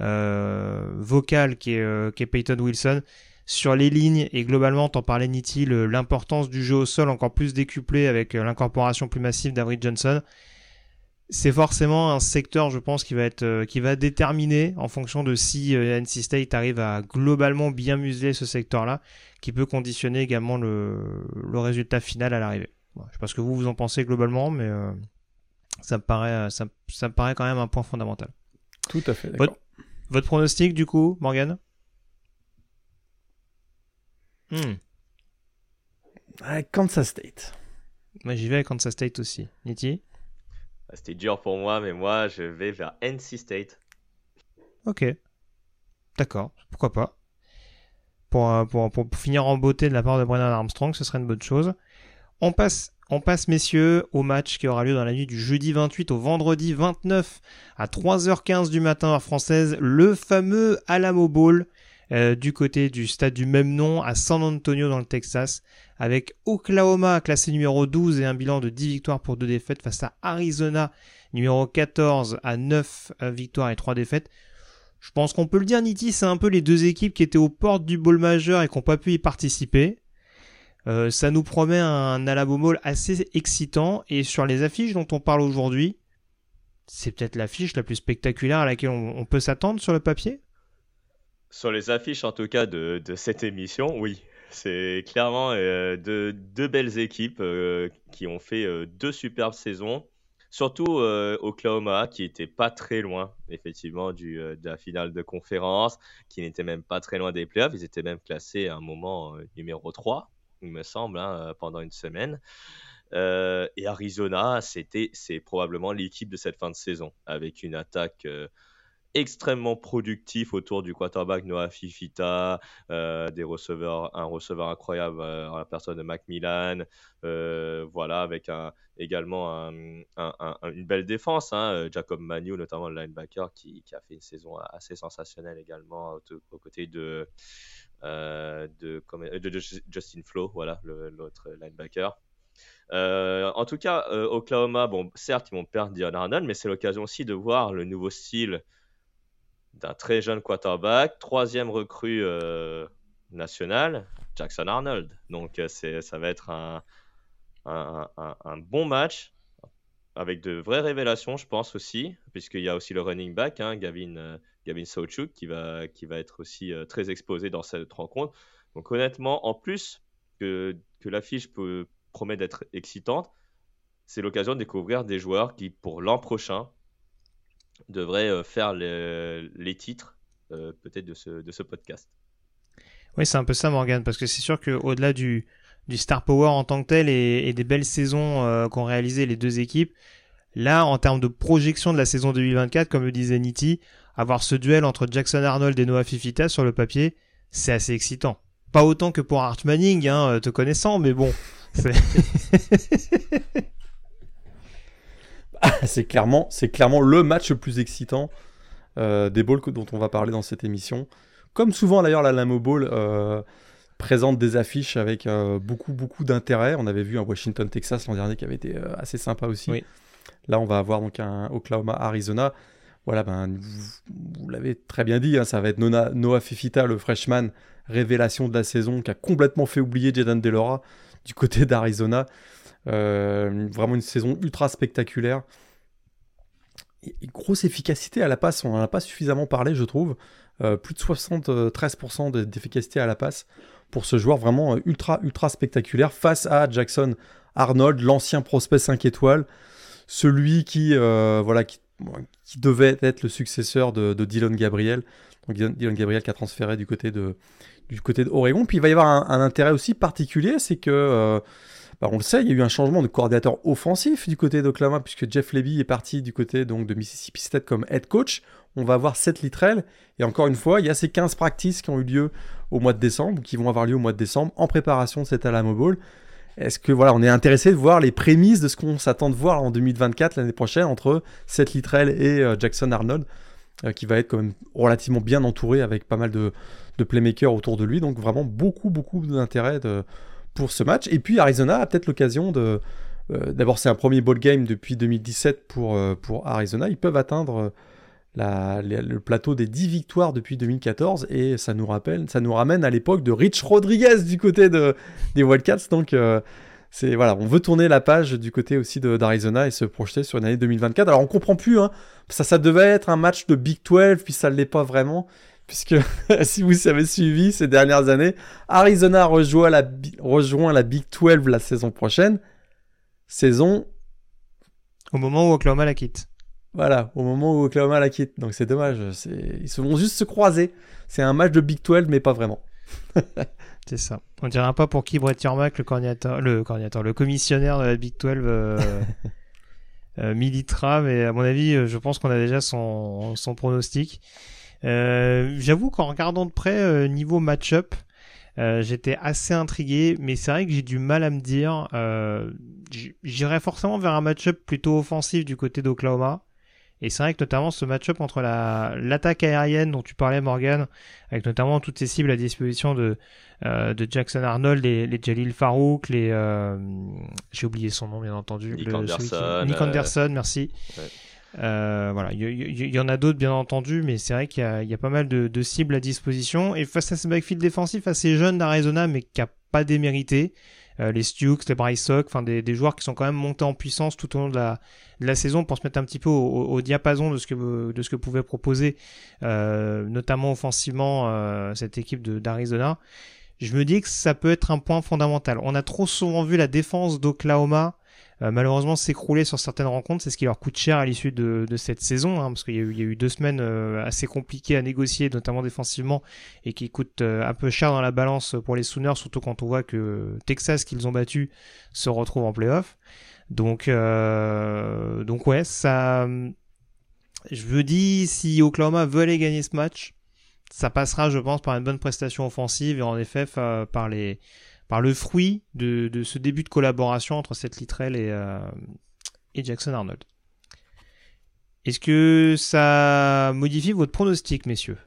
S1: euh, vocal qui est, qui est Peyton Wilson sur les lignes et globalement, t'en parlais Nitti, l'importance du jeu au sol encore plus décuplée avec euh, l'incorporation plus massive d'Avery Johnson. C'est forcément un secteur, je pense, qui va être, euh, qui va déterminer en fonction de si euh, NC State arrive à globalement bien museler ce secteur-là, qui peut conditionner également le, résultat final à l'arrivée. je sais pas ce que vous vous en pensez globalement, mais ça me paraît, ça, me paraît quand même un point fondamental.
S2: Tout à fait.
S1: Votre, votre pronostic du coup, Morgan?
S2: Hmm. Kansas State.
S1: Moi, j'y vais à Kansas State aussi. Niti
S3: ah, C'était dur pour moi, mais moi, je vais vers NC State.
S1: Ok. D'accord, pourquoi pas. Euh, pour, pour, finir en beauté de la part de Brennan Armstrong, ce serait une bonne chose. On passe, on passe, messieurs, au match qui aura lieu dans la nuit du jeudi 28 au vendredi 29 à 3h15 du matin heure française, le fameux Alamo Bowl euh, du côté du stade du même nom à San Antonio dans le Texas, avec Oklahoma classé numéro 12 et un bilan de 10 victoires pour 2 défaites face à Arizona numéro 14 à 9 euh, victoires et 3 défaites. Je pense qu'on peut le dire, Niti, c'est un peu les deux équipes qui étaient aux portes du bowl majeur et qui n'ont pas pu y participer. Euh, ça nous promet un Alabama assez excitant et sur les affiches dont on parle aujourd'hui, c'est peut-être l'affiche la plus spectaculaire à laquelle on, peut s'attendre sur le papier?
S3: Sur les affiches en tout cas de, cette émission, oui. C'est clairement euh, deux, belles équipes euh, qui ont fait deux superbes saisons. Surtout Oklahoma, qui était pas très loin, effectivement, du, de la finale de conférence, qui n'était même pas très loin des playoffs. Ils étaient même classés à un moment numéro 3 il me semble, hein, euh, pendant une semaine. Euh, et Arizona, c'était, c'est probablement l'équipe de cette fin de saison, avec une attaque euh, extrêmement productive autour du quarterback Noah Fifita, des receveurs, un receveur incroyable en la personne de Macmillan, voilà, avec également une belle défense, hein, Jacob Manu, notamment le linebacker, qui, a fait une saison assez sensationnelle également aux côtés de euh, euh, Justin Flo, voilà, l'autre linebacker. Euh, en tout cas, Oklahoma, bon, certes, ils vont perdre Dion Arnold, mais c'est l'occasion aussi de voir le nouveau style d'un très jeune quarterback, troisième recrue national, Jackson Arnold. Donc, ça va être un, bon match avec de vraies révélations, je pense aussi, puisqu'il y a aussi le running back, hein, Gavin, Sauchuk qui va, être aussi euh, très exposé dans cette rencontre. Donc honnêtement, en plus que, que l'affiche peut, promet d'être excitante, c'est l'occasion de découvrir des joueurs qui, pour l'an prochain, devraient euh, faire les, les titres euh, peut-être de ce, de ce podcast.
S1: Oui, c'est un peu ça, Morgan, parce que c'est sûr qu'au-delà du, du star power en tant que tel et, des belles saisons qu'ont réalisé les deux équipes, là, en termes de projection de la saison 2024, comme le disait Nitti, avoir ce duel entre Jackson Arnold et Noah Fifita sur le papier, c'est assez excitant. Pas autant que pour Art Manning, hein, euh, te connaissant, mais bon. [LAUGHS] [LAUGHS]
S2: C'est clairement, c'est clairement le match le plus excitant euh, des balls dont on va parler dans cette émission. Comme souvent d'ailleurs, la Lamo Bowl euh, présente des affiches avec beaucoup, beaucoup d'intérêt. On avait vu un Washington, Texas l'an dernier qui avait été assez sympa aussi. Là, on va avoir donc un Oklahoma, Arizona voilà, ben, vous, l'avez très bien dit, hein, ça va être Noah Fifita, le freshman, révélation de la saison, qui a complètement fait oublier Jaden Delora du côté d'Arizona. Euh, vraiment une saison ultra spectaculaire. grosse efficacité à la passe, on n'en a pas suffisamment parlé, je trouve. Euh, plus de 73% d'efficacité à la passe pour ce joueur vraiment ultra, ultra spectaculaire face à Jackson Arnold, l'ancien prospect 5 étoiles, celui qui, euh, voilà, qui devait être le successeur de, Dylan Gabriel. Donc Dylan Gabriel qui a transféré du côté de, du côté d'Oregon. Puis il va y avoir un, intérêt aussi particulier, c'est que, euh, on le sait, il y a eu un changement de coordinateur offensif du côté d'Oklahoma, puisque Jeff Levy est parti du côté donc, de Mississippi State comme head coach. On va avoir 7 Littrell. Et encore une fois, il y a ces 15 practices qui ont eu lieu au mois de décembre, qui vont avoir lieu au mois de décembre, en préparation de cette Alamo Bowl. Est-ce que voilà, on est intéressé de voir les prémices de ce qu'on s'attend de voir en 2024 l'année prochaine entre Seth Littrell et euh, Jackson Arnold, euh, qui va être quand même relativement bien entouré avec pas mal de, playmakers autour de lui. Donc vraiment beaucoup beaucoup d'intérêt pour ce match. Et puis Arizona a peut-être l'occasion de euh, D'abord, c'est un premier ball game depuis 2017 pour, pour Arizona. Ils peuvent atteindre le plateau des 10 victoires depuis 2014 et ça nous rappelle, ça nous ramène à l'époque de Rich Rodriguez du côté de, des Wildcats. Donc euh, voilà, on veut tourner la page du côté aussi d'Arizona et se projeter sur une année 2024. Alors on comprend plus, hein, ça, ça devait être un match de Big 12 puis ça ne l'est pas vraiment. Puisque [LAUGHS] si vous avez suivi ces dernières années, Arizona rejoint la, rejoint la Big 12 la saison prochaine. Saison.
S1: Au moment où Oklahoma la quitte.
S2: Voilà, au moment où Oklahoma la quitte. Donc c'est dommage. Ils vont juste se croiser. C'est un match de Big 12, mais pas vraiment. [LAUGHS]
S1: c'est ça. On dirait pas pour qui Brett Yormack, le coordinateur, le coordinateur, le commissionnaire de la Big 12 euh, [LAUGHS] euh, militera, mais à mon avis, euh, je pense qu'on a déjà son, son pronostic. J'avoue qu'en regardant de près niveau match-up, j'étais assez intrigué, mais c'est vrai que j'ai du mal à me dire. J'irais forcément vers un match-up plutôt offensif du côté d'Oklahoma. Et c'est vrai que notamment ce match-up entre la, l'attaque aérienne dont tu parlais Morgan, avec notamment toutes ces cibles à disposition de, euh, de Jackson Arnold, les, les Jalil Farouk, les euh, j'ai oublié son nom bien entendu,
S3: Nick Anderson,
S1: Nick Anderson, merci. Euh, voilà, il y, en a d'autres bien entendu, mais c'est vrai qu'il y, a, pas mal de, cibles à disposition. Et face à ce backfield défensif assez jeune d'Arizona, mais qui a pas démérité. Euh, les Stukes, les Bryce enfin des, joueurs qui sont quand même montés en puissance tout au long de la, saison pour se mettre un petit peu au, diapason de ce que, pouvait proposer euh, notamment offensivement euh, cette équipe d'Arizona. Je me dis que ça peut être un point fondamental. On a trop souvent vu la défense d'Oklahoma malheureusement s'écrouler sur certaines rencontres. C'est ce qui leur coûte cher à l'issue de, cette saison, hein, parce qu'il y, a eu deux semaines euh, assez compliquées à négocier, notamment défensivement, et qui coûtent euh, un peu cher dans la balance pour les Sooners, surtout quand on voit que Texas, qu'ils ont battu, se retrouve en playoff. Donc, donc ouais, ça. Je veux dire, si Oklahoma veut aller gagner ce match, ça passera, je pense, par une bonne prestation offensive et en effet par les par le fruit de, ce début de collaboration entre Seth Littrell et, euh, et Jackson Arnold. Est-ce que ça modifie votre pronostic, messieurs?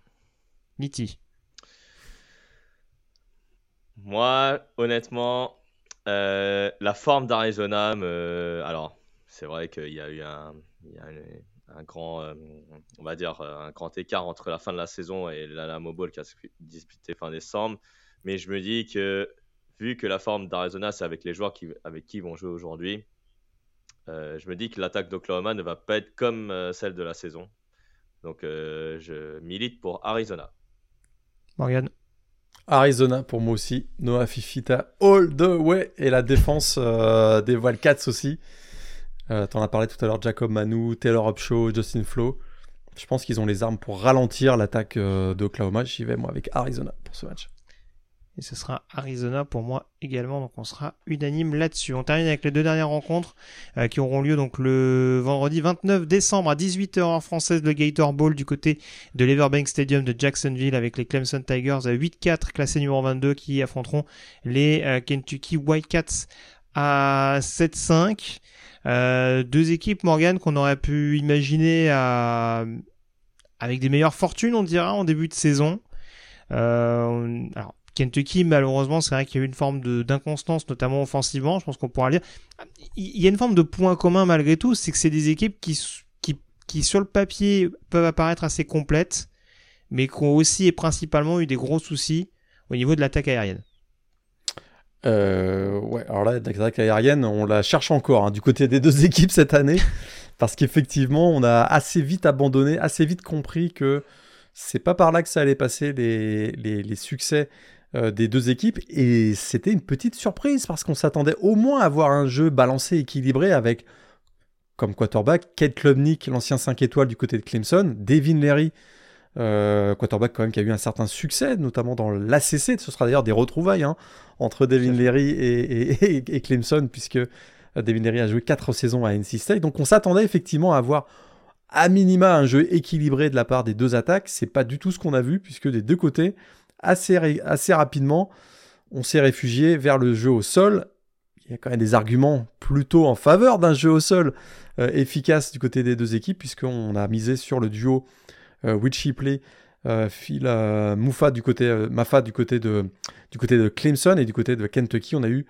S1: Niti
S3: Moi, honnêtement, euh, la forme d'Arizona. Alors, c'est vrai qu'il y a eu un, grand, euh, on va dire, un grand écart entre la fin de la saison et la Bowl qui a disputé fin décembre. Mais je me dis que vu que la forme d'Arizona, c'est avec les joueurs qui, avec qui ils vont jouer aujourd'hui, euh, je me dis que l'attaque d'Oklahoma ne va pas être comme euh, celle de la saison. Donc euh, je milite pour Arizona.
S1: Morgan.
S2: Arizona pour moi aussi. Noah Fifita all the way. Et la défense des Wildcats aussi. T'en as parlé tout à l'heure, Jacob Manu, Taylor Upshaw, Justin Flo. Je pense qu'ils ont les armes pour ralentir l'attaque d'Oklahoma. J'y vais moi avec Arizona pour ce match.
S1: Et ce sera Arizona pour moi également. Donc on sera unanime là-dessus. On termine avec les deux dernières rencontres euh, qui auront lieu donc le vendredi 29 décembre à 18h en française, le Gator Bowl du côté de l'Everbank Stadium de Jacksonville avec les Clemson Tigers à 8-4 classés numéro 22 qui affronteront les euh, Kentucky Wildcats à 7-5. Euh, deux équipes, Morgan, qu'on aurait pu imaginer avec des meilleures fortunes, on dira, en début de saison. alors, Kentucky, malheureusement, c'est vrai qu'il y a eu une forme d'inconstance, notamment offensivement. Je pense qu'on pourra le dire. Il y a une forme de point commun malgré tout, c'est que c'est des équipes qui, qui, sur le papier, peuvent apparaître assez complètes, mais qui ont aussi et principalement eu des gros soucis au niveau de l'attaque aérienne.
S2: Euh, ouais, alors là, l'attaque aérienne, on la cherche encore hein, du côté des deux [LAUGHS] équipes cette année, parce qu'effectivement, on a assez vite abandonné, assez vite compris que c'est pas par là que ça allait passer les, les succès euh, des deux équipes et c'était une petite surprise parce qu'on s'attendait au moins à voir un jeu balancé, équilibré avec comme quarterback Kate Klubnik, l'ancien 5 étoiles du côté de Clemson, Devin Leary, euh, quarterback quand même qui a eu un certain succès, notamment dans l'ACC. Ce sera d'ailleurs des retrouvailles hein, entre Devin Leary et, Clemson, puisque Devin Leary a joué 4 saisons à NC State. Donc on s'attendait effectivement à avoir à minima un jeu équilibré de la part des deux attaques. C'est pas du tout ce qu'on a vu, puisque des deux côtés, assez, assez rapidement, on s'est réfugié vers le jeu au sol. Il y a quand même des arguments plutôt en faveur d'un jeu au sol euh, efficace du côté des deux équipes, puisqu'on a misé sur le duo euh, Play, euh, euh, du côté, Mafa du côté, de, du côté de Clemson et du côté de Kentucky. On a eu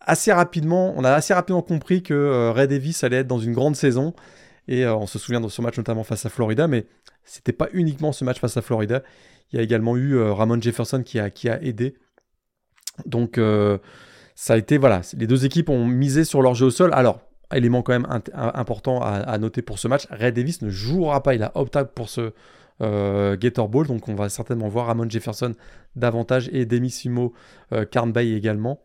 S2: assez rapidement, on a assez rapidement compris que Ray Davis allait être dans une grande saison. Et on se souvient de ce match notamment face à Florida, mais c'était pas uniquement ce match face à Florida. Il y a également eu euh, Ramon Jefferson qui a, aidé. Donc euh, ça a été, voilà, les deux équipes ont misé sur leur jeu au sol. Alors, élément quand même important à, noter pour ce match, Ray Davis ne jouera pas, il a opté pour ce euh, Gator Ball, donc on va certainement voir Ramon Jefferson davantage et Demisimo euh, Carnbay également.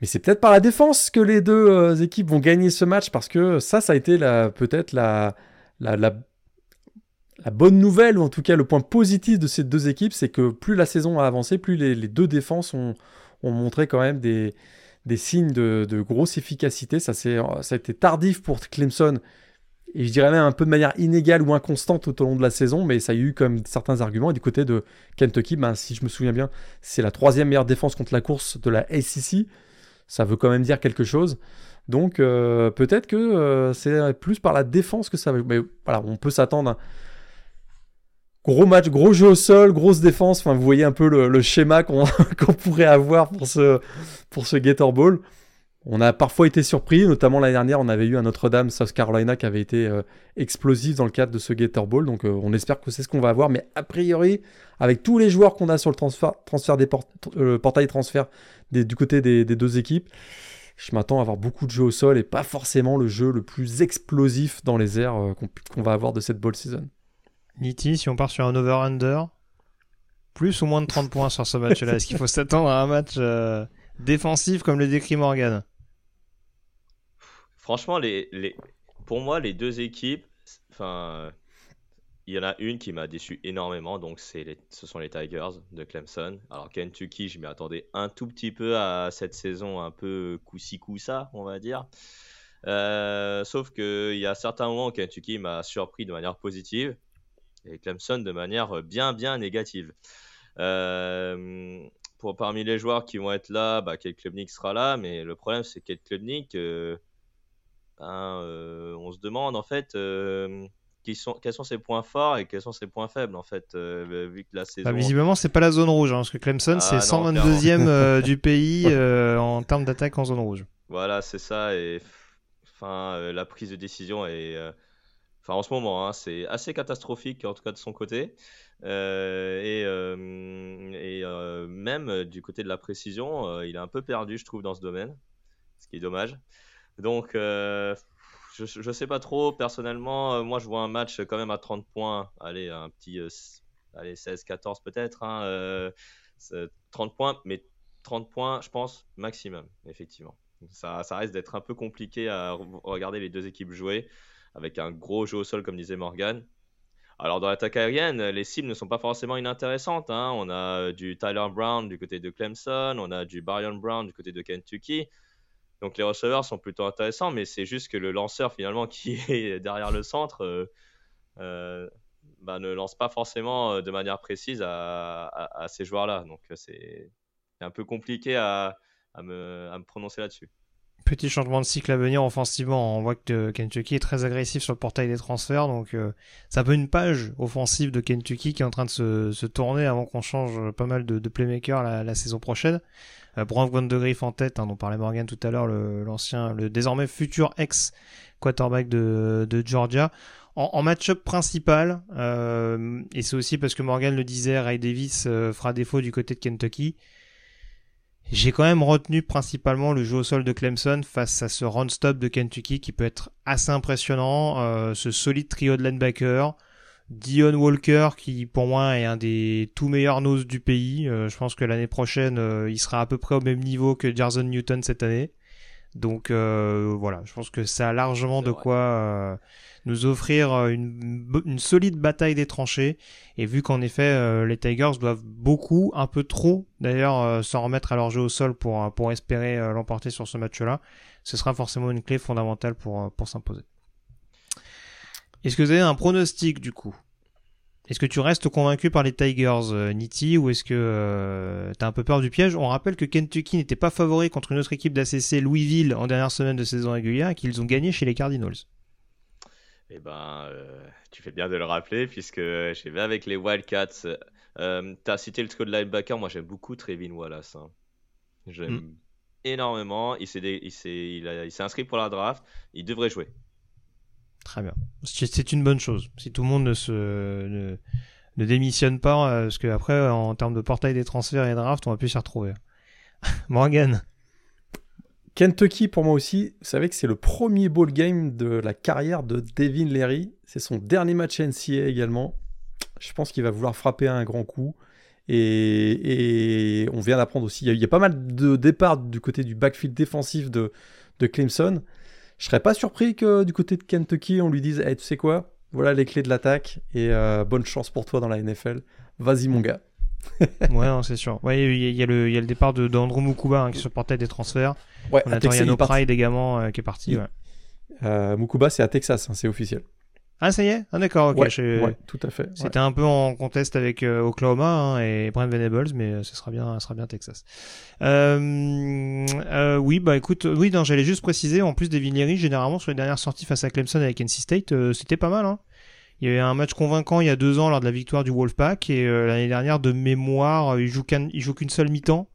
S2: Mais c'est peut-être par la défense que les deux équipes vont gagner ce match parce que ça, ça a été peut-être la, la bonne nouvelle, ou en tout cas le point positif de ces deux équipes, c'est que plus la saison a avancé, plus les, deux défenses ont, montré quand même des, signes de, grosse efficacité. Ça, ça a été tardif pour Clemson, et je dirais même un peu de manière inégale ou inconstante tout au long de la saison, mais ça a eu comme certains arguments. Et du côté de Kentucky, ben, si je me souviens bien, c'est la troisième meilleure défense contre la course de la ACC. Ça veut quand même dire quelque chose. Donc euh, peut-être que euh, c'est plus par la défense que ça. Mais voilà, on peut s'attendre Gros match, gros jeu au sol, grosse défense. Enfin, vous voyez un peu le, schéma [LAUGHS] qu'on pourrait avoir pour ce, pour Gator Ball. On a parfois été surpris, notamment l'année dernière, on avait eu un Notre-Dame, South Carolina, qui avait été euh, explosif dans le cadre de ce Gator Bowl. Donc euh, on espère que c'est ce qu'on va avoir. Mais a priori, avec tous les joueurs qu'on a sur le transfert, euh, portail transfert du côté des, deux équipes, je m'attends à avoir beaucoup de jeux au sol et pas forcément le jeu le plus explosif dans les airs qu'on va avoir de cette bowl season.
S1: Niti, si on part sur un over-under, plus ou moins de 30 points sur ce match-là Est-ce qu'il faut s'attendre à un match défensif comme le décrit Morgan?
S3: Franchement, pour moi, les deux équipes, enfin, il y en a une qui m'a déçu énormément, donc ce sont les Tigers de Clemson. Alors Kentucky, je m'y attendais un tout petit peu à cette saison un peu coussi coussa, on va dire. Euh, sauf qu'il y a certains moments où Kentucky m'a surpris de manière positive et Clemson de manière bien bien négative. Euh, pour parmi les joueurs qui vont être là, bah, Kate Klubnik sera là, mais le problème c'est Kate Klubnik, euh, euh, on se demande en fait euh, sont, quels sont ses points forts et quels sont ses points faibles en fait euh, vu que la bah, saison
S1: visiblement c'est pas la zone rouge hein, parce que Clemson ah, c'est 122e du pays [LAUGHS] en termes d'attaque en zone rouge
S3: voilà c'est ça et enfin la prise de décision est enfin en ce moment hein, c'est assez catastrophique en tout cas de son côté et, et même du côté de la précision il est un peu perdu je trouve dans ce domaine ce qui est dommage donc, euh, je ne sais pas trop. Personnellement, euh, moi, je vois un match quand même à 30 points. Allez, un petit euh, allez, 16-14 peut-être. 30 hein, points, mais 30 points, je pense, maximum, effectivement. Ça, ça reste d'être un peu compliqué à regarder les deux équipes jouer avec un gros jeu au sol, comme disait Morgan. Alors, dans l'attaque aérienne, les cibles ne sont pas forcément inintéressantes. Hein. On a du Tyler Brown du côté de Clemson, on a du Byron Brown du côté de Kentucky. Donc les receveurs sont plutôt intéressants, mais c'est juste que le lanceur finalement [LAUGHS] qui est derrière le centre euh, euh, bah, ne lance pas forcément euh, de manière précise à, ces joueurs-là. Donc c'est un peu compliqué à, me, prononcer là-dessus.
S1: Petit changement de cycle à venir offensivement. On voit que Kentucky est très agressif sur le portail des transferts, donc c'est un peu une page offensive de Kentucky qui est en train de se, tourner avant qu'on change pas mal de, playmakers la saison prochaine. Euh, de Griff en tête, hein, dont parlait Morgan tout à l'heure, l'ancien, le, désormais futur ex quarterback de, Georgia. En, match-up principal, euh, et c'est aussi parce que Morgan le disait, Ray Davis euh, fera défaut du côté de Kentucky. J'ai quand même retenu principalement le jeu au sol de Clemson face à ce run-stop de Kentucky qui peut être assez impressionnant. ce solide trio de linebacker, Dion Walker, qui pour moi est un des tout meilleurs noses du pays. Euh, je pense que l'année prochaine, euh, il sera à peu près au même niveau que Jason Newton cette année. Donc euh, voilà, je pense que ça a largement de quoi nous offrir une, solide bataille des tranchées. Et vu qu'en effet, les Tigers doivent beaucoup, un peu trop d'ailleurs, s'en remettre à leur jeu au sol pour, espérer l'emporter sur ce match-là, ce sera forcément une clé fondamentale pour, s'imposer. Est-ce que vous avez un pronostic du coup? Est-ce que tu restes convaincu par les Tigers, euh, Nitti, ou est-ce que euh, tu as un peu peur du piège? On rappelle que Kentucky n'était pas favori contre une autre équipe d'ACC, Louisville, en dernière semaine de saison régulière, et qu'ils ont gagné chez les Cardinals.
S3: Eh ben, euh, tu fais bien de le rappeler, puisque j'ai vu avec les Wildcats. tu as cité le trio de linebacker, moi j'aime beaucoup Trevin Wallace. Hein. J'aime mm. énormément. Il s'est inscrit pour la draft. Il devrait jouer.
S1: Très bien. C'est une bonne chose. Si tout le monde ne se ne, démissionne pas, euh, parce qu'après, en termes de portail des transferts et draft, on va plus s'y retrouver. [LAUGHS] Morgan.
S2: Kentucky, pour moi aussi, vous savez que c'est le premier ball game de la carrière de Devin Leary. C'est son dernier match NCA également. Je pense qu'il va vouloir frapper un grand coup. Et, on vient d'apprendre aussi, il y, a, pas mal de départs du côté du backfield défensif de, de Clemson. Je serais pas surpris que du côté de Kentucky, on lui dise hey, Tu sais quoi? Voilà les clés de l'attaque et euh, bonne chance pour toi dans la NFL. Vas-y, mon gars. [LAUGHS]
S1: ouais, c'est sûr. Il y, a le, y a le départ d'Andrew Mukuba hein, qui se portait des transferts. Ouais, on attend Yano Pride également euh, qui est parti. Ouais.
S2: Euh, Mukuba, c'est à Texas, hein, c'est officiel.
S1: Ah, ça y est? Ah, d'accord, ok.
S2: Ouais, tout à fait.
S1: C'était un peu en contest avec euh, Oklahoma hein, et Brent Venables, mais ce sera bien, ce sera bien Texas. Oui, bah écoute, oui, non, j'allais juste préciser, en plus des Leary, généralement, sur les dernières sorties face à Clemson avec NC State, c'était pas mal, hein. Il y avait un match convaincant il y a deux ans lors de la victoire du Wolfpack et l'année dernière de mémoire, il joue qu'une seule mi-temps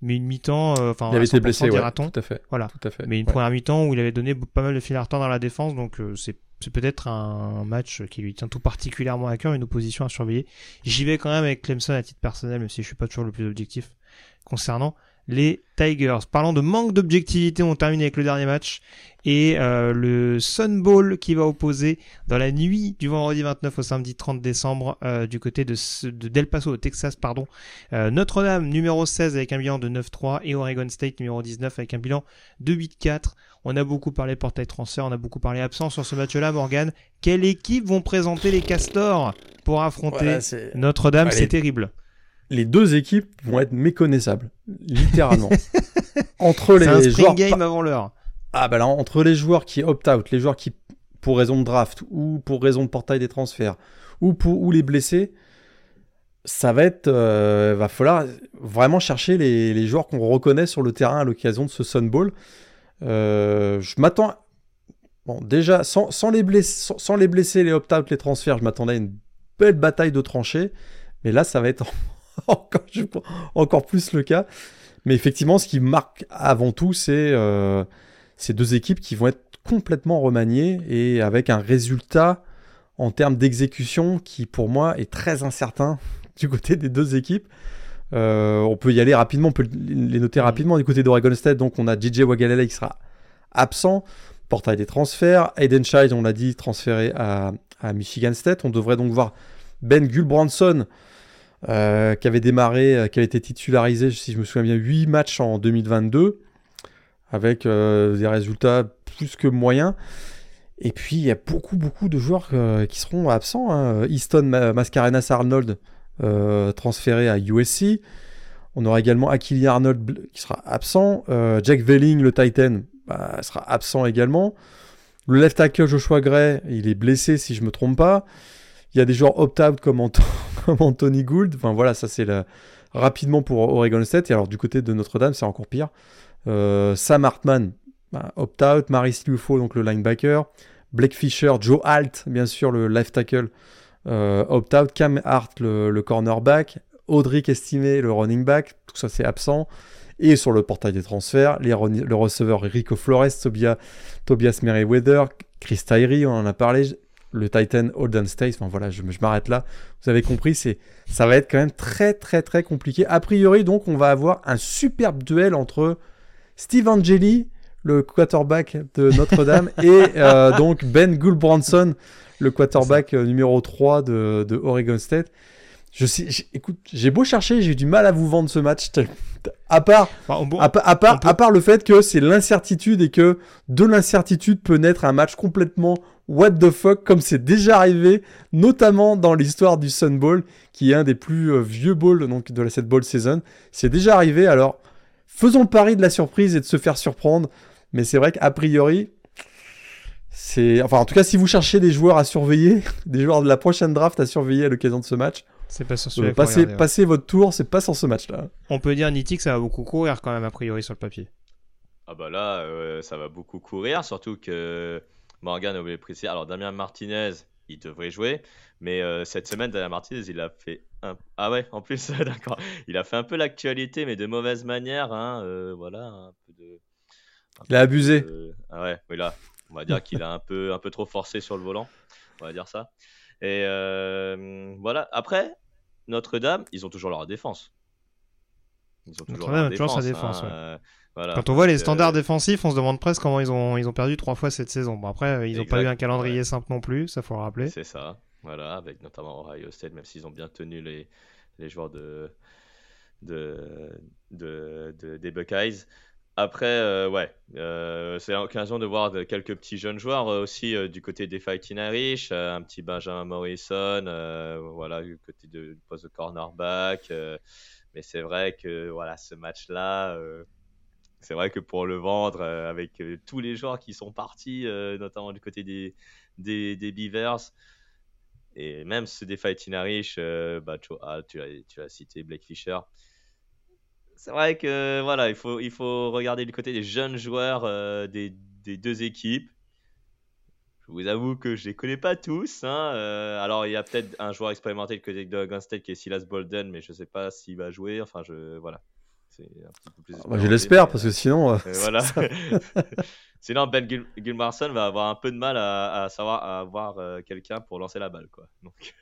S1: mais une mi-temps, enfin,
S2: il avait été blessé, ouais, tout à fait.
S1: Voilà.
S2: Tout à fait.
S1: Mais une première mi-temps où il avait donné pas mal de fil à retard dans la défense, donc c'est c'est peut-être un match qui lui tient tout particulièrement à cœur, une opposition à surveiller. J'y vais quand même avec Clemson à titre personnel, même si je suis pas toujours le plus objectif concernant les Tigers. Parlant de manque d'objectivité, on termine avec le dernier match. Et euh, le Sun Bowl qui va opposer dans la nuit du vendredi 29 au samedi 30 décembre euh, du côté de, de, Del Paso au Texas pardon. Euh, Notre-Dame numéro 16 avec un bilan de 9-3 et Oregon State numéro 19 avec un bilan de 8-4 on a beaucoup parlé portail transfert on a beaucoup parlé absence sur ce match-là Morgan quelle équipe vont présenter les Castors pour affronter Notre-Dame? C'est terrible
S2: les deux équipes vont être méconnaissables, littéralement. [LAUGHS] entre les
S1: un
S2: joueurs
S1: game avant l'heure.
S2: Ah bah là, entre les joueurs qui opt-out, les joueurs qui pour raison de draft ou pour raison de portail des transferts ou pour ou les blessés, ça va être euh, va falloir vraiment chercher les, joueurs qu'on reconnaît sur le terrain à l'occasion de ce Sun Bowl. Euh, je m'attends bon déjà sans, les blessés, sans, les blessés, les opt-out, les transferts, je m'attendais à une belle bataille de tranchées, mais là ça va être [LAUGHS] encore, encore plus le cas. Mais effectivement, ce qui marque avant tout, c'est euh, ces deux équipes qui vont être complètement remaniées et avec un résultat en termes d'exécution qui, pour moi, est très incertain [LAUGHS] du côté des deux équipes. Euh, on peut y aller rapidement, on peut les noter rapidement du côté d'Oregon State. Donc, on a DJ Wagalele qui sera absent. Portail des transferts. Aiden Child, on l'a dit, transféré à, à, Michigan State. On devrait donc voir Ben Gulbranson euh, qui avait démarré, euh, qui avait été titularisé, si je me souviens bien, 8 matchs en 2022, avec euh, des résultats plus que moyens. Et puis, il y a beaucoup, beaucoup de joueurs qui seront absents. Hein. Easton Mascarenas Arnold, transféré à USC. On aura également Akili Arnold qui sera absent. Jack Velling, le Titan, bah, sera absent également. Le left tackle Joshua Gray, il est blessé si je me trompe pas. Il y a des joueurs opt-out comme, [LAUGHS] Anthony Gould. Enfin voilà, ça c'est rapidement pour Oregon State. Et alors du côté de Notre-Dame, c'est encore pire. Euh, Sam Hartman, bah, opt-out. Maris Lufo, donc le linebacker. Blake Fisher, Joe Alt, bien sûr, le left tackle, euh, opt-out. Cam Hart, le, cornerback. Audric Estimé, le running back. Tout ça, c'est absent. Et sur le portail des transferts, les le receveur Rico Flores, Tobias Merriweather, Chris Tyree, on en a parlé le Titan Holden State. Enfin voilà, je, m'arrête là. Vous avez compris, c'est ça va être quand même très très très compliqué. A priori, donc, on va avoir un superbe duel entre Steve Angeli, le quarterback de Notre-Dame, [LAUGHS] et euh, donc Ben Gulbranson, le quarterback euh, numéro 3 de, Oregon State. Je sais, écoute, j'ai beau chercher, j'ai du mal à vous vendre ce match. [LAUGHS] À part, à, part, à part le fait que c'est l'incertitude et que de l'incertitude peut naître un match complètement what the fuck, comme c'est déjà arrivé, notamment dans l'histoire du Sun Bowl, qui est un des plus euh, vieux bowls donc, de la cette bowl season. C'est déjà arrivé, alors faisons le pari de la surprise et de se faire surprendre. Mais c'est vrai qu'a priori, c'est. Enfin, en tout cas, si vous cherchez des joueurs à surveiller, [LAUGHS] des joueurs de la prochaine draft à surveiller à l'occasion de ce match,
S1: c'est pas sur
S2: euh, passez, passez votre tour, c'est pas sur ce match-là.
S1: On peut dire Nitti que ça va beaucoup courir quand même, a priori, sur le papier.
S3: Ah bah là, euh, ça va beaucoup courir, surtout que Morgan a oublié préciser. Alors, Damien Martinez, il devrait jouer. Mais euh, cette semaine, Damien Martinez, il a fait un. Ah ouais, en plus, [LAUGHS] d'accord. Il a fait un peu l'actualité, mais de mauvaise manière. Hein, euh, voilà, un peu de.
S2: il a abusé.
S3: Ah ouais, oui, là, on va dire qu'il a un peu, un peu trop forcé sur le volant. On va dire ça. Et euh, voilà. Après, Notre-Dame, ils ont toujours leur défense.
S1: Ils ont toujours leur défense. Sa défense hein. Quand on voit les standards défensifs, on se demande presque comment ils ont, ils ont perdu trois fois cette saison. Bon, après, ils n'ont pas eu un calendrier simple non plus, ça faut le rappeler.
S3: C'est ça, voilà, avec notamment Ohio State, même s'ils ont bien tenu les, les joueurs de, de, de, des Buckeyes. Après, euh, ouais, euh, c'est l'occasion de voir quelques petits jeunes joueurs euh, aussi du côté des Fighting Irish, un petit Benjamin Morrison, voilà, du côté de, poste de cornerback. mais c'est vrai que voilà, ce match-là, c'est vrai que pour le vendre, euh, avec euh, tous les joueurs qui sont partis, euh, notamment du côté des, des, des, Beavers, et même ceux des Fighting Irish, bah, tu, as, tu, as, cité Blake Fisher. C'est vrai que voilà, il faut, il faut regarder du côté des jeunes joueurs des, des, deux équipes. Je vous avoue que je les connais pas tous. Hein. alors, il y a peut-être un joueur expérimenté du côté de State qui est Silas Bolden, mais je sais pas s'il va jouer. Enfin, je voilà c'est un petit peu plus.
S2: Ah, bah, je l'espère parce que sinon. Euh, [LAUGHS]
S3: voilà. [LAUGHS] sinon, Ben Gilmarson va avoir un peu de mal à, savoir à avoir quelqu'un pour lancer la balle, quoi. Donc.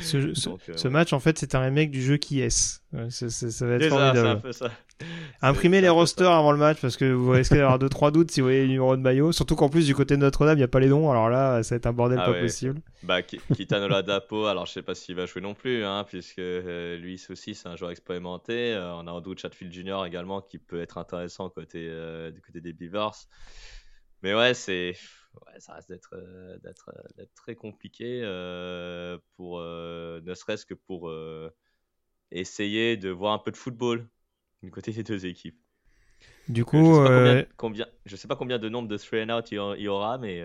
S1: Ce, [LAUGHS] match, en fait, c'est un remake du jeu qui est. Ça, va être formidable. Imprimez les rosters avant le match parce que vous risquez d'avoir 2-3 doutes si vous voyez les numéros de maillot. Surtout qu'en plus, du côté de Notre-Dame, il n'y a pas les noms. Alors là, ça va être un bordel ah pas possible.
S3: Bah, [LAUGHS] Kitanola Dapo, alors je sais pas s'il va jouer non plus, hein, puisque euh, lui aussi, c'est un joueur expérimenté. Euh, on a en doute Chatfield Jr. également qui peut être intéressant côté, euh, du côté des Beavers. Mais ouais, c'est ouais, ça reste d'être euh, d'être euh, très compliqué euh, pour ne serait-ce que pour essayer de voir un peu de football du côté des deux équipes.
S1: Du coup,
S3: je sais, combien, je sais pas combien de nombre de three and out il y aura, mais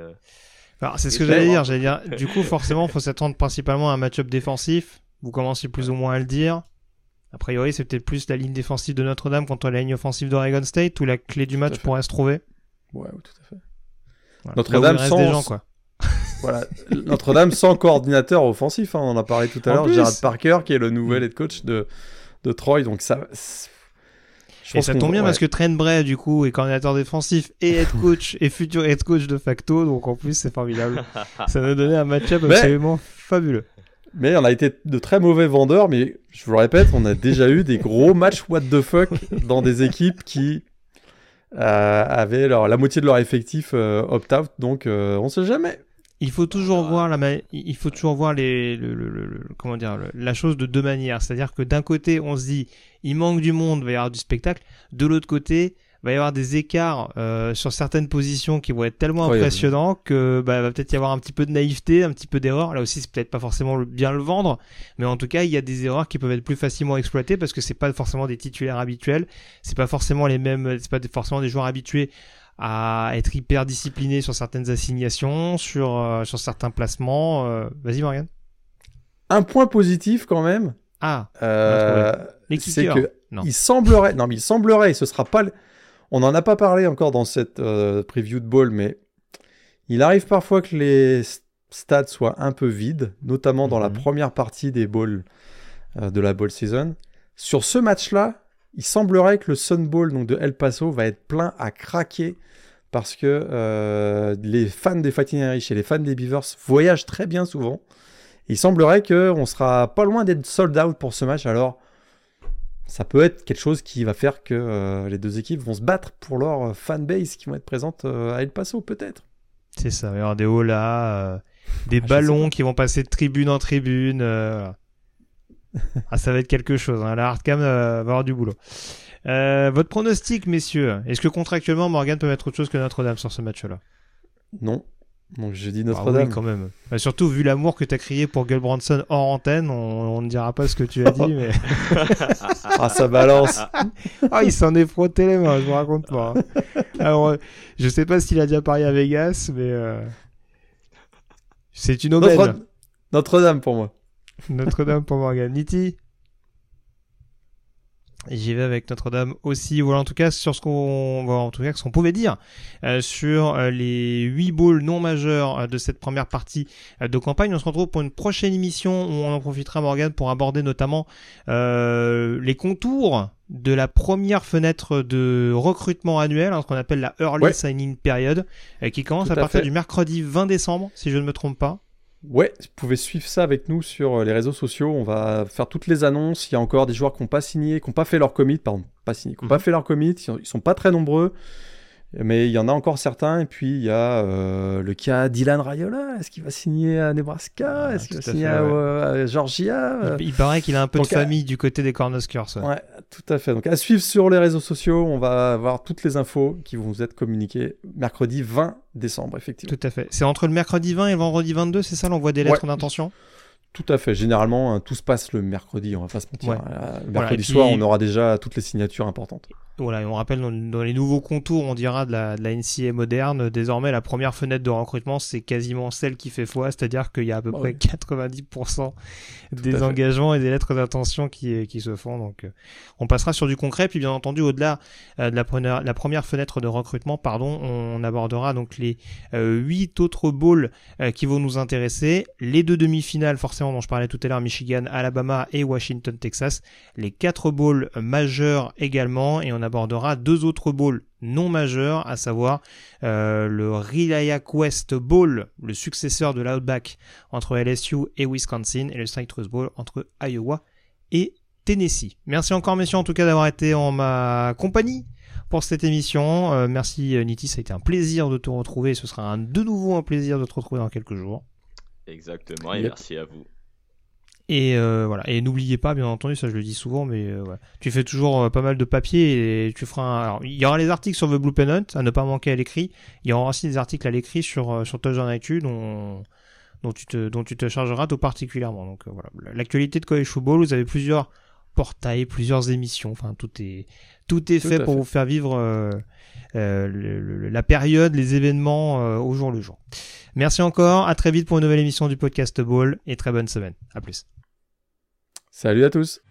S1: c'est ce que j'allais dire. J'allais dire. Du coup, forcément, il faut s'attendre principalement à un match-up défensif. Vous commencez plus ou moins à le dire. A priori, c'est peut-être plus la ligne défensive de Notre-Dame contre la ligne offensive d'Oregon State où la clé du match pourrait se trouver.
S2: Ouais, tout à fait. Notre-Dame sans... Gens, [LAUGHS] voilà. Notre-Dame sans coordinateur offensif, hein, on en a parlé tout à l'heure, Gerard Parker qui est le nouvel mm. head coach de, de Troy, donc ça...
S1: et ça tombe bien parce que Trent Bray, du coup, est coordinateur défensif et head [LAUGHS] coach et futur head coach de facto, donc en plus c'est formidable. [LAUGHS] ça nous a donné un match-up absolument fabuleux.
S2: Mais on a été de très mauvais vendeurs, mais je vous le répète, on a déjà eu des gros matchs what the fuck dans des équipes qui euh, avaient la moitié de leur effectif euh, opt-out, donc euh, on sait jamais.
S1: Il faut toujours voir la il faut toujours voir les le, comment dire la chose de deux manières, c'est-à-dire que d'un côté on se dit il manque du monde, il va y avoir du spectacle, de l'autre côté va y avoir des écarts euh, sur certaines positions qui vont être tellement impressionnants que bah, va peut-être y avoir un petit peu de naïveté, un petit peu d'erreur. Là aussi, c'est peut-être pas forcément bien le vendre, mais en tout cas, il y a des erreurs qui peuvent être plus facilement exploitées parce que c'est pas forcément des titulaires habituels, c'est pas forcément les mêmes, c'est pas forcément des joueurs habitués à être hyper disciplinés sur certaines assignations, sur euh, sur certains placements. Euh... Vas-y, Morgan.
S2: Un point positif quand même.
S1: Ah.
S2: Euh, c'est que il semblerait, non mais il semblerait, ce sera pas on n'en a pas parlé encore dans cette preview de ball, mais il arrive parfois que les stats soient un peu vides, notamment dans la mhm. première partie des balls de la ball season. Sur ce match-là, il semblerait que le Sun Bowl donc de El Paso va être plein à craquer parce que euh, les fans des Fighting Irish et les fans des Beavers voyagent très bien souvent. Il semblerait qu'on sera pas loin d'être sold out pour ce match. Alors, ça peut être quelque chose qui va faire que euh, les deux équipes vont se battre pour leur fanbase qui vont être présentes euh, à El Paso, peut-être.
S1: C'est ça, il y avoir des euh, des ah, ballons qui vont passer de tribune en tribune. Ah, ça va être quelque chose. Hein. La hardcam va avoir du boulot. votre pronostic, messieurs Est-ce que contractuellement Morgan peut mettre autre chose que Notre-Dame sur ce match-là?
S2: Non. Donc je dis Notre-Dame. Ah oui,
S1: quand même. Bah, surtout vu l'amour que tu as crié pour Gull Branson hors antenne, on, ne dira pas ce que tu as dit, mais. [LAUGHS]
S2: ah, ça balance. [LAUGHS]
S1: ah, il s'en est frotté les mains, je vous raconte pas. Hein. Alors, je sais pas s'il a déjà parié à Vegas, mais. Euh, c'est une aubaine.
S2: Notre-Dame pour moi.
S1: Notre-Dame pour Morgan. Niti J'y vais avec Notre-Dame aussi. Voilà en tout cas sur ce qu'on, en tout cas ce qu'on pouvait dire euh, sur euh, les huit balls non majeurs euh, de cette première partie de campagne. On se retrouve pour une prochaine émission où on en profitera Morgan pour aborder notamment les contours de la première fenêtre de recrutement annuel, hein, ce qu'on appelle la early signing period, qui commence à, partir du mercredi 20 décembre, si je ne me trompe pas.
S2: Ouais, vous pouvez suivre ça avec nous sur euh, les réseaux sociaux. On va faire toutes les annonces. Il y a encore des joueurs qui n'ont pas signé, qui n'ont pas fait leur commit, pardon, pas signé, qui n'ont pas mhm. fait leur commit. Ils sont pas très nombreux. Mais il y en a encore certains. Et puis, il y a euh, le cas Dylan Rayola. Est-ce qu'il va signer à Nebraska? Ah, Est-ce qu'il va signer à, Georgia?
S1: Il, paraît qu'il a un peu de famille du côté des Cornhuskers.
S2: Ouais, tout à fait. Donc, à suivre sur les réseaux sociaux. On va avoir toutes les infos qui vont vous être communiquées mercredi 20 décembre, effectivement.
S1: Tout à fait. C'est entre le mercredi 20 et le vendredi 22, c'est ça l'envoi des lettres d'intention?
S2: Tout à fait. Généralement, hein, tout se passe le mercredi, on va pas se mentir. Euh, le mercredi soir, on aura déjà toutes les signatures importantes.
S1: Voilà, on rappelle dans, les nouveaux contours, on dira de la, de la NCA moderne, désormais la première fenêtre de recrutement, c'est quasiment celle qui fait foi, c'est-à-dire qu'il y a à peu bah près 90% des engagements et des lettres d'intention qui, qui se font. Donc, euh, on passera sur du concret, puis bien entendu, au-delà euh, de la première, la première fenêtre de recrutement, pardon, on abordera donc les euh, huit autres bowls qui vont nous intéresser, les deux demi-finales forcément dont je parlais tout à l'heure, Michigan, Alabama et Washington, Texas, les quatre bowls majeurs également, et on abordera deux autres bowls non majeurs, à savoir euh, le Relaya Quest Bowl, le successeur de l'Outback entre LSU et Wisconsin, et le Citrus Bowl entre Iowa et Tennessee. Merci encore messieurs en tout cas d'avoir été en ma compagnie pour cette émission. Euh, merci euh, Niti, ça a été un plaisir de te retrouver. Ce sera de nouveau un plaisir de te retrouver dans quelques jours.
S3: Exactement, et merci à vous.
S1: Et euh, voilà. Et n'oubliez pas, bien entendu, ça je le dis souvent, mais euh, tu fais toujours euh, pas mal de papier et tu feras. Un... Alors, il y aura les articles sur The Blue Penant à ne pas manquer à l'écrit. Il y aura aussi des articles à l'écrit sur sur Touchdown Actu dont dont tu te dont tu te chargeras tout particulièrement. Donc voilà, l'actualité de college football, vous avez plusieurs portails, plusieurs émissions. Enfin, tout est tout est fait pour vous faire vivre la période, les événements au jour le jour. Merci encore, à très vite pour une nouvelle émission du podcast Ball et très bonne semaine. À plus.
S2: Salut à tous